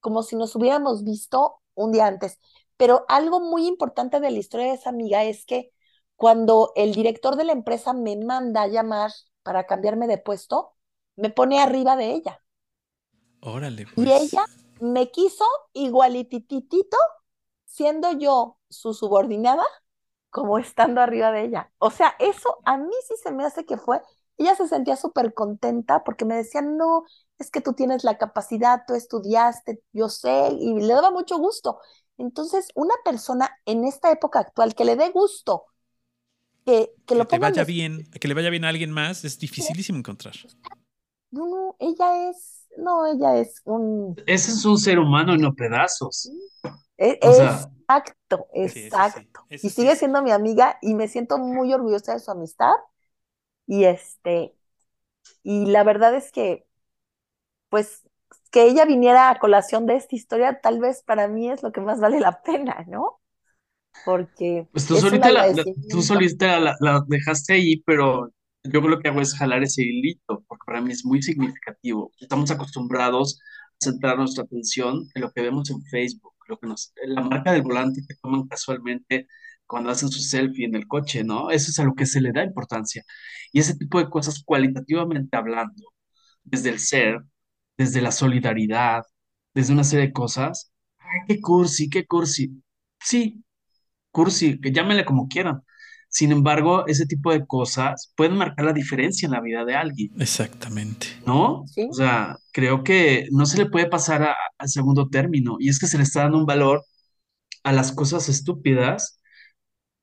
como si nos hubiéramos visto un día antes. Pero algo muy importante de la historia de esa amiga es que cuando el director de la empresa me manda a llamar para cambiarme de puesto, me pone arriba de ella. Órale. Y pues. ella me quiso igualititito, siendo yo su subordinada, como estando arriba de ella. O sea, eso a mí sí se me hace que fue. Ella se sentía súper contenta porque me decía, no, es que tú tienes la capacidad, tú estudiaste, yo sé, y le daba mucho gusto. Entonces, una persona en esta época actual que le dé gusto, que, que, lo que vaya bien, que le vaya bien a alguien más, es dificilísimo encontrar. No, no, ella es, no, ella es un... Ese es un ser humano en no pedazos. Exacto, exacto. y sigue siendo mi amiga y me siento muy orgullosa de su amistad. Y este, y la verdad es que, pues, que ella viniera a colación de esta historia, tal vez para mí es lo que más vale la pena, ¿no? Porque. Pues tú solita, la, tú solita la, dejaste ahí, pero yo lo que hago es jalar ese hilito, porque para mí es muy significativo. Estamos acostumbrados a centrar nuestra atención en lo que vemos en Facebook, lo que nos, la marca del volante que toman casualmente cuando hacen su selfie en el coche, ¿no? Eso es a lo que se le da importancia. Y ese tipo de cosas cualitativamente hablando, desde el ser, desde la solidaridad, desde una serie de cosas, ¡ay, qué cursi, qué cursi! Sí, cursi, que llámenle como quieran. Sin embargo, ese tipo de cosas pueden marcar la diferencia en la vida de alguien, Exactamente. ¿no? Sí. O sea, creo que no se le puede pasar a- al segundo término y es que se le está dando un valor a las cosas estúpidas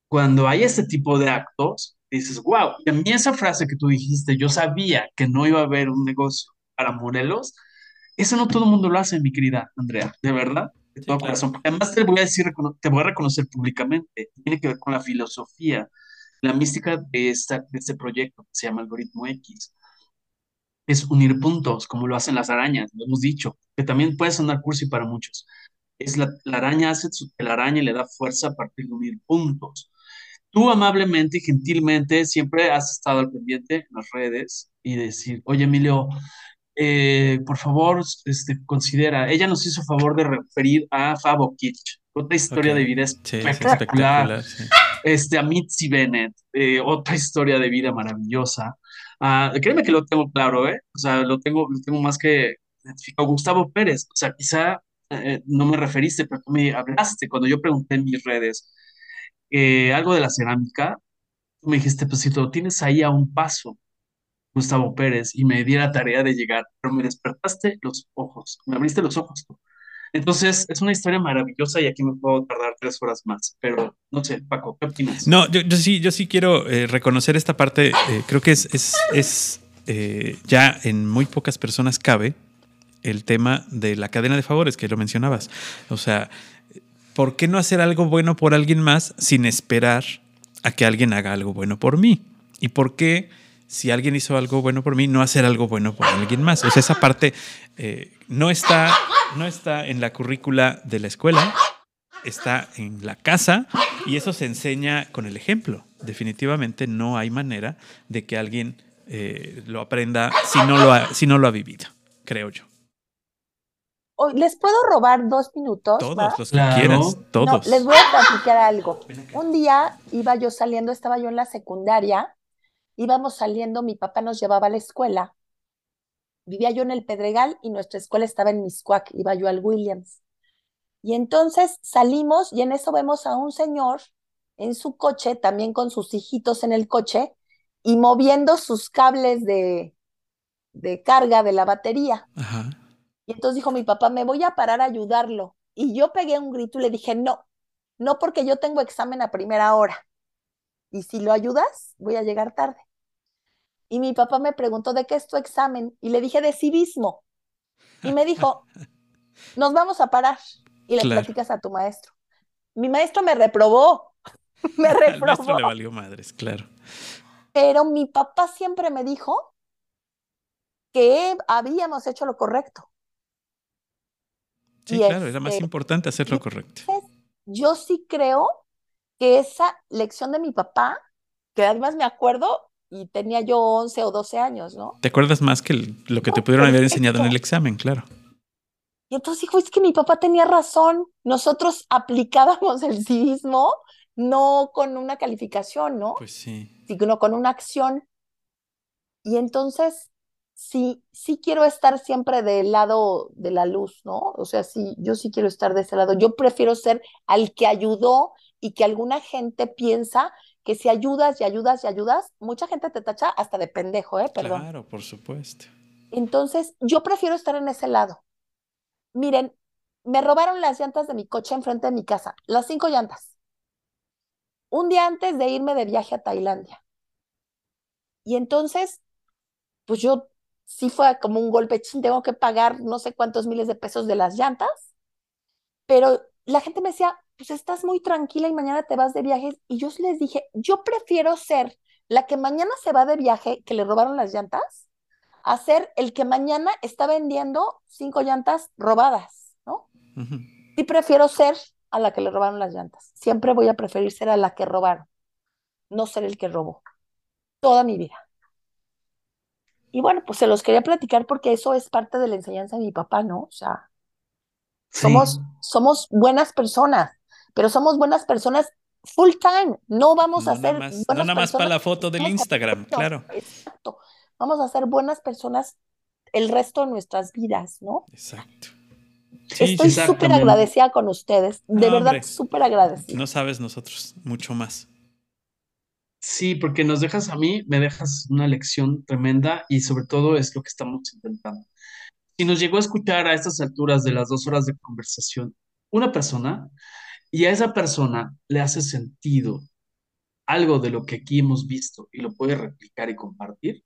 cuando hay este tipo de actos, dices, wow, y a mí esa frase que tú dijiste, yo sabía que no iba a haber un negocio para Morelos, eso no todo el mundo lo hace, mi querida Andrea, de verdad, de Sí, todo claro. corazón. Además te voy a decir, te voy a reconocer públicamente, tiene que ver con la filosofía, la mística de, esta, de este proyecto que se llama Algoritmo X. Es unir puntos, como lo hacen las arañas, lo hemos dicho, que también puede sonar cursi para muchos. Es la, la araña hace su telaraña y le da fuerza a partir de unir puntos. Tú amablemente y gentilmente siempre has estado al pendiente en las redes y decir, oye Emilio, eh, por favor, este, considera, ella nos hizo favor de referir a Fabo Kitsch, otra historia de vida sí, espectacular, sí. este, a Mitzi Bennett, eh, otra historia de vida maravillosa. Ah, créeme que lo tengo claro, ¿eh? O sea, lo tengo, lo tengo más que identificado. Gustavo Pérez, o sea, quizá eh, no me referiste, pero tú me hablaste cuando yo pregunté en mis redes eh, algo de la cerámica, tú me dijiste, pues si lo tienes ahí a un paso, Gustavo Pérez, y me di la tarea de llegar, pero me despertaste los ojos, me abriste los ojos. Entonces, es una historia maravillosa y aquí me puedo tardar tres horas más, pero no sé, Paco, ¿qué opinas? No, yo, yo sí, yo sí quiero eh, reconocer esta parte. eh, creo que es, es, es, eh, ya en muy pocas personas cabe el tema de la cadena de favores que lo mencionabas. O sea, ¿por qué no hacer algo bueno por alguien más sin esperar a que alguien haga algo bueno por mí? ¿Y por qué si alguien hizo algo bueno por mí, no hacer algo bueno por alguien más? O sea, esa parte eh, no, está, no está en la currícula de la escuela, está en la casa y eso se enseña con el ejemplo. Definitivamente no hay manera de que alguien eh, lo aprenda si no lo, ha, si no lo ha vivido, creo yo. Hoy, ¿Les puedo robar dos minutos? Todos los que Claro. quieras, No, todos. les voy a platicar algo. Un día iba yo saliendo, estaba yo en la secundaria, íbamos saliendo, mi papá nos llevaba a la escuela. Vivía yo en el Pedregal y nuestra escuela estaba en Miscuac, iba yo al Williams. Y entonces salimos y en eso vemos a un señor en su coche, también con sus hijitos en el coche, y moviendo sus cables de, de carga de la batería. Ajá. Y entonces dijo mi papá, me voy a parar a ayudarlo. Y yo pegué un grito y le dije, no, no porque yo tengo examen a primera hora. Y si lo ayudas, voy a llegar tarde. Y mi papá me preguntó, ¿de qué es tu examen? Y le dije, de civismo. Y me dijo, nos vamos a parar y le Claro. platicas a tu maestro. Mi maestro me reprobó, me Al maestro reprobó. le valió madres, claro. Pero mi papá siempre me dijo que habíamos hecho lo correcto. Sí, Y claro, era más este, importante hacer lo correcto. Yo sí creo que esa lección de mi papá, que además me acuerdo y tenía yo 11 o 12 años, ¿no? ¿Te acuerdas más que lo que te No, pudieron haber enseñado en el examen? Claro. Y entonces dijo, es que mi papá tenía razón, nosotros aplicábamos el civismo no con una calificación, ¿no? Pues sí. Sino con una acción. Y entonces, sí, sí quiero estar siempre del lado de la luz, ¿no? O sea, sí, yo sí quiero estar de ese lado. Yo prefiero ser al que ayudó y que alguna gente piensa que si ayudas y ayudas y ayudas, mucha gente te tacha hasta de pendejo, ¿eh? Perdón. Claro, por supuesto. Entonces, yo prefiero estar en ese lado. Miren, me robaron las llantas de mi coche enfrente de mi casa, las cinco llantas. Un día antes de irme de viaje a Tailandia. Y entonces, pues yo sí fue como un golpe, chin, tengo que pagar no sé cuántos miles de pesos de las llantas, pero la gente me decía, pues estás muy tranquila y mañana te vas de viaje. Y yo les dije, yo prefiero ser la que mañana se va de viaje, que le robaron las llantas, a ser el que mañana está vendiendo cinco llantas robadas, ¿no? Sí prefiero ser a la que le robaron las llantas. Siempre voy a preferir ser a la que robaron, no ser el que robó. Toda mi vida. y bueno, pues se los quería platicar porque eso es parte de la enseñanza de mi papá, ¿no? O sea, somos, somos buenas personas, pero somos buenas personas full time. No vamos a No ser más, no buenas nada más para la foto del Instagram, No, claro. exacto. Vamos a ser buenas personas el resto de nuestras vidas, ¿no? Exacto. Sí, Estoy súper agradecida con ustedes, de No, verdad, súper agradecida. no sabes nosotros mucho más. sí, porque nos dejas a mí, me dejas una lección tremenda y sobre todo es lo que estamos intentando. Si nos llegó a escuchar a estas alturas de las dos horas de conversación una persona y a esa persona le hace sentido algo de lo que aquí hemos visto y lo puede replicar y compartir,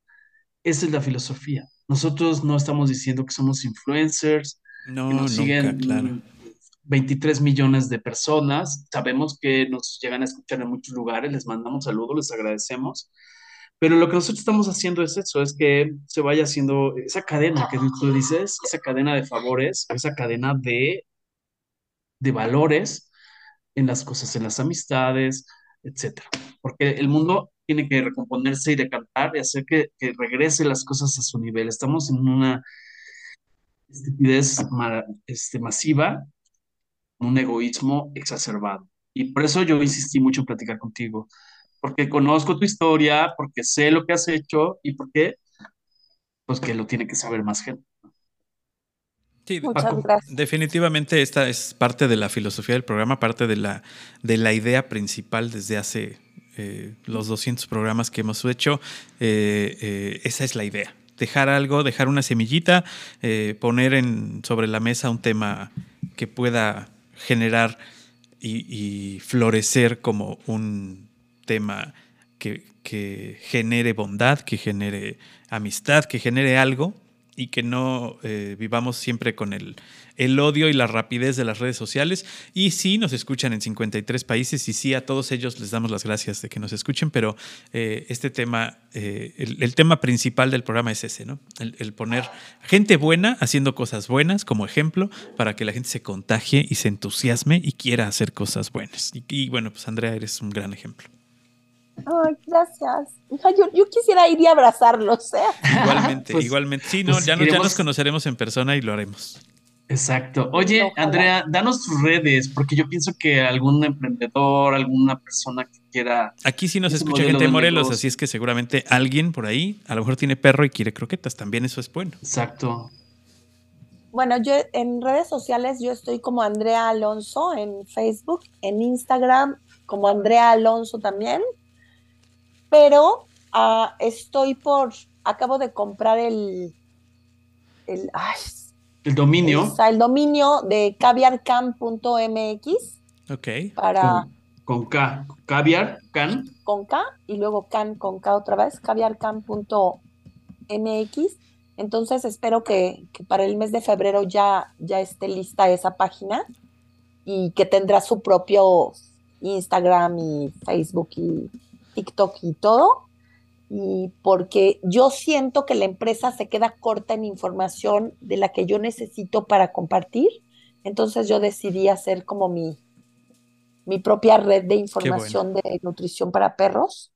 esa es la filosofía. Nosotros no estamos diciendo que somos influencers, que No, nos nunca, siguen claro. mm, 23 millones de personas. Sabemos que nos llegan a escuchar en muchos lugares, les mandamos saludos, les agradecemos. Pero lo que nosotros estamos haciendo es eso, es que se vaya haciendo esa cadena que tú dices, esa cadena de favores, esa cadena de, de valores en las cosas, en las amistades, etcétera. Porque el mundo tiene que recomponerse y decantar y hacer que, que regrese las cosas a su nivel. Estamos en una estupidez este, masiva, un egoísmo exacerbado. Y por eso yo insistí mucho en platicar contigo, porque conozco tu historia, porque sé lo que has hecho y porque, pues que lo tiene que saber más gente. Sí, de- Muchas Paco. gracias. definitivamente esta es parte de la filosofía del programa, parte de la, de la idea principal desde hace eh, los 200 programas que hemos hecho. Eh, eh, esa es la idea. Dejar algo, dejar una semillita, poner en, sobre la mesa un tema que pueda generar y, y florecer como un tema que, que genere bondad, que genere amistad, que genere algo y que no eh, vivamos siempre con el, el odio y la rapidez de las redes sociales. Y sí, nos escuchan en 53 países y sí, a todos ellos les damos las gracias de que nos escuchen, pero eh, este tema, eh, el, tema principal del programa es ese, ¿no? El, poner gente buena haciendo cosas buenas como ejemplo para que la gente se contagie y se entusiasme y quiera hacer cosas buenas. Y bueno, pues Andrea, eres un gran ejemplo. Ay, gracias. Hija, Yo, yo quisiera ir y abrazarlos, ¿eh? Igualmente, Pues- igualmente. Sí, no, pues ya, nos, ya nos conoceremos en persona y lo haremos. Exacto. Oye, Ojalá. Andrea, danos tus redes, porque yo pienso que algún emprendedor, alguna persona que quiera Aquí sí nos escucha gente de de Morelos, negocio. así es que seguramente alguien por ahí a lo mejor tiene perro y quiere croquetas. También eso es bueno. Exacto. Bueno, yo en redes sociales yo estoy como Andrea Alonso en Facebook, en Instagram como Andrea Alonso también, pero ah, estoy por, acabo de comprar el, el, ay, El dominio está el dominio de caviarcam.mx Ok. para con, con K, caviar, can. con K y luego can con K otra vez, caviarcam.mx. Entonces espero que, que para el mes de febrero ya, ya esté lista esa página y que tendrá su propio Instagram y Facebook y TikTok y todo. Y porque yo siento que la empresa se queda corta en información de la que yo necesito para compartir. Entonces yo decidí hacer como mi, mi propia red de información de nutrición para perros.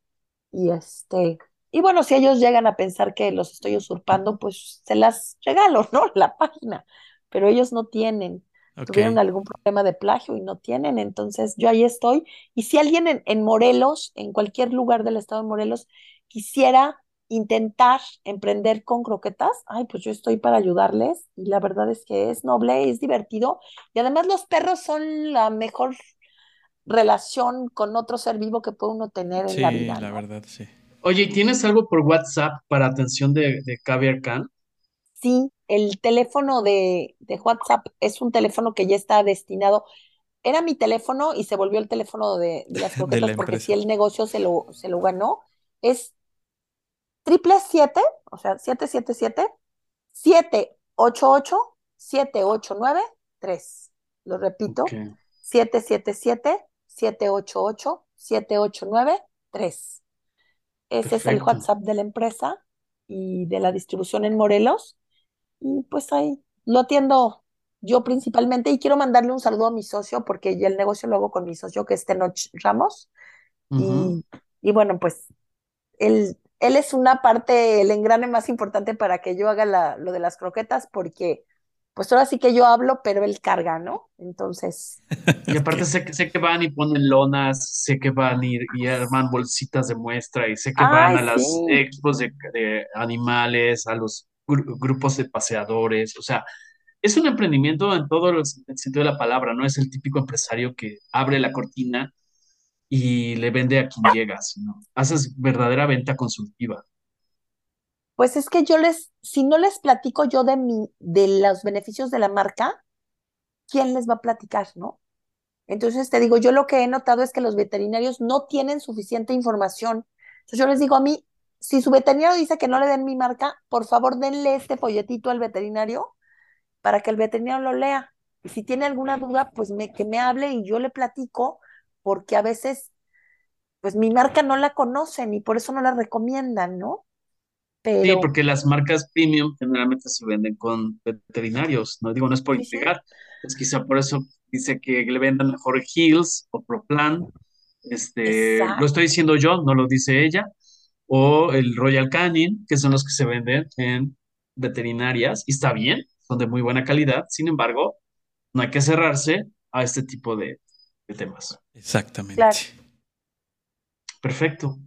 Y este, y bueno, si ellos llegan a pensar que los estoy usurpando, pues se las regalo, ¿no? La página. Pero ellos no tienen, tuvieron algún problema de plagio y no tienen. Entonces yo ahí estoy. Y si alguien en, en Morelos, en cualquier lugar del estado de Morelos, quisiera intentar emprender con croquetas, ay, pues yo estoy para ayudarles. Y la verdad es que es noble, es divertido. Y además los perros son la mejor relación con otro ser vivo que puede uno tener en Sí, la vida, la ¿no? verdad, sí. Oye, ¿y ¿tienes algo por WhatsApp para atención de, de Caviar Can? Sí, el teléfono de, de WhatsApp es un teléfono que ya está destinado. Era mi teléfono y se volvió el teléfono de, de las De la croquetas porque si el negocio se lo, se lo ganó. Es triple siete, o sea, siete siete siete, siete ocho ocho, siete ocho nueve tres. Lo repito, siete siete siete, siete ocho ocho, siete ocho nueve tres. Ese es el. WhatsApp de la empresa y de la distribución en Morelos. Y pues ahí lo atiendo yo principalmente y quiero mandarle un saludo a mi socio porque ya el negocio lo hago con mi socio que es Tenoch Ramos. Y, y bueno, pues él él es una parte, el engrane más importante para que yo haga la, lo de las croquetas, porque pues ahora sí que yo hablo, pero él carga, ¿no? Entonces. Y aparte sé, que, sé que van y ponen lonas, sé que van y, y arman bolsitas de muestra, y sé que van a las expos de, animales, a los grupos de paseadores, o sea, es un emprendimiento en todo el sentido de la palabra, no es el típico empresario que abre la cortina y le vende a quien llega, sino haces verdadera venta consultiva. Pues es que yo les, si no les platico yo de mi, de los beneficios de la marca, ¿quién les va a platicar, no? Entonces te digo, yo lo que he notado es que los veterinarios no tienen suficiente información. Entonces yo les digo a mí, si su veterinario dice que no le den mi marca, por favor denle este folletito al veterinario para que el veterinario lo lea. Y si tiene alguna duda, pues me, que me hable y yo le platico, porque a veces, pues mi marca no la conocen y por eso no la recomiendan, ¿no? Sí, porque las marcas premium generalmente se venden con veterinarios, no digo, no es por integrar, es quizá por eso dice que le vendan mejor Hills o Proplan, este, lo estoy diciendo yo, no lo dice ella, o el Royal Canin, que son los que se venden en veterinarias, y está bien, son de muy buena calidad, sin embargo, no hay que cerrarse a este tipo de, temas. Exactamente. Perfecto.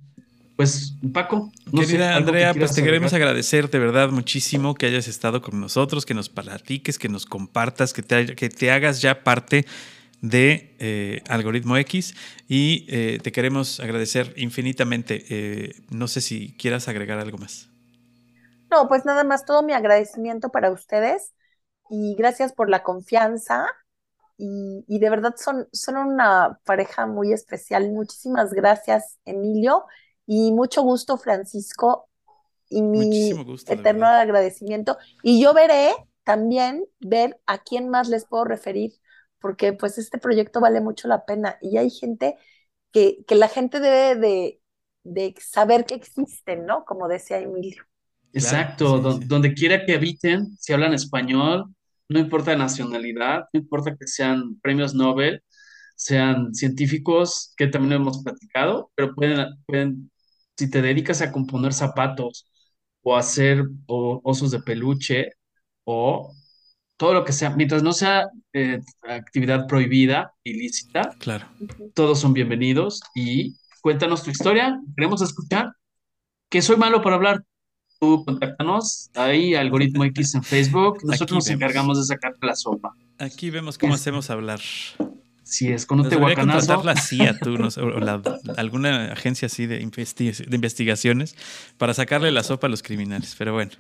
Pues, Paco. Querida Andrea, pues te queremos agradecer de verdad muchísimo que hayas estado con nosotros, que nos platiques, que nos compartas, que te, que te hagas ya parte de eh, Algoritmo X y eh, te queremos agradecer infinitamente. Eh, no sé si quieras agregar algo más. No, pues nada más todo mi agradecimiento para ustedes y gracias por la confianza y, y de verdad son, son una pareja muy especial. Muchísimas gracias, Emilio. Y mucho gusto, Francisco, y mi eterno agradecimiento. Y yo veré también ver a quién más les puedo referir, porque pues este proyecto vale mucho la pena y hay gente que, que la gente debe de, de saber que existen, ¿no? Como decía Emilio. Exacto, donde quiera que habiten, si hablan español, no importa la nacionalidad, no importa que sean premios Nobel, sean científicos, que también hemos platicado, pero pueden, pueden si te dedicas a componer zapatos o hacer osos de peluche o todo lo que sea, mientras no sea eh, actividad prohibida, ilícita, claro. todos son bienvenidos y cuéntanos tu historia, queremos escuchar, que soy malo para hablar, tú contáctanos, ahí Algoritmo X en Facebook, nosotros nos encargamos de sacarte la sopa. Aquí vemos cómo hacemos hablar. Si es con un tehuacanazo. la CIA, tú, o alguna agencia así de, de, investigaciones para sacarle la sopa a los criminales. Pero bueno,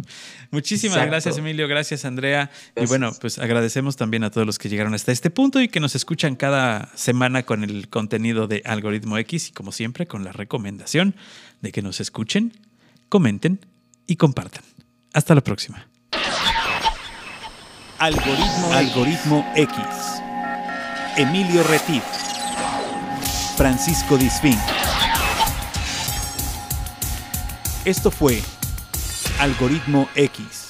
muchísimas gracias, Emilio. Gracias, Andrea. Y bueno, pues agradecemos también a todos los que llegaron hasta este punto y que nos escuchan cada semana con el contenido de Algoritmo X y, como siempre, con la recomendación de que nos escuchen, comenten y compartan. Hasta la próxima. Algoritmo, Algoritmo X. Emilio Retif, Francisco Disfín. Esto fue Algoritmo X.